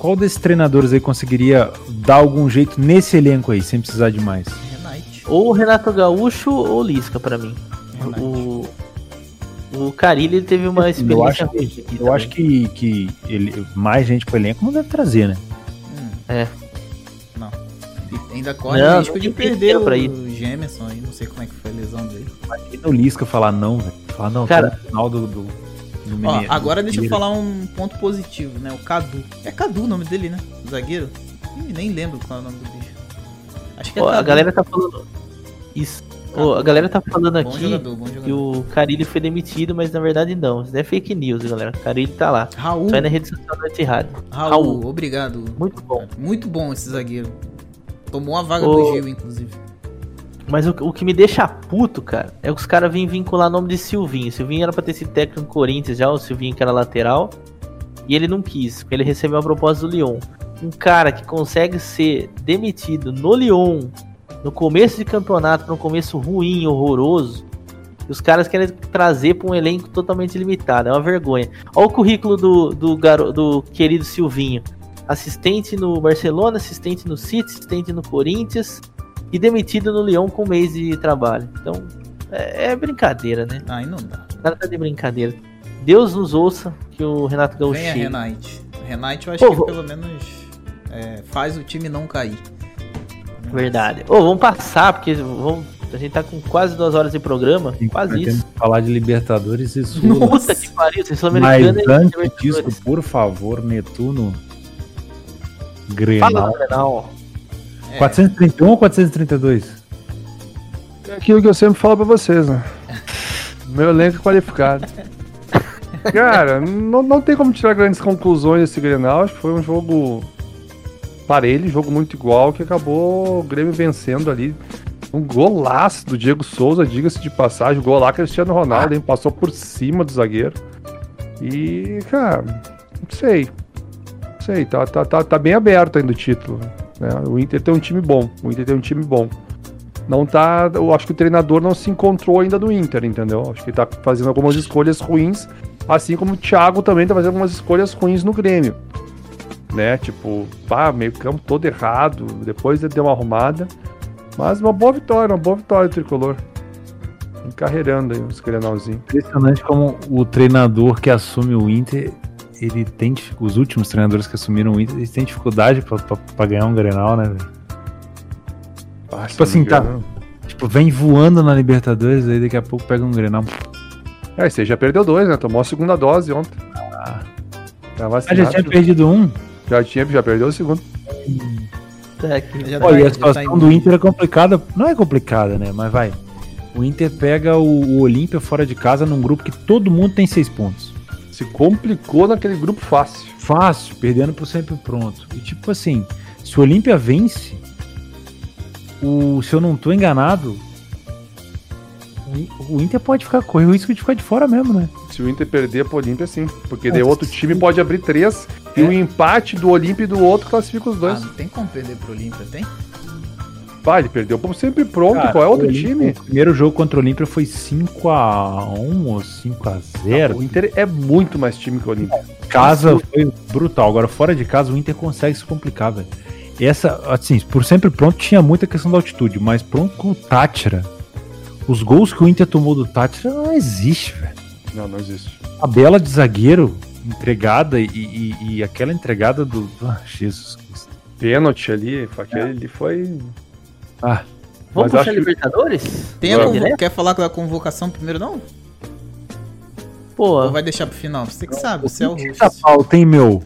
qual desses treinadores aí conseguiria dar algum jeito nesse elenco aí, sem precisar de mais? Renate. Ou o Renato Gaúcho ou o Lisca pra mim. Renate. O, o Carilli ele teve uma Eu experiência acho, que, aqui eu acho que, que ele, mais gente pro elenco não deve trazer, né? Hum. É. Não. E ainda corre Não, o risco de perder o pra ir. Gemerson aí. Não sei como é que foi a lesão dele. Imagina o Lisca falar não, velho. Falar não, Cara, tá no final do, do, do Ó, agora deixa eu falar um ponto positivo, né? O Cadu. É Cadu o nome dele, né? O zagueiro? Ih, nem lembro qual é o nome do bicho. Acho que é Ó, a Cadu. galera tá falando. Isso. Ó, a galera tá falando Bom aqui jogador, bom que jogador. o Carilli foi demitido, mas na verdade não. Isso é fake news, galera. O Carilli tá lá. Raul. Só aí na rede social do Etihad. Raul, Raul. obrigado. Muito bom. Muito bom esse zagueiro. Tomou a vaga Ô. do Gil, inclusive. Mas o, o que me deixa puto, cara, é que os caras vêm vincular o nome de Silvinho. Silvinho era pra ter sido técnico do Corinthians já, o Silvinho que era lateral. E ele não quis, ele recebeu a proposta do Lyon. Um cara que consegue ser demitido no Lyon, no começo de campeonato, num começo ruim, horroroso. E os caras querem trazer para um elenco totalmente limitado. É uma vergonha. Olha o currículo do, do, garo, do querido Silvinho. Assistente no Barcelona, assistente no City, assistente no Corinthians e demitido no Lyon com um mês de trabalho. Então, é, é brincadeira, né? Aí não dá. Cara tá de brincadeira. Deus nos ouça que o Renato Gaúcho Venha. Renate. Renate eu acho Pô, que pelo menos é, faz o time não cair. Verdade. Ô, vamos passar, porque vamos, a gente tá com quase duas horas de programa. Quase isso. que falar de Libertadores e Sul. Puta que pariu, vocês são Mas americanos e antes disso, por favor, Netuno. Fala, Grenal. Grenal. É, 431 ou 432? É aquilo que eu sempre falo pra vocês, né? Meu elenco é qualificado. Cara, não, não tem como tirar grandes conclusões desse Grenal. Acho que foi um jogo parelho, jogo muito igual, que acabou o Grêmio vencendo ali. Um golaço do Diego Souza, diga-se de passagem. Gol lá Cristiano Ronaldo, hein? Passou por cima do zagueiro. E, cara, não sei. Não sei, tá, tá, tá, tá bem aberto ainda o título. Né? O Inter tem um time bom. O Inter tem um time bom não tá. Eu acho que o treinador não se encontrou ainda no Inter, entendeu? Acho que ele tá fazendo algumas escolhas ruins, assim como o Thiago também tá fazendo algumas escolhas ruins no Grêmio. Né? Tipo, pá, meio campo todo errado, depois ele deu uma arrumada. Mas uma boa vitória, uma boa vitória do tricolor. Encarreirando aí os Grenalzinho. Impressionante como o treinador que assume o Inter, ele tem os últimos treinadores que assumiram o Inter, eles têm dificuldade pra ganhar um Grenal, né, velho? Ah, Tipo assim, tá. Tipo, vem voando na Libertadores, aí daqui a pouco pega um Grenal. É, você já perdeu dois, né? Tomou a segunda dose ontem. Ah. Tá Ah, já tinha perdido um? já tinha, já perdeu o segundo. Tá já Olha, e tá- a já situação tá do. Inter é complicada. Não é complicada, né? Mas vai. O Inter pega o, o Olímpia fora de casa num grupo que todo mundo tem seis pontos. Se complicou naquele grupo fácil. Fácil, perdendo pro sempre pronto. E tipo assim, se o Olímpia vence, o, se eu não tô enganado, o In- o Inter pode ficar, correr o risco de ficar de fora mesmo, né? Se o Inter perder pro Olímpia, sim. Porque daí Nossa, outro time sim. pode abrir três e o empate do Olímpia e do outro classifica os Ah, dois. não tem como perder pro Olímpia, tem? Vai, ele perdeu pro sempre pronto. Cara, Qual é outro o Olímpia- time? O primeiro jogo contra o Olímpia foi 5x1 ou 5x0. O Inter é muito mais time que o Olímpia. casa foi brutal. Agora, fora de casa, o Inter consegue se complicar, velho. Essa, assim, por sempre pronto, tinha muita questão da altitude, mas pronto com o Tátira. Os gols que o Inter tomou do Tátira não existe, velho. Não, não existe. A bela de zagueiro entregada e, e- e aquela entregada do. Ah, Jesus Cristo. Pênalti ali, aquele ali foi. Ah, Vamos puxar acho que- Libertadores? Tem a convo- Quer falar da convocação primeiro, não? Pô, Ou vai deixar pro final? Você que sabe, você é o essa host. pauta, hein, meu?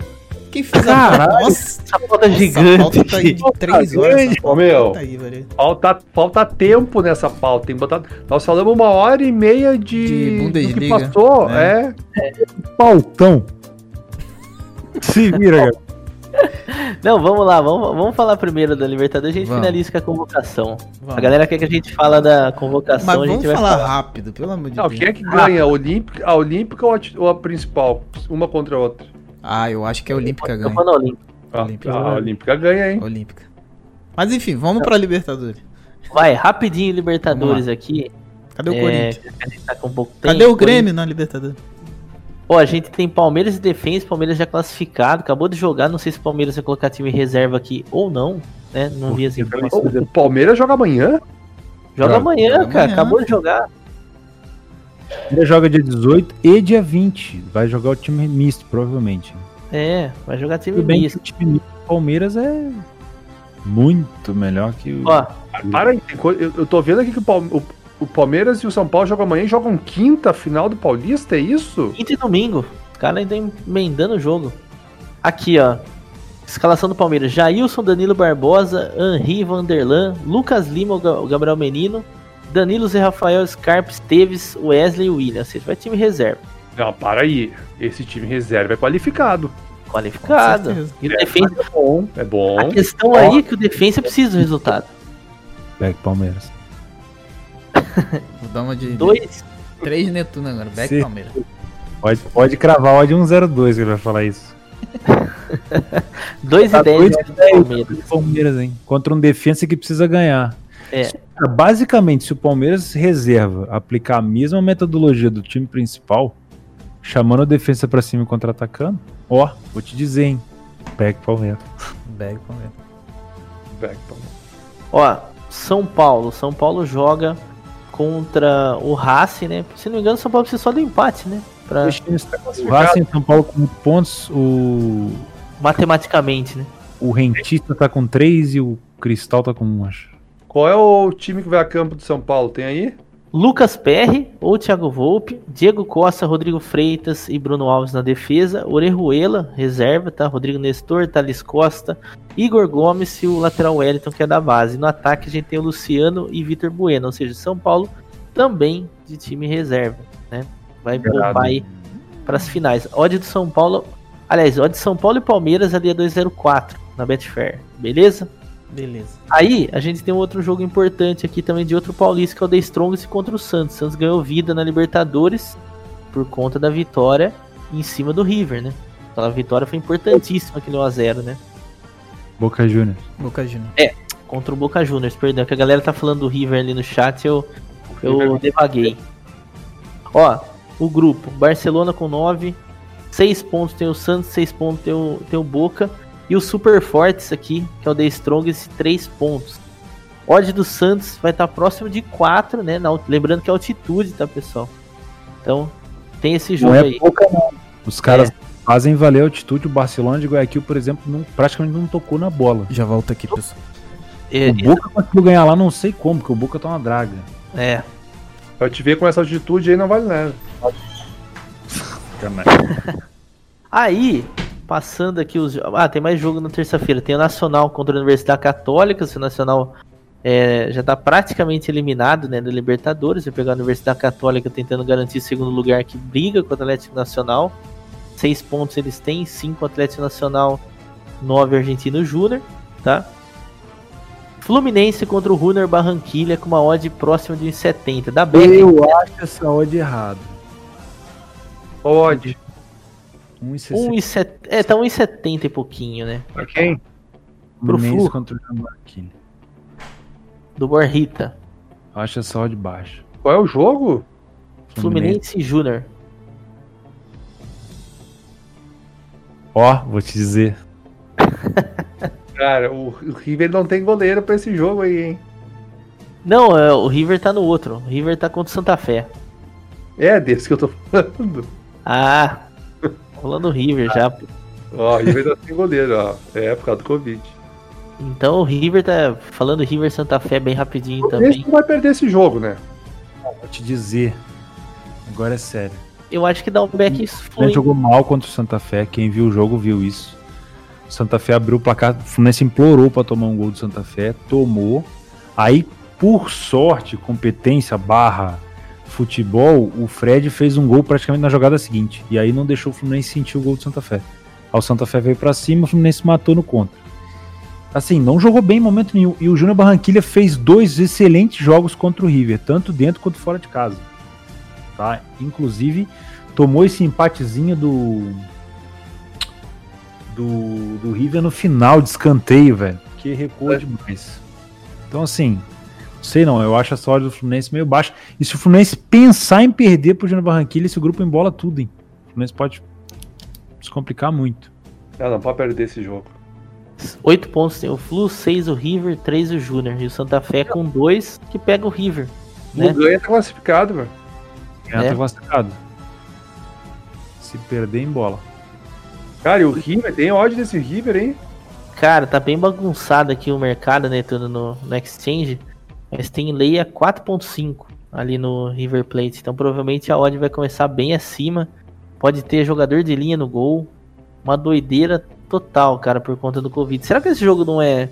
Quem fez a Caralho, pauta? Nossa, essa pauta nossa, gigante. a pauta tá aí de três horas. essa Ô, pauta meu. Tá aí. Falta, falta tempo nessa pauta. Tem. Nós falamos uma hora e meia de. De do que Bundesliga, passou. né? É. Pautão. Se vira, cara. Não, vamos lá, vamos, vamos falar primeiro da Libertadores, a gente Vamos. finaliza com a convocação. Vamos. A galera quer que a gente fala da convocação, Mas a gente vamos vai falar falar. rápido, pelo amor de Não, Deus. quem é que ganha? A Olímpica, a Olímpica ou a, ou a principal? Uma contra a outra. Ah, eu acho que a Olímpica Eu ganha. na Olímpica. Ah, Olímpica. a Olímpica ganha, hein? Olímpica. Mas enfim, vamos pra Libertadores. Vai, rapidinho Libertadores aqui. Cadê o É, Corinthians? tá Cadê o Grêmio na Libertadores? Ó, a gente tem Palmeiras e Defensa, Palmeiras já classificado, acabou de jogar, não sei se o Palmeiras vai colocar time reserva aqui ou não, né? Não vi as informações. O, o Palmeiras joga amanhã? Joga Joga. amanhã, Joga cara, amanhã. acabou de jogar. Ele joga dia 18 e dia 20. Vai jogar o time misto, provavelmente. É, vai jogar time Tudo bem misto. o time misto do Palmeiras é muito melhor que o. Ó, Para aí, eu, eu tô vendo aqui que o, Palme- o- o Palmeiras e o São Paulo jogam amanhã e jogam quinta final do Paulista, é isso? quinta e domingo. Os caras ainda emendando o jogo. Aqui, ó. Escalação do Palmeiras: Jailson, Danilo Barbosa, Henri Vanderlan, Lucas Lima, o Ga- o Gabriel Menino, Danilo Zé Rafael, Scarpa, Esteves, Wesley e William. Seja, vai time reserva. Não, para aí. Esse time reserva é qualificado. Qualificado. E o defensa, É bom. É bom. a questão aí é que o defensa precisa do resultado. Back Palmeiras. Vou dar uma de Dois, 3 Netuno agora. Back Sim. Palmeiras. Pode, pode cravar o de 102 que ele vai falar isso. dois Tá e dez dois do e dez. Palmeiras. Palmeiras, hein? Contra um defensa que precisa ganhar. É. Cara, basicamente, se o Palmeiras reserva aplicar a mesma metodologia do time principal, chamando a defesa pra cima e contra-atacando, ó, vou te dizer, hein? Pega o Palmeiras. Bag Palmeiras. Back, Palmeiras. Ó, São Paulo. São Paulo joga contra o Racing, né? Se não me engano, São Paulo precisa só do empate, né? Pra, O Racing e São Paulo com muitos pontos, o, matematicamente, né? o Rentista tá com 3 e o Cristal tá com 1, acho. Qual é o time que vai a campo de São Paulo? Tem aí? Lucas Perry ou Thiago Volpe, Diego Costa, Rodrigo Freitas e Bruno Alves na defesa, Orejuela, reserva, tá? Rodrigo Nestor, Thales Costa, Igor Gomes e o lateral Wellington, que é da base. No ataque a gente tem o Luciano e Vitor Bueno, ou seja, São Paulo também de time reserva, né? Vai poupar aí para as finais. Odd do São Paulo, aliás, odd de São Paulo e Palmeiras ali é 204 na Betfair, beleza? Beleza. Aí, a gente tem um outro jogo importante aqui também de outro paulista, que é o The Strongest contra o Santos. O Santos ganhou vida na Libertadores por conta da vitória em cima do River, né? Aquela vitória foi importantíssima, aquele 1x0, né? Boca Juniors. Boca Juniors. Contra o Boca Juniors, perdão, que a galera tá falando do River ali no chat, eu, eu devaguei. Ó, o grupo, Barcelona com 9, 6 pontos tem o Santos, 6 pontos tem o, tem o Boca, e o Super Fortes aqui, que é o The Strongest, 3 pontos. Odd do Santos vai estar próximo de 4, né? na lembrando que é altitude, tá, pessoal? Então, tem esse jogo Não é aí. pouca, não. Os caras fazem valer a altitude. O Barcelona de Guayaquil, por exemplo, não, praticamente não tocou na bola. Já volta aqui, pessoal. É, O Boca conseguiu ganhar lá, não sei como, porque o Boca tá uma draga. é, Pra te ver com essa altitude aí não vale nada. Aí, passando aqui os. Ah, tem mais jogo na terça-feira. Tem o Nacional contra a Universidade Católica. Se o Nacional é, já tá praticamente eliminado né, da Libertadores. Vai pegar a Universidade Católica tentando garantir segundo lugar que briga com o Atlético Nacional. Seis pontos eles têm, cinco Atlético Nacional, nove Argentino Júnior, tá? Fluminense contra o Runner Barranquilha com uma odd próxima de 1,70. Da Beck. Eu acho essa odd errado. Pode. 1,60. 1,70. É, tá 1,70 e pouquinho, né? Pra quem? pro Fluminense Flu. contra o Jamaica. Do Borrita. Eu acho essa odd baixa. Qual é o jogo? Fluminense Júnior. Ó, vou te dizer. Cara, o, o River não tem goleiro pra esse jogo aí, hein? Não, é, o River tá no outro. O River tá contra o Santa Fé. É desse que eu tô falando. Ah, rolando o River já. Ó, o River não tem goleiro, ó. É, por causa do Covid. Então o River tá falando River Santa Fé bem rapidinho Esse também. não vai perder esse jogo, né? Vou te dizer. Agora é sério. Eu acho que dá um back O. Fluminense jogou mal contra o Santa Fé. Quem viu o jogo viu isso. O Santa Fé abriu o placar. O Fluminense implorou pra tomar um gol do Santa Fé. Tomou. Aí, por sorte, competência barra futebol, o Fred fez um gol praticamente na jogada seguinte. E aí não deixou o Fluminense sentir o gol do Santa Fé. Aí o Santa Fé veio pra cima, o Fluminense matou no contra. Assim, não jogou bem em momento nenhum. E o Júnior Barranquilha fez dois excelentes jogos contra o River, tanto dentro quanto fora de casa. Tá? Inclusive, tomou esse empatezinho do. Do, do River no final de escanteio, velho. Que recuou É. demais. Então, assim, sei não, eu acho a sorte do Fluminense meio baixa. E se o Fluminense pensar em perder pro Júnior Barranquilla, esse grupo embola tudo, hein? O Fluminense pode se complicar muito. Ah, não pode perder esse jogo. 8 pontos tem o Flu, 6 o River, 3 o Júnior. E o Santa Fé com 2 que pega o River. Né? O ganha tá classificado, velho. Ganhar É. tá classificado. Se perder, embola. Cara, e o River, tem ódio desse River, hein? Cara, tá bem bagunçado aqui o mercado, né? Tudo no, no Exchange. Mas tem lei a 4.5 ali no River Plate. Então provavelmente a odd vai começar bem acima. Pode ter jogador de linha no gol. Uma doideira total, cara, por conta do Covid. Será que esse jogo não é.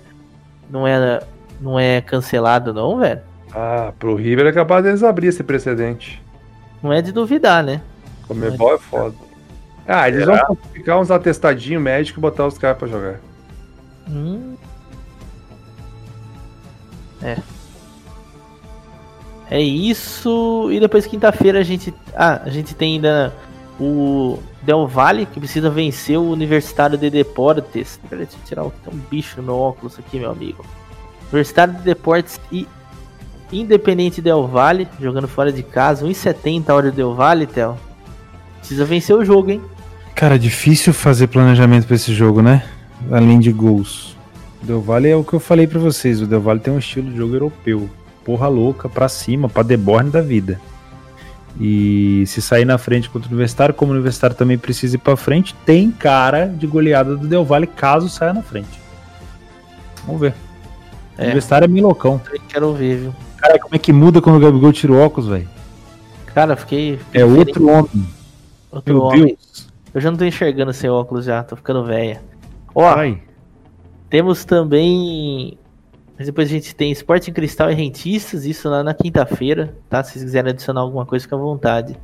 Não é. Não é cancelado, não, velho? Ah, pro River é capaz deles abrir esse precedente. Não é de duvidar, né? Comebol é foda. Ah, eles vão ficar uns atestadinhos médicos e botar os caras pra jogar. Hum. É. É isso. E depois quinta-feira a gente. Ah, a gente tem ainda o Del Valle, que precisa vencer o Universitário de Deportes. Peraí, deixa eu tirar um bicho no meu óculos aqui, meu amigo. Universitário de Deportes e Independente Del Valle, jogando fora de casa, 1,70 a hora do Del Valle, Theo. Precisa vencer o jogo, hein? Cara, difícil fazer planejamento pra esse jogo, né? Além de gols. Del Valle é o que eu falei pra vocês. O Del Valle tem um estilo de jogo europeu. Porra louca, pra cima, pra deborne da vida. E se sair na frente contra o Universitário, como o Universitário também precisa ir pra frente, tem cara de goleada do Del Valle caso saia na frente. Vamos ver. O É. Universitário é meio loucão. Quero ver, viu? Cara, como é que muda quando o Gabigol tira o óculos, velho? Cara, fiquei. fiquei É diferente. outro homem. Outro Meu homem. Deus. Eu já não tô enxergando sem óculos já, tô ficando velha. Ó, Vai. temos também. Mas depois a gente tem Sporting Cristal e Rentistas, isso lá na quinta-feira, tá? Se vocês quiserem adicionar alguma coisa, fica à vontade.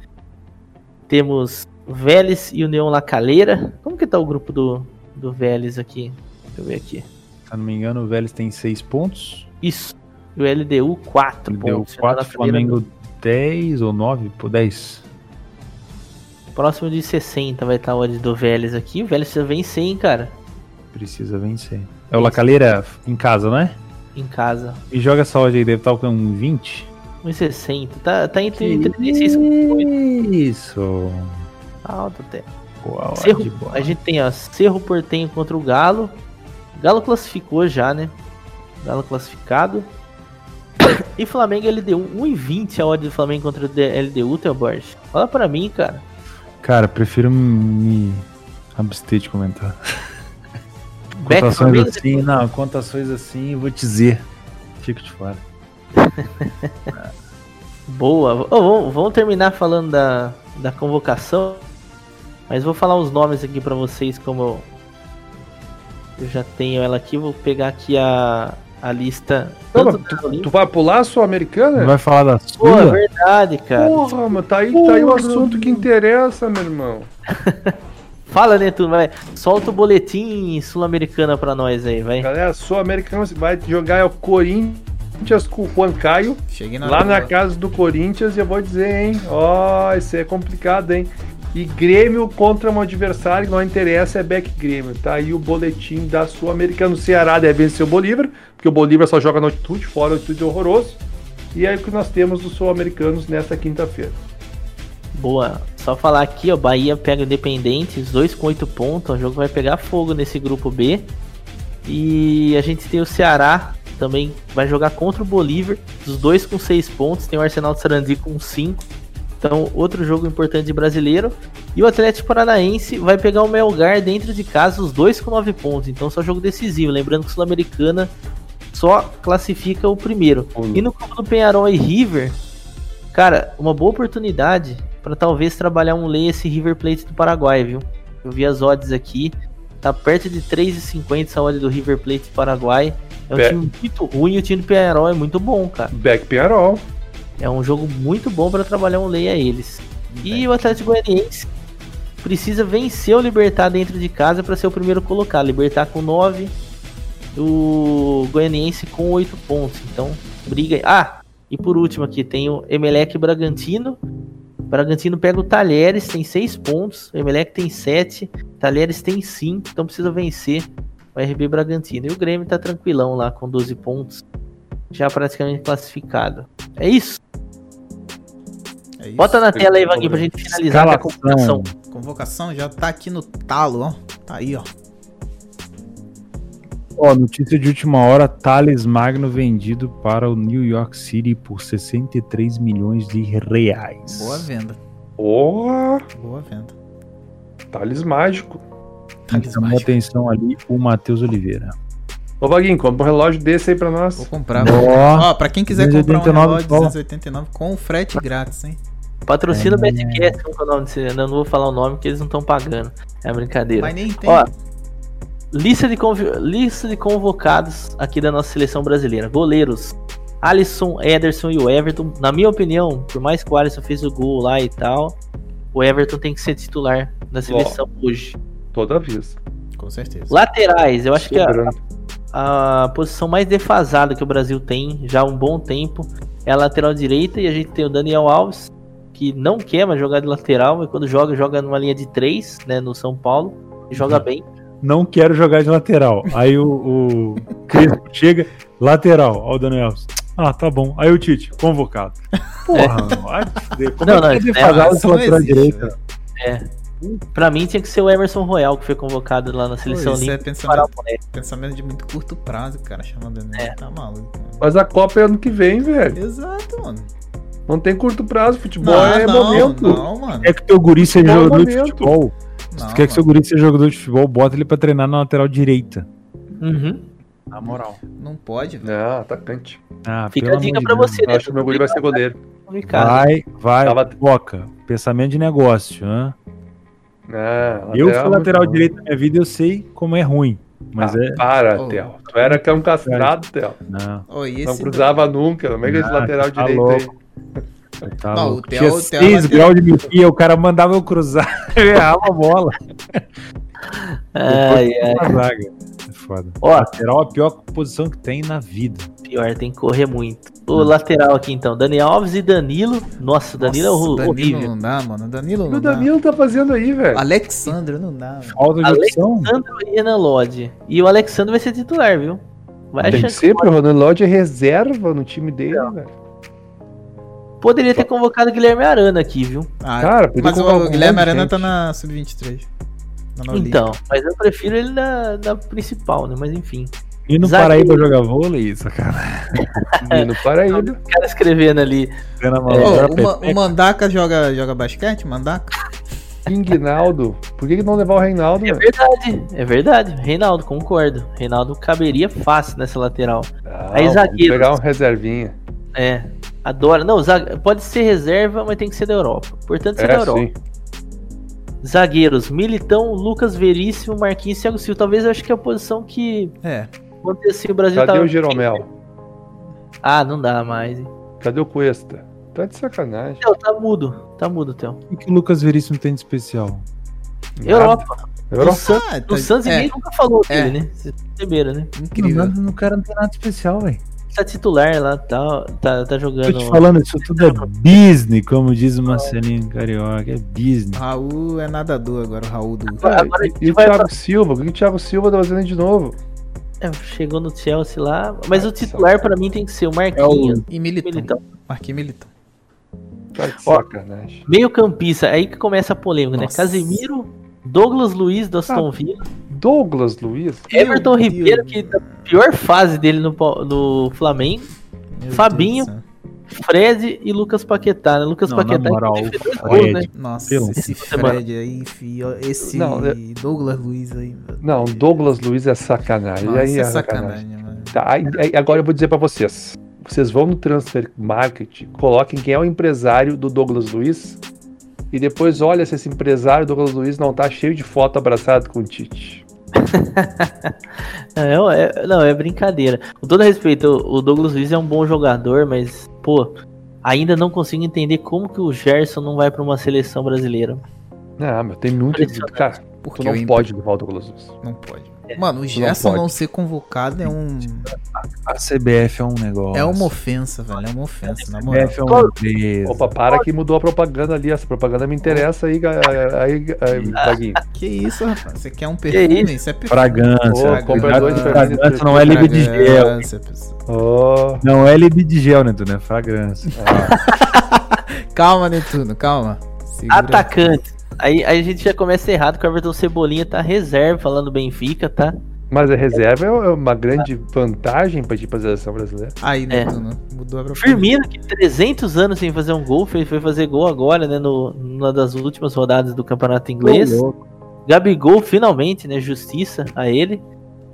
Temos Vélez e União La Calera. Como que tá o grupo do, do Vélez aqui? Deixa eu ver aqui. Se eu não me engano, o Vélez tem 6 pontos. Isso. E o LDU 4 Ele deu pontos. 4, La Calera Flamengo 10 ou 9? Pô, 10. Próximo de 60 vai estar o odd do Vélez aqui. O Vélez precisa vencer, hein, cara. Precisa vencer. É o Lacaleira em casa, né? Em casa. E joga essa odd aí, deve estar com um 20. 1,60. Tá, tá entre 36 e 58. Isso. Alto até. Boa Cerro, boa. a gente tem ó, Cerro Portenho contra o Galo. Galo classificou já, né? Galo classificado. E Flamengo LDU. 1,20 a odd do Flamengo contra o LDU, Theo Borges. Fala pra mim, cara. Cara, prefiro me abster de comentar. Contações assim, não, contações assim, eu vou te dizer. Fico de fora. Boa. Ô, vamos, vamos terminar falando da, da convocação. Mas vou falar os nomes aqui pra vocês, como eu, eu já tenho ela aqui. Vou pegar aqui a, a lista. Da tu, tu vai pular a Sul-Americana? Não vai falar da Pô, é sua? verdade, cara. Porra, mano, tá aí, tá aí o assunto que interessa, meu irmão. Fala, Netuno, vai. Solta o boletim sul-americana pra nós aí, vai. Galera, Sul-Americana vai jogar é o Corinthians com o Juan Caio. Cheguei na Lá hora na casa do Corinthians, e eu vou dizer, hein? Ó, isso é complicado, hein? E Grêmio contra um adversário que não interessa, é Beck Grêmio. Tá aí o boletim da Sul-Americana. O Ceará deve vencer o Bolívar, porque o Bolívar só joga na altitude, fora a altitude é horroroso. E é o que nós temos dos Sul-Americanos nesta quinta-feira. Boa. Só falar aqui, ó. Bahia pega o Independente, os dois com 8 pontos. O jogo vai pegar fogo nesse grupo B. E a gente tem o Ceará também vai jogar contra o Bolívar, os dois com 6 pontos. Tem o Arsenal de Sarandi com 5. Então, outro jogo importante de brasileiro. E o Atlético Paranaense vai pegar o Melgar dentro de casa, os dois com 9 pontos. Então, só jogo decisivo. Lembrando que o Sul-Americana só classifica o primeiro. E no grupo do Penharol e River, cara, uma boa oportunidade para talvez trabalhar um lei esse River Plate do Paraguai, viu? Eu vi as odds aqui, tá perto de 3,50 essa odd do River Plate do Paraguai. É um Pé. time muito ruim e o time do Penharol é muito bom, cara. Beck Penharol. É um jogo muito bom para trabalhar um lei a eles. E o Atlético Goianiense precisa vencer o Libertar dentro de casa para ser o primeiro colocado. Libertar com 9, o Goianiense com 8 pontos. Então, briga. Ah, e por último aqui tem o Emelec Bragantino. Bragantino pega o Talheres, tem 6 pontos. O Emelec tem 7. Talheres tem 5. Então precisa vencer o RB Bragantino. E o Grêmio tá tranquilão lá com 12 pontos. Já praticamente classificado. É isso. É isso. Bota na tela aí, Vaguinho, pra gente finalizar com a computação. Convocação já tá aqui no talo, ó. Tá aí, ó. Ó, notícia de última hora: Thales Magno vendido para o New York City por 63 milhões de reais. Boa venda. Porra, Boa venda. Thales mágico. Thales Chamou Mágico. atenção ali o Matheus Oliveira. Ô, Vaguinho, compra um relógio desse aí pra Vou nós. comprar. Ó, Ó, pra quem quiser comprar um 289 relógio só. 289 com frete grátis, hein? Patrocina o É. Que é o desse? Eu não vou falar o nome porque eles não estão pagando. É brincadeira. Mas nem tem. Ó, lista de, lista de convocados aqui da nossa seleção brasileira. Goleiros. Alisson, Ederson e o Everton. Na minha opinião, por mais que o Alisson fez o gol lá e tal, o Everton tem que ser titular da seleção hoje. Toda vez. Com certeza. Laterais, eu acho que a, Sobrando. a posição mais defasada que o Brasil tem já há um bom tempo é a lateral direita e a gente tem o Daniel Alves, que não quer mais jogar de lateral, e quando joga, joga numa linha de três, né, no São Paulo, e joga bem. Não quero jogar de lateral. Aí o, o Crespo chega, lateral. Ó, o Daniel Alves. Ah, tá bom. Aí o Tite, convocado. Porra, mano, te fuder. Como Não, é que não, é é lateral direita? velho. É. Pra mim tinha que ser o Emerson Royal que foi convocado lá na seleção Pô, isso é pensamento, pensamento de muito curto prazo, cara, chamando ele. É. Tá maluco. mano. Mas a Copa é ano que vem, velho. Exato, mano. Não tem curto prazo, futebol Não, é não, momento. não, mano. É que teu guri seja é jogador de futebol. Se Não, tu quer que seu guri seja jogador de futebol, bota ele pra treinar na lateral direita. Uhum. Na moral. Não pode, velho. Não, atacante. Ah, Fica a dica pra Deus. você, Eu né? acho que o meu guri vai ser goleiro. Vai, vai. Tava- Boca. Pensamento de negócio. Hã? Não, eu fui lateral muito direito na minha vida, eu sei como é ruim. Mas Ah, é. Para, Oh. Theo. Tu era que é um castrado, Theo. Não. E Não cruzava nunca. Como é que é esse Ah, lateral tá direito louco. aí? Tá Não, o Theo- Tinha o Theo 6 lateral- graus de miopia, o cara mandava eu cruzar, eu errava a bola. Ai, ai. Zaga. É foda. Ó. Lateral é a pior posição que tem na vida. Pior, tem que correr muito. O lateral aqui então, Dani Alves e Danilo. Nossa, o Danilo é Nossa, horro- Danilo horrível. não dá, mano. Danilo não o dá. Danilo tá fazendo aí, velho? Alexandre não dá, velho. Falta de opção. Alexandre e Renan Lodge. E o Alexandre vai ser titular, viu? Vai Tem que ser, porque o Ronaldo Lodge é reserva no time dele, velho. Poderia ter convocado o Guilherme Arana aqui, viu? Ah, Cara, podia mas o um Guilherme Arana gente. tá na Sub-23. Tá na Olímpica. Então, mas eu prefiro ele na, na principal, né? Mas enfim. E no Zagueiro. Paraíba jogar vôlei, isso, cara. E no Paraíba. O cara escrevendo ali. Ô, maluca, o, o Mandaka joga, joga basquete? Mandaka? Ringnaldo. Por que, que não levar o Reinaldo, É verdade, é verdade. Reinaldo, concordo. Reinaldo caberia fácil nessa lateral. Não, Aí, vamos zagueiros. Pegar um reservinha. É. Adora. Não, pode ser reserva, mas tem que ser da Europa. Portanto, ser da É, Europa. sim. Zagueiros, Militão, Lucas Veríssimo, Marquinhos e Thiago Silva. Talvez eu acho que é a posição que, É. dizer assim, o Brasil Cadê tá... o Jeromel? Ah, não dá mais. hein. Cadê o Cuesta? Tá de sacanagem. Theo, tá mudo. Tá mudo, Theo. O que o Lucas Veríssimo tem de especial? Europa. Nada. Europa. O, San... Ah, o tá- Santos é, ninguém nunca falou É. dele, né? Vocês perceberam, né? incrível. Não, no cara não tem nada especial, velho. Tá titular lá, tá, tá, tá Tô jogando. te falando, isso tudo é business, como diz o Marcelinho Carioca. É business. Raul é nadador agora, o Raul do. Ah, Agora a e, e o Thiago Silva? O que o Thiago Silva tá fazendo de novo? É, chegou no Chelsea lá. Mas o titular pra mim tem que ser o Marquinhos. E Militão. Militão. Marquinhos Militão. Tá. Meio campista, aí que começa a polêmica, né? Nossa. Casemiro, Douglas Luiz do Ah. Aston Villa, Douglas Luiz? Everton Deus. Ribeiro, que tá pior fase dele no, no Flamengo, Meu Fabinho. Deus do. Fred e Lucas Paquetá, né? Lucas Não, na Paquetá moral, que fez Fred. né? Nossa, Pelo- esse. Fred aí, fio, esse Não, é- Douglas Luiz aí. meu Não, Deus. Douglas Luiz é sacanagem. Nossa, aí é é sacanagem. sacanagem, mano. Tá, aí- aí agora eu vou dizer pra vocês. Vocês vão no Transfer Market, coloquem quem é o empresário do Douglas Luiz e depois olha se esse empresário Douglas Luiz não tá cheio de foto abraçado com o Tite. Não, é, não, é brincadeira. Com todo respeito, o Douglas Luiz é um bom jogador, mas, pô, ainda não consigo entender como que o Gerson não vai pra uma seleção brasileira. Não, meu, tem muito. Cara, tu Porque não o Inter- pode levar o Douglas Luiz. Não pode. Mano, o não Gerson não, pode. ser convocado é um. A CBF é um negócio. É uma ofensa, velho. É uma ofensa, na A moral. CBF é uma empresa. Opa, para que mudou a propaganda ali. Essa propaganda me interessa aí, aí, aí. Que isso, rapaz? Você quer um perfume? isso? Isso é perfume. Fragrância. Dois Fragrância não é livre de gel. Oh, Não é livre de gel, Neto? É fragrância. Calma, Netuno, calma. Segura. Atacante. Aí, aí a gente já começa errado, que o Everton Cebolinha tá reserva, falando Benfica, tá? mas a reserva é uma grande vantagem pra ir pra seleção brasileira. Aí, É. Netuno, mudou a. Firmino, que 300 anos sem fazer um gol, foi, foi fazer gol agora, né, no, numa das últimas rodadas do campeonato inglês. Gabigol, finalmente, né, justiça a ele.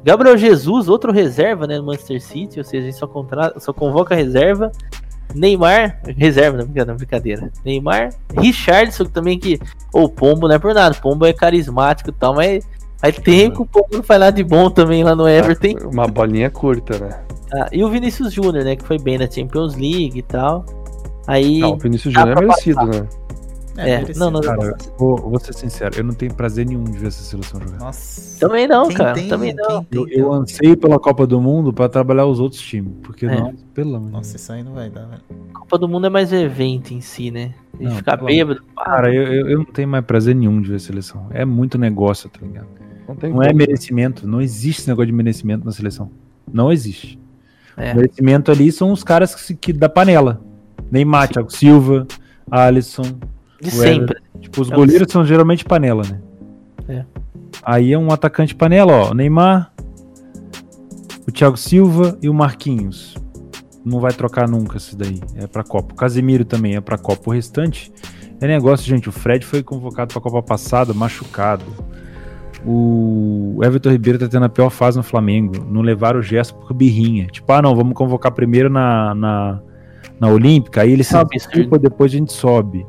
Gabriel Jesus, outro reserva, né, no Manchester City, ou seja, a gente só, contra... só convoca reserva. Neymar, reserva, não, brincadeira, brincadeira. Neymar, Richardson, também que, o Pombo não é por nada, Pombo é carismático e tal, mas faz tempo que o Pombo não faz nada de bom também lá no Everton. Uma bolinha curta, né? Ah, e o Vinícius Júnior, né, que foi bem na Champions League e tal. Aí, Não, o Vinícius Júnior é merecido, né? É, merecido. não, não, Cara, vou, vou ser sincero, eu não tenho prazer nenhum de ver essa seleção jogar. Nossa. também não, Quem cara, tem- também não. quem Eu, tem- eu anseio pela Copa do Mundo pra trabalhar os outros times. Porque, É. não, pelo amor de Nossa, isso aí não vai dar, velho. Copa do Mundo é mais evento em si, né? A gente Não, ficar bêbado. Cara, eu, eu, eu não tenho mais prazer nenhum de ver a seleção. É muito negócio, tá ligado? Não tem Não é merecimento. Não existe esse negócio de merecimento na seleção. Não existe. É. O merecimento ali são os caras que, que da panela. Neymar, Thiago Silva, Alisson. De o sempre. Tipo, os goleiros são geralmente panela, né? É. Aí é um atacante panela, ó. Neymar, o Thiago Silva e o Marquinhos. Não vai trocar nunca isso daí. É pra Copa. O Casemiro também é pra Copa. O restante é negócio, gente. O Fred foi convocado pra Copa passada, machucado. O Everton Ribeiro tá tendo a pior fase no Flamengo. Não levaram o gesto por birrinha. Tipo, ah, não, vamos convocar primeiro na, na, na Olímpica. Aí ele se é absurdo. desculpa, depois a gente sobe.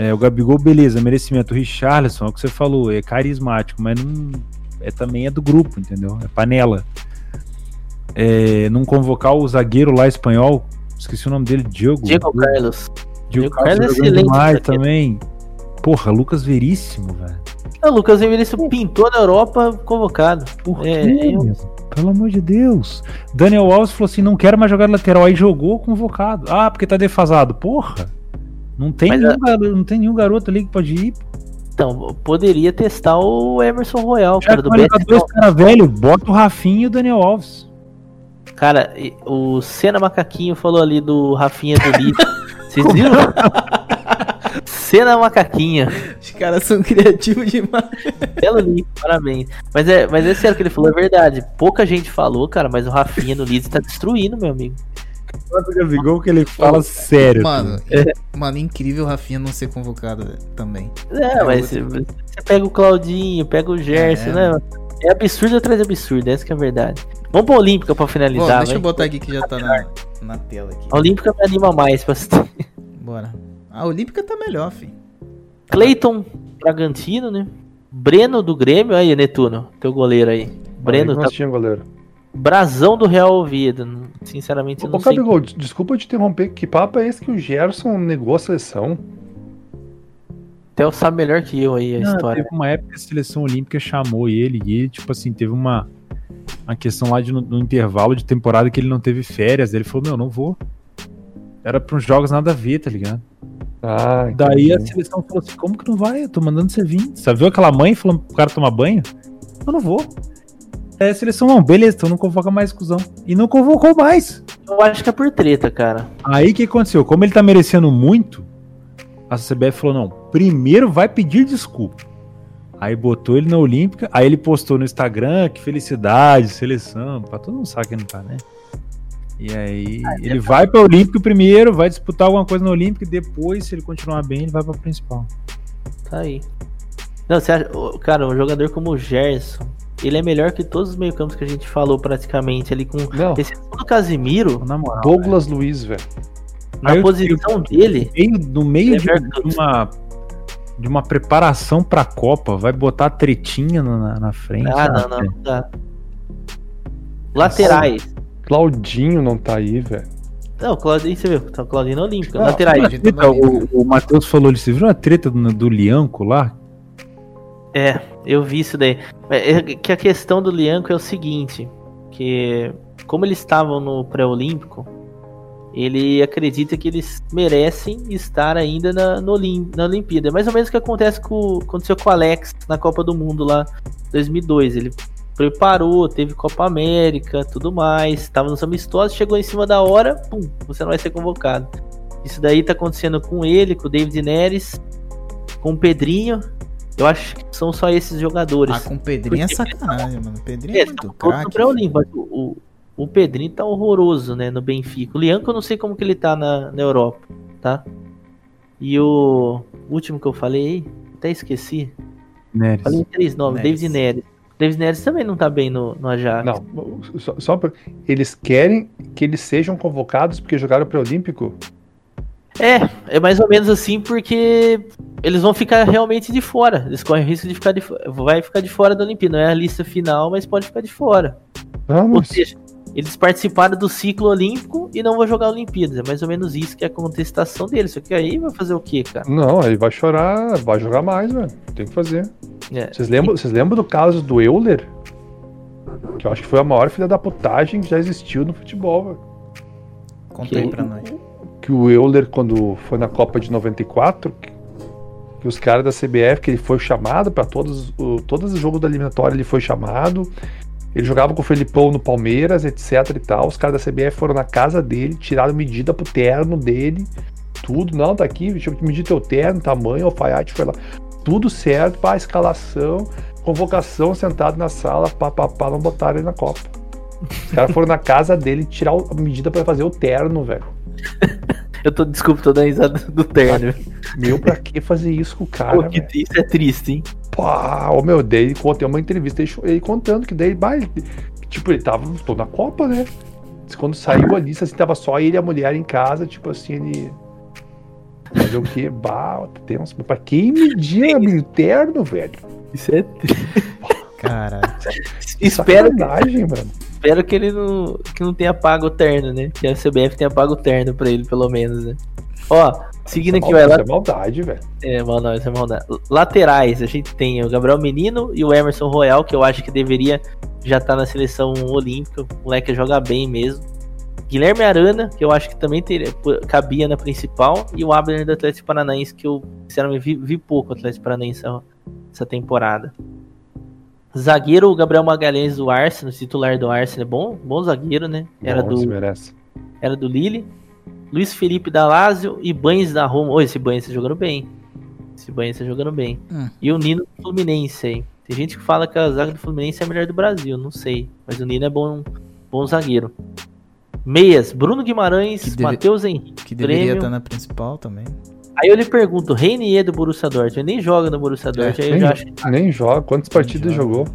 É, o Gabigol, beleza, merecimento. O Richarlison, é o que você falou, é carismático, mas não. É, também é do grupo, entendeu? É panela. É, não convocar o zagueiro lá espanhol, esqueci o nome dele, Diogo. Diego Carlos. Diego Diego Carlos é jogando excelente demais também. Porra, Lucas Veríssimo, velho. O Lucas Emerício pintou na Europa convocado. Por É, quê, eu- meu? Pelo amor de Deus. Daniel Alves falou assim: não quero mais jogar lateral. Aí jogou convocado. Ah, porque tá defasado. Porra. Não tem, Mas nenhum, garoto, não tem nenhum garoto ali que pode ir. Então, poderia testar o Emerson Royal, Já cara, do BS. dois caras velho, bota o Rafinha e o Daniel Alves. Cara, o Senna Macaquinho falou ali do Rafinha do Lito. Vocês viram? Senna Macaquinha. Os caras são criativos demais. Belo link, parabéns. Mas é, mas é sério que ele falou, é verdade. Pouca gente falou, cara, mas o Rafinha no Leeds tá destruindo, meu amigo. Quanto Gabigol que ele fala sério. Mano, filho. mano, incrível o Rafinha não ser convocado também. É, É mas você, você pega o Claudinho, pega o Gerson, É. né? É absurdo atrás de absurdo, essa que é a verdade. Vamos pra Olímpica pra Bom, finalizar, deixa eu vai. botar aqui que já tá na, na tela aqui. A Olímpica me anima mais pra assistir. Bora. A Olímpica tá melhor, filho. Cleiton Bragantino, né? Breno do Grêmio, aí, Netuno, teu goleiro aí. Breno tá tinha goleiro. Brasão do Real Oviedo. Sinceramente, eu Ô, não sei. Gabigol, des- desculpa te interromper. Que papo é esse que o Gerson negou a seleção? Theo sabe melhor que eu aí a Não, história. Teve uma época que a seleção olímpica chamou ele e tipo assim, teve uma, uma questão lá de, no, no intervalo de temporada que ele não teve férias. Ele falou: Meu, não vou. Era para uns jogos nada a ver, tá ligado? Ah, Daí a seleção falou assim: Como que não vai? Eu tô mandando você vir. Você viu aquela mãe falando pro cara tomar banho? Eu não vou. A seleção, não, beleza, então não convoca mais, cuzão. E não convocou mais. Eu acho que é por treta, cara. Aí o que aconteceu? Como ele tá merecendo muito, a CBF falou: não, primeiro vai pedir desculpa. Aí botou ele na Olímpica, aí ele postou no Instagram, que felicidade, seleção, pra todo mundo sabe que não tá, né? E aí ele vai pra Olímpica primeiro, vai disputar alguma coisa na Olímpica e depois, se ele continuar bem, ele vai pra principal. Tá aí. Não, você acha. Cara, um jogador como o Gerson, ele é melhor que todos os meio-campos que a gente falou praticamente ali com. Não, Esse do Casimiro, Na moral. Douglas Luiz, velho. na Aí eu- posição dele. Meio, no meio É de, de uma de uma preparação pra Copa, vai botar a tretinha na, na- frente. Ah, não, não, não dá. Laterais. Claudinho não tá aí, velho. Não, Claudinho, você viu? Tá o Claudinho na Olímpica. Laterais. Na Olímpica. o, o Matheus falou, ele, você viu a treta do, do Lianco lá? É, eu vi isso daí. É, é que a questão do Lianco é o seguinte, que como eles estavam no pré-olímpico, ele acredita que eles merecem estar ainda na, no Olim- na Olimpíada. É mais ou menos o que acontece com, aconteceu com o Alex na Copa do Mundo lá em 2002. Ele preparou, teve Copa América, tudo mais, estava nos amistosos, chegou em cima da hora, pum, você não vai ser convocado. Isso daí tá acontecendo com ele, com o David Neres, com o Pedrinho. Eu acho que são só esses jogadores. Ah, com o Pedrinho é sacanagem, mano. O Pedrinho É, é eles muito craque. o, o, o Pedrinho tá horroroso, né, no Benfica. O Lianco eu não sei como que ele tá na, na Europa, tá? E o último que eu falei, até esqueci. Neres. Falei em três nomes, Neres. David Neres. David Neres também não tá bem no, no Ajax. Não, só, só pra- eles querem que eles sejam convocados porque jogaram pré-olímpico? É, é mais ou menos assim porque eles vão ficar realmente de fora. Eles correm o risco de ficar de vai ficar de fora da Olimpíada. Não é a lista final, mas pode ficar de fora. Ou Vamos. seja, eles participaram do ciclo olímpico e não vão jogar Olimpíadas. É mais ou menos isso que é a contestação deles. Só que aí vai fazer o quê, cara? Não, aí vai chorar, vai jogar mais, velho. Tem que fazer. É. Vocês lembram, vocês lembram do caso do Euler? Que eu acho que foi a maior filha da putagem que já existiu no futebol, velho. Conta aí pra nós. Que o Euler, quando foi na Copa de 94, que, os caras da CBF, que ele foi chamado para todos, todos os jogos da eliminatória, ele foi chamado. Ele jogava com o Felipão no Palmeiras, etc e tal. Os caras da CBF foram na casa dele, tiraram medida pro terno dele, tudo. Não, tá aqui, deixa eu medir teu terno, tamanho, alfaiate foi lá. Tudo certo, pá, escalação, convocação, sentado na sala, pá, pá, pá, não botaram ele na Copa. Os caras foram na casa dele tirar a medida pra fazer o terno, velho. Eu tô, desculpa, tô dando risada do terno. Meu, pra que fazer isso com o cara, Pô, que isso é triste, hein? Pá, ô meu, daí contei uma entrevista ele, contando que daí, bah, ele- tipo, ele tava tô na Copa, né? Quando saiu a lista, assim, tava só ele e a mulher em casa, tipo assim, ele. Fazer o quê? Bah, tenso. Mas Pra quem media interno, velho? Isso é triste. Caralho. Espero, que- Sacanagem, mano. Espero que ele não, que não tenha pago o terno, né? Que a CBF tenha pago o terno pra ele, pelo menos, né? Ó, seguindo aqui, vai Isso lá. é maldade, velho. É, mal não, isso é maldade. Laterais, a gente tem o Gabriel Menino e o Emerson Royal, que eu acho que deveria já estar na seleção olímpica. O moleque joga bem mesmo. Guilherme Arana, que eu acho que também teria, cabia na principal. E o Abner do Atlético Paranaense, que eu, sinceramente, vi, vi pouco o Atlético Paranaense essa, essa temporada. Zagueiro, o Gabriel Magalhães do Arsenal, titular do Arsenal. Bom, bom zagueiro, né? Era Bom, do, merece. era do Lille. Luiz Felipe da Lazio e Banhes da Roma. Ô, esse Banhes tá jogando bem. Esse Banhes tá jogando bem. Hum. E o Nino do Fluminense aí. Tem gente que fala que a zaga do Fluminense é a melhor do Brasil, não sei. Mas o Nino é bom, bom zagueiro. Meias, Bruno Guimarães, deve- Matheus Henrique. Que deveria Grêmio. estar na principal também. Aí eu lhe pergunto, Reinier do Borussia Dortmund, ele nem joga no Borussia Dortmund, aí eu Nem, já acho nem joga. Quantas partidas joga. jogou?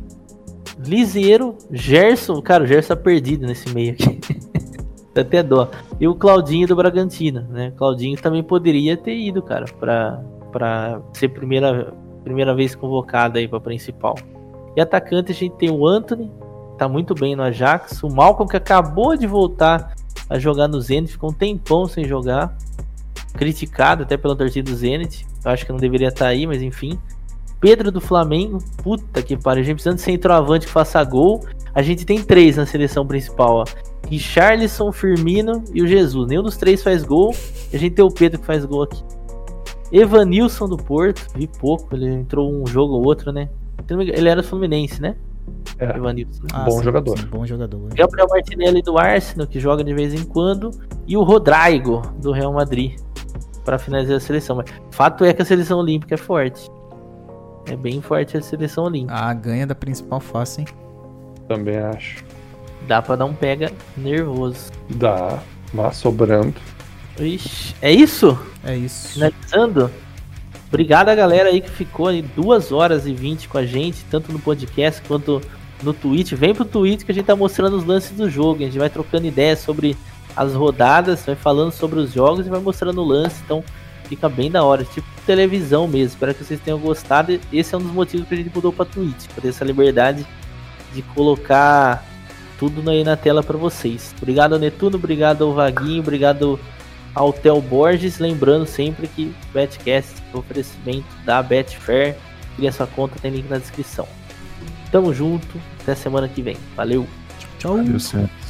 Liseiro, Gerson, cara, o Gerson tá perdido nesse meio aqui. Dá até dó. E o Claudinho do Bragantino, né? Claudinho também poderia ter ido, cara, pra, pra ser primeira, primeira vez convocado aí pra principal. E atacante a gente tem o Anthony, tá muito bem no Ajax. O Malcolm que acabou de voltar a jogar no Zenit, ficou um tempão sem jogar. Criticado até pela torcida do Zenit. Eu acho que não deveria estar aí, mas enfim. Pedro do Flamengo, puta que pariu, a gente precisa de centroavante que faça gol. A gente tem três na seleção principal, ó. Richarlison, Firmino e o Jesus. Nenhum dos três faz gol. E a gente tem o Pedro que faz gol aqui. Evanilson do Porto, vi pouco, ele entrou um jogo ou outro, né? Ele era do Fluminense, né? É. Evanilson. Ah, Bom jogador. bom jogador. Gabriel Martinelli do Arsenal, que joga de vez em quando, e o Rodrigo do Real Madrid para finalizar a seleção. Mas fato é que a seleção olímpica é forte. É bem forte a seleção olímpica. Ah, ganha da principal fácil, hein? Também acho. Dá pra dar um pega nervoso. Dá. Mas sobrando. Ixi, é isso? É isso. Finalizando. Obrigado a galera aí que ficou aí 2 horas e 20 com a gente, tanto no podcast quanto no Twitch. Vem pro Twitch que a gente tá mostrando os lances do jogo. A gente vai trocando ideias sobre as rodadas, vai falando sobre os jogos e vai mostrando o lance. Então fica bem da hora, tipo televisão mesmo. Espero que vocês tenham gostado. Esse é um dos motivos que a gente mudou pra Twitch, pra ter essa liberdade de colocar tudo aí na tela pra vocês. Obrigado ao Netuno, obrigado ao Vaguinho, obrigado ao Theo Borges. Lembrando sempre que Betcast é um oferecimento da Betfair. Cria sua conta, tem link na descrição. Tamo junto, até semana que vem. Valeu! Tchau. Certo.